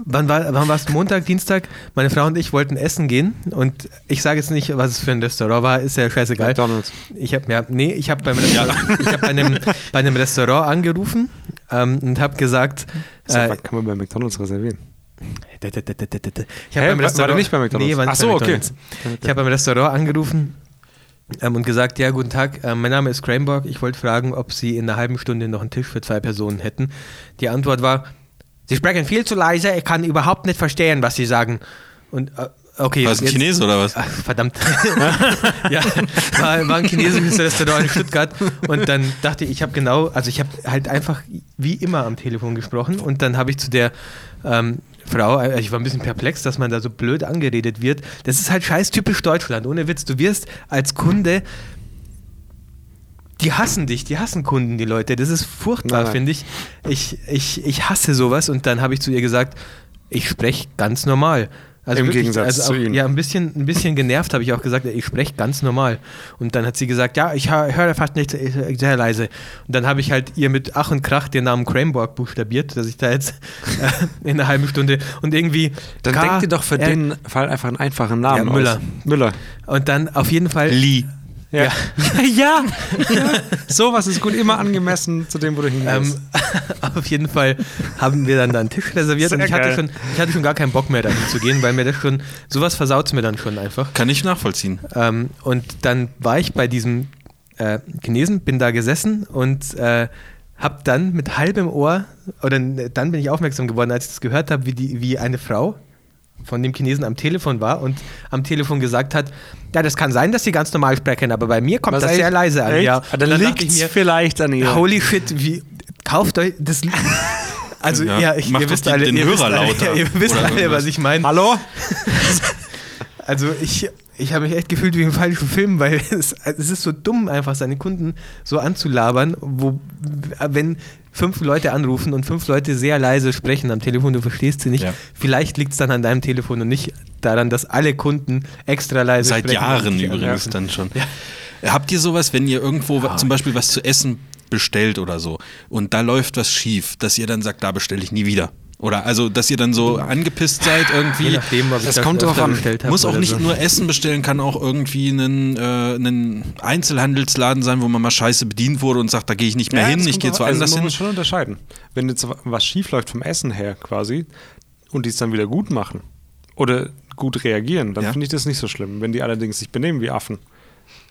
wann war wann war's? Montag, Dienstag? Meine Frau und ich wollten essen gehen und ich sage jetzt nicht, was es für ein Restaurant war, ist ja scheißegal. McDonalds. Ich habe ja, nee, ich habe ich hab bei, einem, [laughs] bei einem Restaurant angerufen ähm, und habe gesagt, Sag äh, kann man bei McDonalds reservieren? ich habe Hä? beim War- war Restaurant der nicht bei McDonald's? Nee, war nicht Ach so, bei okay. McDonald's. Ich habe beim Restaurant angerufen ähm, und gesagt, ja, guten Tag, äh, mein Name ist Cranborg. Ich wollte fragen, ob Sie in einer halben Stunde noch einen Tisch für zwei Personen hätten. Die Antwort war, Sie sprechen viel zu leise, ich kann überhaupt nicht verstehen, was Sie sagen. Und äh, okay. War es ein jetzt- Chinese oder was? Ach, verdammt. [laughs] ja, war, war ein chinesisches Restaurant in Stuttgart und dann dachte ich, ich habe genau, also ich habe halt einfach wie immer am Telefon gesprochen und dann habe ich zu der ähm, Frau, äh, ich war ein bisschen perplex, dass man da so blöd angeredet wird. Das ist halt scheiß typisch Deutschland, ohne Witz. Du wirst als Kunde die hassen dich, die hassen Kunden, die Leute. Das ist furchtbar, finde ich. ich. Ich ich hasse sowas und dann habe ich zu ihr gesagt, ich spreche ganz normal. Also Im wirklich, Gegensatz also zu auch, Ihnen. Ja, ein bisschen, ein bisschen genervt habe ich auch gesagt, ich spreche ganz normal. Und dann hat sie gesagt, ja, ich hö- höre fast nicht, äh, sehr leise. Und dann habe ich halt ihr mit Ach und Krach den Namen Cranborg buchstabiert, dass ich da jetzt [laughs] äh, in einer halben Stunde und irgendwie. Dann K- denkt ihr doch für den Fall einfach einen einfachen Namen Ja, Müller. aus. Müller. Und dann auf jeden Fall. Lee. Ja. Ja. [laughs] ja. ja. [laughs] Sowas ist gut, immer angemessen zu dem, wo du hingehst. Ähm, [laughs] auf jeden Fall haben wir dann da einen Tisch reserviert Sehr und ich hatte, geil. schon, ich hatte schon gar keinen Bock mehr dahin zu gehen, weil mir das schon, sowas versaut mir dann schon einfach. Kann ich nachvollziehen. Ähm, und dann war ich bei diesem äh, Chinesen, bin da gesessen und äh, habe dann mit halbem Ohr, oder n- dann bin ich aufmerksam geworden, als ich das gehört habe, wie, die, wie eine Frau von dem Chinesen am Telefon war und am Telefon gesagt hat, ja, das kann sein, dass sie ganz normal sprechen, aber bei mir kommt Was, das echt? sehr leise an. Echt? Ja. Ah, Und Dann, liegt ich es mir, vielleicht an ihr. Holy [laughs] shit, wie kauft euch das. [laughs] Also Ja, ja, ich, ihr wisst alle, den ihr wisst Hörer alle, lauter [laughs] ihr wisst oder alle, irgendwas. was ich meine. Hallo? Also ich, ich habe mich echt gefühlt wie im falschen Film, weil es, es ist so dumm, einfach seine Kunden so anzulabern, wo wenn fünf Leute anrufen und fünf Leute sehr leise sprechen am Telefon, du verstehst sie nicht. Ja. Vielleicht liegt es dann an deinem Telefon und nicht daran, dass alle Kunden extra leise Seit sprechen. Jahren Ja. übrigens dann schon. Habt ihr sowas, wenn ihr irgendwo wa- zum Beispiel was zu essen bestellt oder so und da läuft was schief, dass ihr dann sagt, da bestelle ich nie wieder? Oder also, dass ihr dann so angepisst seid Je irgendwie? nachdem, ob ich Es das kommt drauf an. Muss auch nicht so. nur Essen bestellen, kann auch irgendwie ein äh, ein Einzelhandelsladen sein, wo man mal scheiße bedient wurde und sagt, da gehe ich nicht mehr hin, das ich gehe woanders also man hin. muss schon unterscheiden. Wenn jetzt was schief läuft vom Essen her quasi und die es dann wieder gut machen oder gut reagieren, dann Ja. finde ich das nicht so schlimm. Wenn die allerdings sich benehmen wie Affen.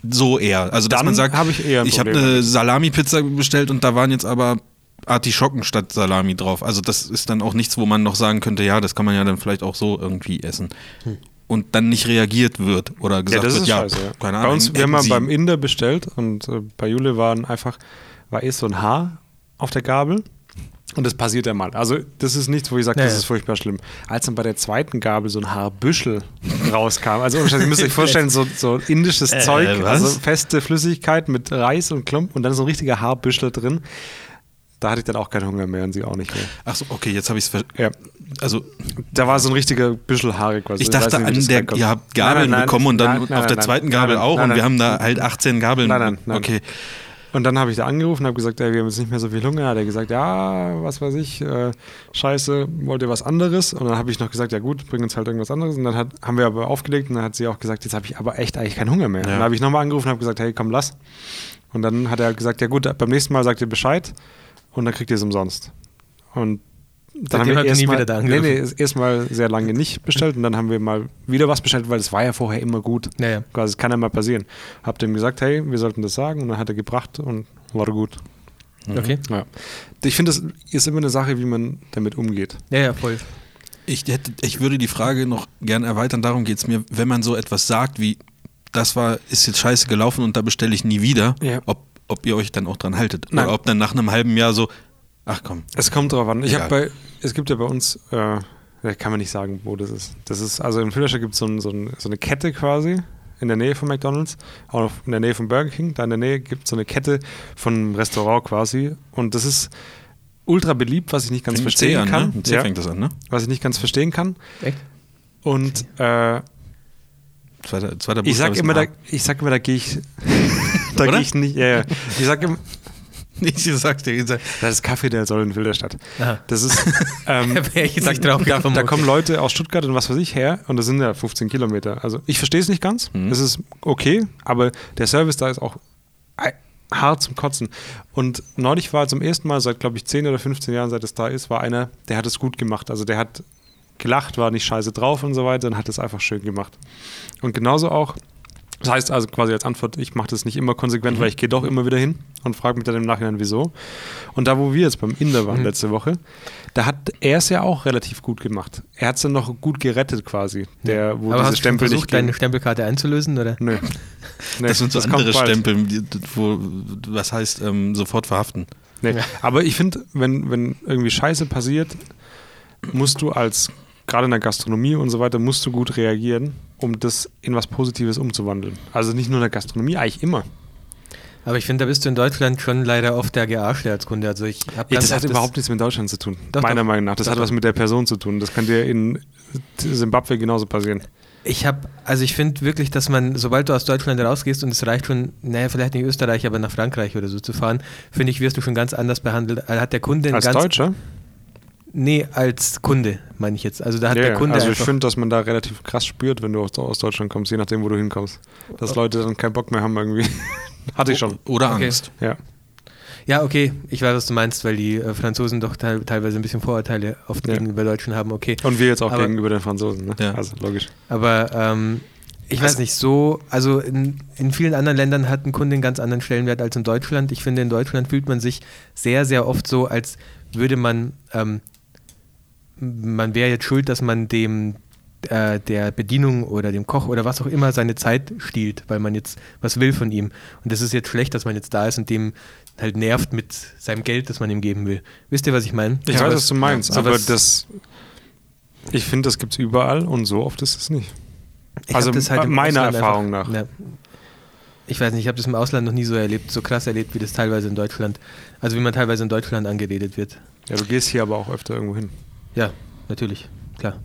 So eher. Also, dass Dann man sagt, habe ich ich habe eine. Salami-Pizza bestellt und da waren jetzt aber Artischocken statt Salami drauf. Also, das ist dann auch nichts, wo man noch sagen könnte, ja, das kann man ja dann vielleicht auch so irgendwie essen. Und dann nicht reagiert wird oder gesagt das wird, ist ja, scheiße. Ja. keine Bei Ahnung. uns, wir haben mal beim Inder bestellt und äh, bei Jule waren einfach, war eh so ein Haar auf der Gabel. Und das passiert ja mal. Also, das ist nichts, wo ich sage, Ja, das ja. ist furchtbar schlimm. Als dann bei der zweiten Gabel so ein Haarbüschel [laughs] rauskam, also ihr müsst euch vorstellen, so, so indisches Äh, Zeug, was? also feste Flüssigkeit mit Reis und Klump und dann so ein richtiger Haarbüschel drin. Da hatte ich dann auch keinen Hunger mehr und sie auch nicht mehr. Ach so, okay, jetzt habe ich es ver Ja. Also, Da war so ein richtiger Büschel Haare quasi. ich dachte nicht, an der, ihr habt Gabeln Nein, nein, bekommen und dann nein, nein, auf der nein, zweiten nein, Gabel nein, auch nein, und wir nein. haben da halt 18 Gabeln. Nein, nein, nein. Okay. Und dann habe ich da angerufen und habe gesagt, ey, wir haben jetzt nicht mehr so viel Hunger. Hat er gesagt, ja, was weiß ich, äh, scheiße, wollt ihr was anderes? Und dann habe ich noch gesagt, ja gut, bring uns halt irgendwas anderes. Und dann hat, haben wir aber aufgelegt und dann hat sie auch gesagt, jetzt habe ich aber echt eigentlich keinen Hunger mehr. Und dann habe ich nochmal angerufen und habe gesagt, hey, komm, lass. Und dann hat er halt gesagt, ja gut, beim nächsten Mal sagt ihr Bescheid und dann kriegt ihr es umsonst. Und dann Seitdem ihr nie erstmal- wieder da Nee, angerufen. nee, erstmal sehr lange nicht bestellt und dann haben wir mal wieder was bestellt, weil es war ja vorher immer gut. Ja, ja. Quasi, es kann ja mal passieren. Hab dem gesagt, hey, wir sollten das sagen und dann hat er gebracht und war gut. Okay. Ja. Ich finde, das ist immer eine Sache, wie man damit umgeht. Ja, ja, voll. Ich, hätte, ich würde die Frage noch gern erweitern, darum geht es mir, wenn man so etwas sagt wie, das war, ist jetzt scheiße gelaufen und da bestelle ich nie wieder, Ja. ob, ob ihr euch dann auch dran haltet. Nein. Oder ob dann nach einem halben Jahr so, ach komm. Es kommt drauf an. Ich habe bei, es gibt ja bei uns, äh, da kann man nicht sagen, wo das ist. Das ist, also in Filderstadt gibt so es so, ein, so eine Kette quasi in der Nähe von McDonalds, auch in der Nähe von Burger King. Da in der Nähe gibt es so eine Kette von einem Restaurant quasi. Und das ist ultra beliebt, was ich nicht ganz Fängt verstehen an, kann. ne? C Ja, fängt das an, ne? was ich nicht ganz verstehen kann. Echt? Und äh, Zweiter, zweiter ich sag immer, da, ich sag immer, da gehe ich, gehe ich nicht. Ja, ja. Ich sag immer, [laughs] Ich sag's dir, ich sag, das ist Kaffee, der soll in Filderstadt. Aha. Das ist, [laughs] ähm, ich nicht drauf da, da kommen Leute aus Stuttgart und was weiß ich her und das sind ja 15 Kilometer. Also ich verstehe es nicht ganz. Mhm. Es ist okay, aber der Service da ist auch hart zum Kotzen. Und neulich war zum ersten Mal seit, glaube ich, 10 oder 15 Jahren, seit es da ist, war einer, der hat es gut gemacht. Also der hat gelacht, war nicht scheiße drauf und so weiter und hat es einfach schön gemacht. Und genauso auch, das heißt also quasi als Antwort, ich mache das nicht immer konsequent, Mhm. weil ich gehe doch immer wieder hin und frage mich dann im Nachhinein, wieso. Und da, wo wir jetzt beim Inder waren Mhm. letzte Woche, da hat er es ja auch relativ gut gemacht. Er hat es dann noch gut gerettet quasi, der, wo Aber diese hast du schon Stempel nicht versucht, deine gehen. Stempelkarte einzulösen, oder? Nö. [laughs] Nee, das sind so andere. Stempel, wo, was heißt ähm, sofort verhaften. Nee. Ja. Aber ich finde, wenn, wenn irgendwie Scheiße passiert, musst du als, gerade in der Gastronomie und so weiter, musst du gut reagieren, um das in was Positives umzuwandeln. Also nicht nur in der Gastronomie, eigentlich immer. Aber ich finde, da bist du in Deutschland schon leider oft der Gearschte als Kunde. Also ich habe Ja, das hat überhaupt nichts mit Deutschland zu tun. Doch, meiner doch. Meinung nach. Das Doch, hat was mit der Person zu tun. Das kann dir in Simbabwe genauso passieren. Ich habe, also ich finde wirklich, dass man, sobald du aus Deutschland rausgehst und es reicht schon, naja, vielleicht nicht Österreich, aber nach Frankreich oder so zu fahren, finde ich, wirst du schon ganz anders behandelt. Hat der Kunde Als ganz, Deutscher? Nee, als Kunde, meine ich jetzt. Also da hat Ja, der ja. Kunde also ich finde, dass man da relativ krass spürt, wenn du aus, aus Deutschland kommst, je nachdem, wo du hinkommst. Dass Leute dann keinen Bock mehr haben irgendwie. [laughs] Hatte ich schon. Oder Okay. Angst. Ja. Ja, okay, ich weiß, was du meinst, weil die äh, Franzosen doch teil, teilweise ein bisschen Vorurteile oft Ja. gegenüber Deutschen haben, okay. Und wir jetzt auch Aber- gegenüber den Franzosen. Ne? Ja. Also logisch. Aber ähm, ich weiß nicht, so, also in, in vielen anderen Ländern hat ein Kunde einen ganz anderen Stellenwert als in Deutschland. Ich finde, in Deutschland fühlt man sich sehr, sehr oft so, als würde man, ähm, man wäre jetzt schuld, dass man dem äh, der Bedienung oder dem Koch oder was auch immer seine Zeit stiehlt, weil man jetzt was will von ihm. Und das ist jetzt schlecht, dass man jetzt da ist und dem halt nervt mit seinem Geld, das man ihm geben will. Wisst ihr, was ich meine? Ich Ja, weiß, was- du meinst, ja, aber das. Ich finde, das gibt es überall und so oft ist es nicht. Ich Also halt meiner Ausland Erfahrung einfach, nach. Ja. Ich weiß nicht, ich habe das im Ausland noch nie so erlebt, so krass erlebt, wie das teilweise in Deutschland, also wie man teilweise in Deutschland angeredet wird. Ja, du gehst hier aber auch öfter irgendwo hin. Ja, natürlich, klar.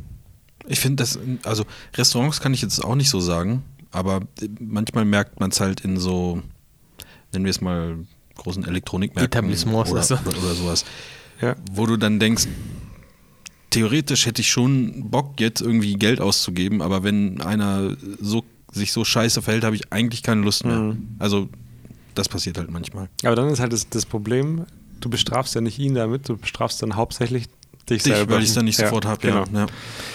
Ich finde das, also Restaurants kann ich jetzt auch nicht so sagen, aber manchmal merkt man es halt in so, nennen wir es mal, großen Elektronikmärkten Etablissements oder, oder so. oder, oder sowas, Ja. wo du dann denkst, theoretisch hätte ich schon Bock, jetzt irgendwie Geld auszugeben, aber wenn einer so, sich so scheiße verhält, habe ich eigentlich keine Lust mehr. Mhm. Also das passiert halt manchmal. Aber dann ist halt das, das Problem, du bestrafst ja nicht ihn damit, du bestrafst dann hauptsächlich dich, Dich, selber. weil ich es dann nicht Ja, sofort habe. Genau. Ja, ja.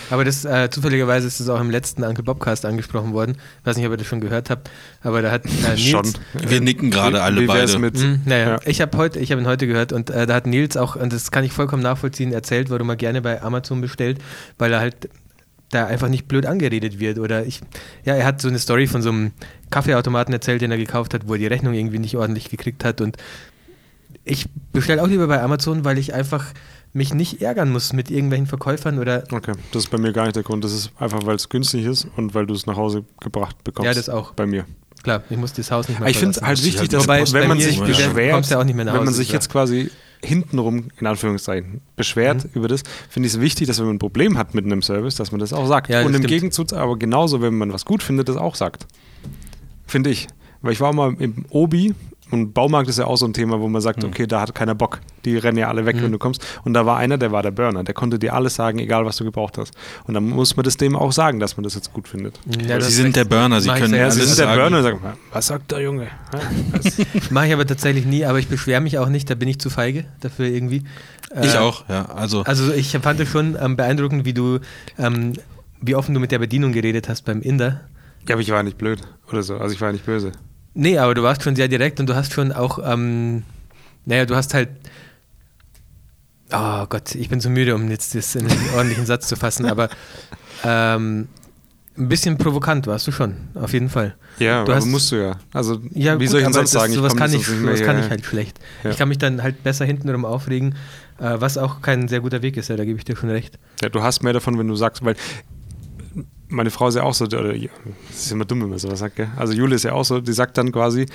Aber das, äh, zufälligerweise ist es auch im letzten Uncle Bobcast angesprochen worden. Ich weiß nicht, ob ihr das schon gehört habt, aber da hat äh, [laughs] Nils, Schon. Wir nicken gerade alle Wie beide. Mit, Mhm, naja, Ja. ich habe heute, ich habe ihn heute gehört und äh, da hat Nils auch, und das kann ich vollkommen nachvollziehen, erzählt, warum er gerne bei Amazon bestellt, weil er halt da einfach nicht blöd angeredet wird. Oder ich, ja, er hat so eine Story von so einem Kaffeeautomaten erzählt, den er gekauft hat, wo er die Rechnung irgendwie nicht ordentlich gekriegt hat. Und ich bestelle auch lieber bei Amazon, weil ich einfach mich nicht ärgern muss mit irgendwelchen Verkäufern oder Okay, das ist bei mir gar nicht der Grund. Das ist einfach, weil es günstig ist und weil du es nach Hause gebracht bekommst. Ja, das auch. Bei mir. klar, ich muss das Haus nicht mehr Aber ich finde es halt wichtig, halt dass Wobei, wenn man sich beschwert, kommst ja auch nicht mehr nach wenn man sich jetzt quasi hintenrum, in Anführungszeichen, beschwert Mhm. über das, finde ich es wichtig, dass wenn man ein Problem hat mit einem Service, dass man das auch sagt. Ja, das und im stimmt. Gegenzug aber genauso, wenn man was gut findet, das auch sagt. Finde ich. Weil ich war mal im Obi und Baumarkt ist ja auch so ein Thema, wo man sagt, okay, da hat keiner Bock. Die rennen ja alle weg, Mhm. wenn du kommst. Und da war einer, der war der Burner. Der konnte dir alles sagen, egal was du gebraucht hast. Und dann muss man das dem auch sagen, dass man das jetzt gut findet. Ja, Sie sind der Burner, Sie können Ja, alles sie sind der sagen. Burner und sagen, was sagt der Junge? [laughs] Mache ich aber tatsächlich nie, aber ich beschwere mich auch nicht, da bin ich zu feige dafür irgendwie. Ich Äh, auch, ja. Also, Also ich fand es schon ähm, beeindruckend, wie du, ähm, wie offen du mit der Bedienung geredet hast beim Inder. Ja, aber ich war nicht blöd oder so. Also ich war nicht böse. Nee, aber du warst schon sehr direkt und du hast schon auch, ähm, naja, du hast halt, oh Gott, ich bin so müde, um jetzt das in einen ordentlichen Satz zu fassen, aber [laughs] ähm, ein bisschen provokant warst du schon, auf jeden Fall. Ja, Du aber hast- musst du ja. Also Ja, wie gut, soll ich denn sonst sagen? sowas komm kann, ich, mehr sowas kann ich halt schlecht. Ja. Ich kann mich dann halt besser hintenrum aufregen, äh, was auch kein sehr guter Weg ist, ja, da gebe ich dir schon recht. Ja, du hast mehr davon, wenn du sagst, weil meine Frau ist ja auch so, oder das ist immer dumm, wenn man sowas sagt, gell? Also Jule ist ja auch so, die sagt dann quasi,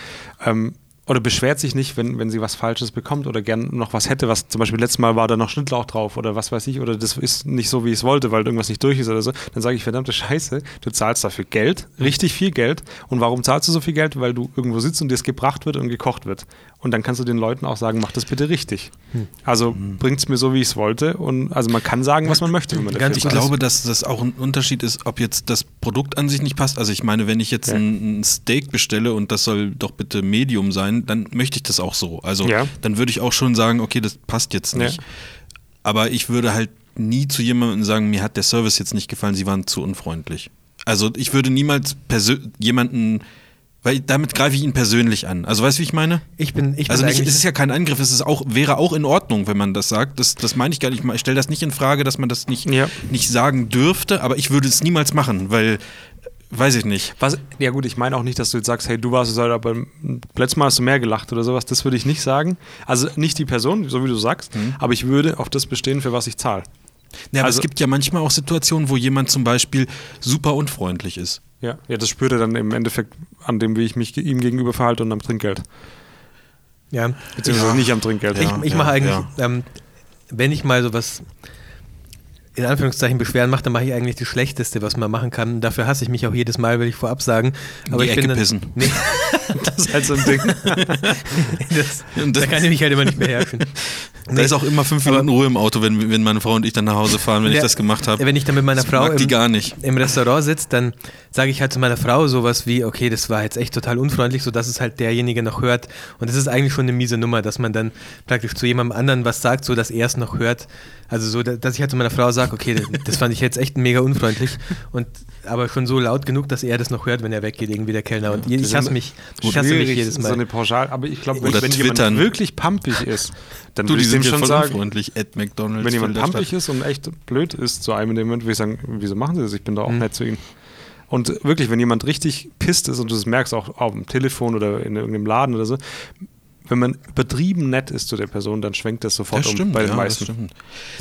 ähm, oder beschwert sich nicht, wenn, wenn sie was Falsches bekommt oder gern noch was hätte, was zum Beispiel letztes Mal war da noch Schnittlauch drauf oder was weiß ich, oder das ist nicht so, wie ich es wollte, weil irgendwas nicht durch ist oder so, dann sage ich, verdammte Scheiße, du zahlst dafür Geld, richtig viel Geld. Und warum zahlst du so viel Geld? Weil du irgendwo sitzt und dir es gebracht wird und gekocht wird. Und dann kannst du den Leuten auch sagen, mach das bitte richtig. Also bringt es mir so, wie ich es wollte. Und also man kann sagen, was man möchte, wenn man Ganz Ich glaube, dass das auch ein Unterschied ist, ob jetzt das Produkt an sich nicht passt. Also ich meine, wenn ich jetzt Ja. ein, ein Steak bestelle und das soll doch bitte Medium sein, dann möchte ich das auch so. Also Ja. dann würde ich auch schon sagen, okay, das passt jetzt nicht. Aber ich würde halt nie zu jemandem sagen, mir hat der Service jetzt nicht gefallen, sie waren zu unfreundlich. Also ich würde niemals jemanden, weil damit greife ich ihn persönlich an. Also weißt du, wie ich meine? Ich bin, ich bin Also nicht, es ist ja kein Angriff, es ist auch, wäre auch in Ordnung, wenn man das sagt. Das, das meine ich gar nicht. Ich stelle das nicht in Frage, dass man das nicht, Ja. nicht sagen dürfte, aber ich würde es niemals machen, weil, weiß ich nicht. Was, ja gut, ich meine auch nicht, dass du jetzt sagst, hey, du warst es halt, aber letztes Mal hast du mehr gelacht oder sowas. Das würde ich nicht sagen. Also nicht die Person, so wie du sagst, Mhm. aber ich würde auf das bestehen, für was ich zahle. Ja, aber Also- es gibt ja manchmal auch Situationen, wo jemand zum Beispiel super unfreundlich ist. Ja, ja, das spürt er dann im Endeffekt an dem, wie ich mich ihm gegenüber verhalte und am Trinkgeld. Ja. Beziehungsweise Ja. nicht am Trinkgeld. Ich, Ja, ich ja, mache eigentlich, ja. ähm, wenn ich mal sowas in Anführungszeichen Beschweren mache, dann mache ich eigentlich das Schlechteste, was man machen kann. Dafür hasse ich mich auch jedes Mal, will ich vorab sagen. Aber die ich Ecke bin dann, pissen. Nee, [laughs] Das ist halt so ein Ding. [laughs] das, Und da das- kann ich mich halt immer nicht beherrschen. [laughs] Da ist auch immer fünf Minuten Ruhe im Auto, wenn, wenn meine Frau und ich dann nach Hause fahren, wenn ich Ja, das gemacht habe. Wenn ich dann mit meiner Das Frau im, gar nicht. im Restaurant sitze, dann sage ich halt zu meiner Frau sowas wie, okay, das war jetzt echt total unfreundlich, sodass es halt derjenige noch hört. Und das ist eigentlich schon eine miese Nummer, dass man dann praktisch zu jemandem anderen was sagt, so dass er es noch hört. Also so, da- dass ich halt zu meiner Frau sage, okay, das fand ich jetzt echt mega unfreundlich. Und aber schon so laut genug, dass er das noch hört, wenn er weggeht, irgendwie der Kellner. Und ich hasse mich, ich hasse mich Schwierig, jedes So Mal. eine Pauschal, aber ich glaube, wenn, Oder wenn twittern. jemand wirklich pampig ist, dann Du, würde ich dem schon sagen. At McDonalds. Wenn jemand pampig ist und echt blöd ist zu einem in dem Moment, würde ich sagen, wieso machen sie das? Ich bin da auch Mhm. nett zu ihm. Und wirklich, wenn jemand richtig pisst ist und du das merkst auch auf dem Telefon oder in irgendeinem Laden oder so, wenn man übertrieben nett ist zu der Person, dann schwenkt das sofort Das um stimmt, bei den ja, meisten. das stimmt.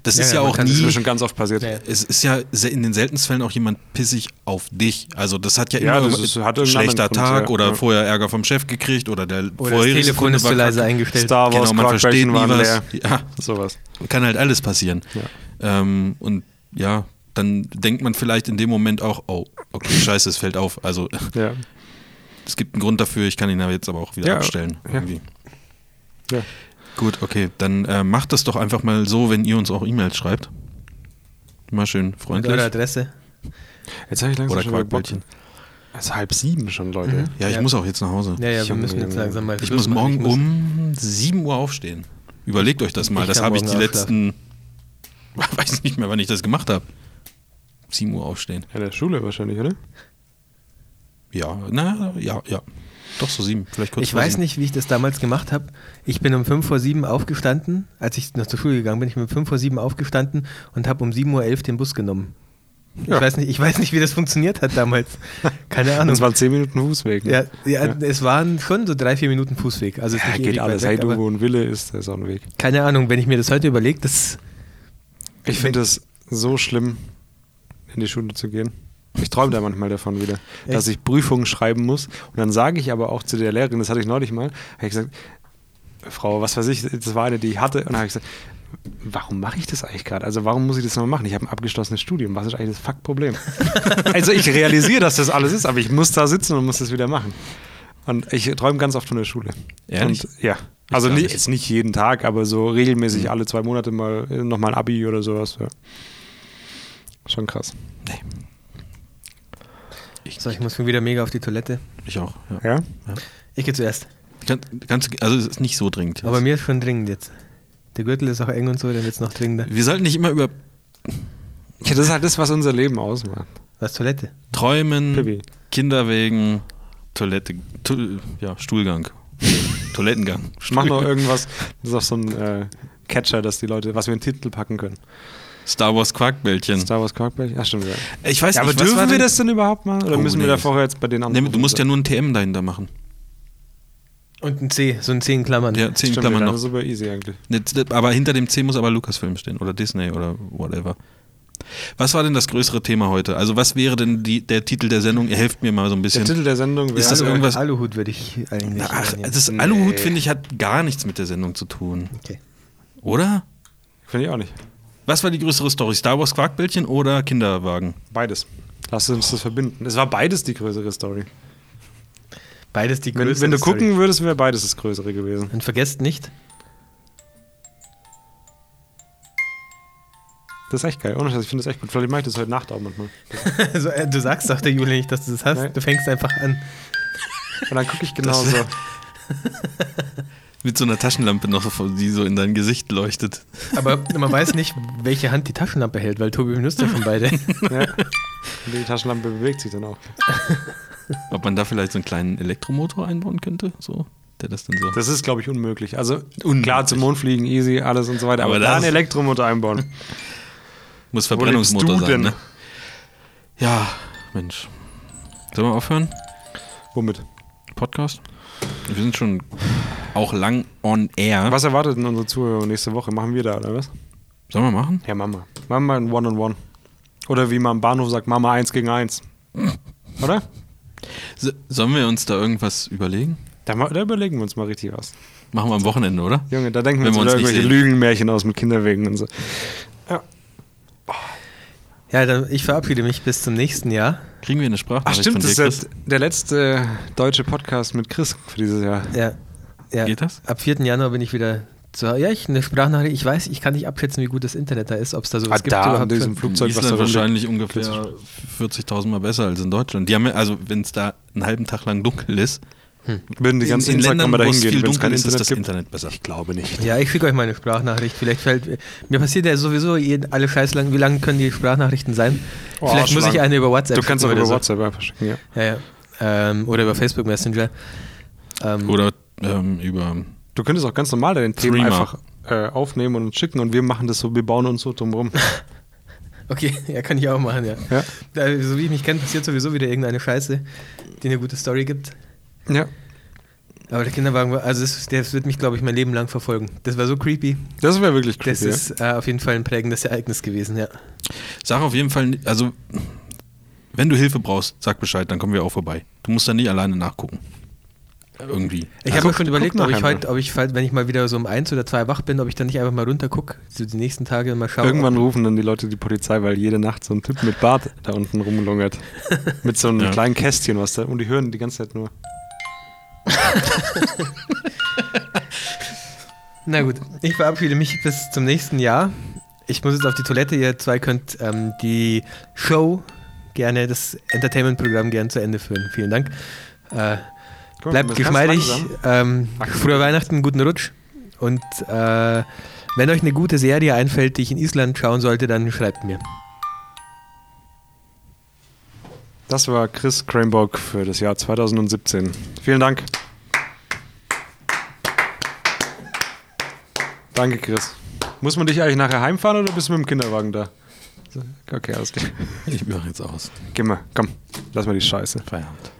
Das Ja, ist ja, ja, auch kann- Das ist nie mir schon ganz oft passiert. Ja. Es ist ja in den seltensten Fällen auch jemand pissig auf dich. Also das hat ja Ja, immer das ist- hat schlechter Grund, Tag ja. oder Ja. vorher Ärger vom Chef gekriegt oder der Oder das vorherige Telefon Kunde ist zu war leise eingestellt. Star Wars Genau, man versteht nie was. leer. Ja, [laughs] Sowas. kann halt alles passieren. Ja. Ähm, und ja, dann denkt man vielleicht in dem Moment auch, oh, okay, [laughs] scheiße, es fällt auf. Also Ja. es gibt einen Grund dafür, ich kann ihn aber jetzt aber auch wieder Ja, abstellen. ja. Irgendwie. Ja. Gut, okay, dann äh, macht das doch einfach mal so, wenn ihr uns auch E-Mails schreibt. Mal schön Und freundlich. eure Adresse. Jetzt habe ich langsam Oder schon. Quarkbällchen. Es ist halb sieben schon, Leute. Mhm. Ja, ich Ja. muss auch jetzt nach Hause. Ja, ja, wir müssen jetzt langsam mal Ich muss morgen um 7 Uhr aufstehen. Überlegt euch das mal. Ich das habe ich die letzten. [laughs] Weiß nicht mehr, wann ich das gemacht habe. 7 Uhr aufstehen. Ja, der Schule wahrscheinlich, oder? Ja, na, ja, ja. Doch so 7. Vielleicht kurz Ich weiß sieben. nicht, wie ich das damals gemacht habe. Ich bin um 5 vor 7 aufgestanden, als ich noch zur Schule gegangen bin. Ich bin um 5 vor 7 aufgestanden und habe um 7.11 Uhr den Bus genommen. Ja. Ich, weiß nicht, ich weiß nicht, wie das funktioniert hat damals. [laughs] Keine Ahnung. Das waren zehn Minuten Fußweg. ne? ja, ja, Ja. es waren schon so drei, vier Minuten Fußweg. Also Ja, geht alles. Hey, du, wo ein Wille ist, da ist auch ein Weg. Keine Ahnung, wenn ich mir das heute überlege, das. Ich finde es so schlimm, in die Schule zu gehen. Ich träume da manchmal davon wieder, dass ich Prüfungen schreiben muss. Und dann sage ich aber auch zu der Lehrerin, das hatte ich neulich mal, habe ich gesagt, Frau, was weiß ich, das war eine, die ich hatte. Und dann habe ich gesagt, warum mache ich das eigentlich gerade? Also warum muss ich das noch machen? Ich habe ein abgeschlossenes Studium. Was ist eigentlich das Fuck-Problem? [laughs] also ich realisiere, dass das alles ist, aber ich muss da sitzen und muss das wieder machen. Und ich träume ganz oft von der Schule. Ehrlich? Und, ja. Also nicht, jetzt nicht jeden Tag, aber so regelmäßig Mhm. alle zwei Monate mal äh, nochmal ein Abi oder sowas. Ja. Schon krass. So, ich muss schon wieder mega auf die Toilette. Ich auch. Ja. Ja? Ich gehe zuerst. Ganz, ganz, also es ist nicht so dringend. Aber mir ist schon dringend jetzt. Der Gürtel ist auch eng und so, dann wird es noch dringender. Wir sollten nicht immer über ja. Das ist halt das, was unser Leben ausmacht. Was, Toilette? Träumen, Pipi. Kinderwegen, Toilette, tu, ja, Stuhlgang. Toilettengang. Mach noch irgendwas, das ist auch so ein äh, Catcher, dass die Leute, was wir in den Titel packen können. Star Wars Quarkbällchen. Star Wars Quarkbällchen? Ja, stimmt. Ja. Ich weiß Ja, aber nicht, war dürfen wir denn- das denn überhaupt mal? Oder Oh, müssen wir nee. da vorher jetzt bei den Nee, anderen? du musst ja nur ein TM dahinter machen. Und ein C, so ein C in Klammern. Ja, zehn Stimmt, Klammern noch. ist super easy eigentlich. Aber hinter dem C muss aber Lucasfilm stehen oder Disney oder whatever. Was war denn das größere Thema heute? Also was wäre denn die, der Titel der Sendung? Ihr helft mir mal so ein Der bisschen. Titel der Sendung wäre Ist das irgendwas- Aluhut würde ich eigentlich. Ach, nennen. das Nee. Aluhut, finde ich, hat gar nichts mit der Sendung zu tun. okay. Oder? Finde ich auch nicht. Was war die größere Story? Star Wars Quarkbällchen oder Kinderwagen? Beides. Lass uns das verbinden. Es war beides die größere Story. Beides die Wenn, größere wenn du Story. gucken würdest, wäre beides das größere gewesen. Und vergesst nicht, Das ist echt geil. Ohne Scheiß, ich finde das echt gut. Vielleicht mache ich das heute Nacht auch manchmal. [laughs] also, äh, du sagst doch der Juli nicht, dass du das hast. Nein. Du fängst einfach an. Und dann gucke ich genau Das- so. Mit so einer Taschenlampe noch, die so in dein Gesicht leuchtet. Aber man weiß nicht, welche Hand die Taschenlampe hält, weil Tobi benutzt ja schon beide. Ja. Und die Taschenlampe bewegt sich dann auch. Ob man da vielleicht so einen kleinen Elektromotor einbauen könnte? So, der das dann so. Das ist, glaube ich, unmöglich. Also Unmöglich. klar, zum Mond fliegen, easy, alles und so weiter. Aber, Aber da einen Elektromotor einbauen. Muss Verbrennungsmotor sein, ne? Ja, Mensch. Sollen wir aufhören? Womit? Podcast? Wir sind schon auch lang on air. Was erwartet denn unsere Zuhörer nächste Woche? Machen wir da, oder was? Sollen wir machen? Ja, Mama. Machen wir ein One-on-One. Oder wie man am Bahnhof sagt, Mama 1 gegen 1. Oder? So, sollen wir uns da irgendwas überlegen? Da, da überlegen wir uns mal richtig was. Machen wir am Wochenende, oder? Junge, da denken wir Wenn uns wir uns nicht irgendwelche. Lügenmärchen aus mit Kinderwegen und so. Ja, dann ich verabschiede mich bis zum nächsten Jahr. Kriegen wir eine Ach Sprachnachricht stimmt, von das dir, ist Chris? der, der letzte deutsche Podcast mit Chris für dieses Jahr. Ja. Ja. Geht das? Ab 4. Januar bin ich wieder zu Ja, ich eine Sprachnachricht. Ich weiß, ich kann nicht abschätzen, wie gut das Internet da ist, ob es da sowas Ah, gibt. da überhaupt an diesem Flugzeug, in was da wahrscheinlich ungefähr 40.000 Mal besser als in Deutschland. Die haben ja, also wenn es da einen halben Tag lang dunkel ist, Würden die ganzen in, in Ländern, wo es viel dunkel ist, ist Internet das gibt? Internet besser. Ich glaube nicht. Ja, ich schicke euch mal eine Sprachnachricht. Vielleicht fällt mir passiert ja sowieso jeden, alle Scheiß lang. Wie lang können die Sprachnachrichten sein? Oh, Vielleicht muss ich eine über WhatsApp Du kannst auch über oder WhatsApp einfach schicken, ja. So. Ja, ja. Ähm, oder über Facebook Messenger. Ähm, Oder ähm, über Du könntest auch ganz normal deine Themen Threema. einfach äh, aufnehmen und uns schicken und wir machen das so, wir bauen uns so drumherum. [laughs] Okay, ja, kann ich auch machen, ja. Ja. Da, so wie ich mich kenne, passiert sowieso wieder irgendeine Scheiße, die eine gute Story gibt. ja. Aber der Kinderwagen war, also das, das wird mich, glaube ich, mein Leben lang verfolgen. Das war so creepy. Das wäre wirklich Das creepy. ist äh, auf jeden Fall ein prägendes Ereignis gewesen, ja. Sag auf jeden Fall, also wenn du Hilfe brauchst, sag Bescheid, dann kommen wir auch vorbei. Du musst da nie alleine nachgucken. Irgendwie. Ich Also habe mir guck- schon überlegt, ob ich heute, ob ich, fall- wenn ich mal wieder so um eins oder zwei wach bin, ob ich dann nicht einfach mal runter gucke, so die nächsten Tage mal schaue. Irgendwann rufen dann die Leute die Polizei, weil jede Nacht so ein Typ mit Bart da unten rumlungert. [laughs] mit so einem Ja. kleinen Kästchen, was da. Und die hören die ganze Zeit nur. [laughs] Na gut, ich verabschiede mich bis zum nächsten Jahr. Ich muss jetzt auf die Toilette. Ihr zwei könnt ähm, die Show gerne, das Entertainment-Programm gerne zu Ende führen. Vielen Dank. Äh, bleibt geschmeidig. Ähm, frohe Weihnachten, guten Rutsch. Und äh, wenn euch eine gute Serie einfällt, die ich in Island schauen sollte, dann schreibt mir. Das war Chris Cranbock für das Jahr 2017. Vielen Dank. Danke, Chris. Muss man dich eigentlich nachher heimfahren oder bist du mit dem Kinderwagen da? Okay, alles klar. Ich mache jetzt aus. Geh mal, komm, lass mal die Scheiße. Feierabend.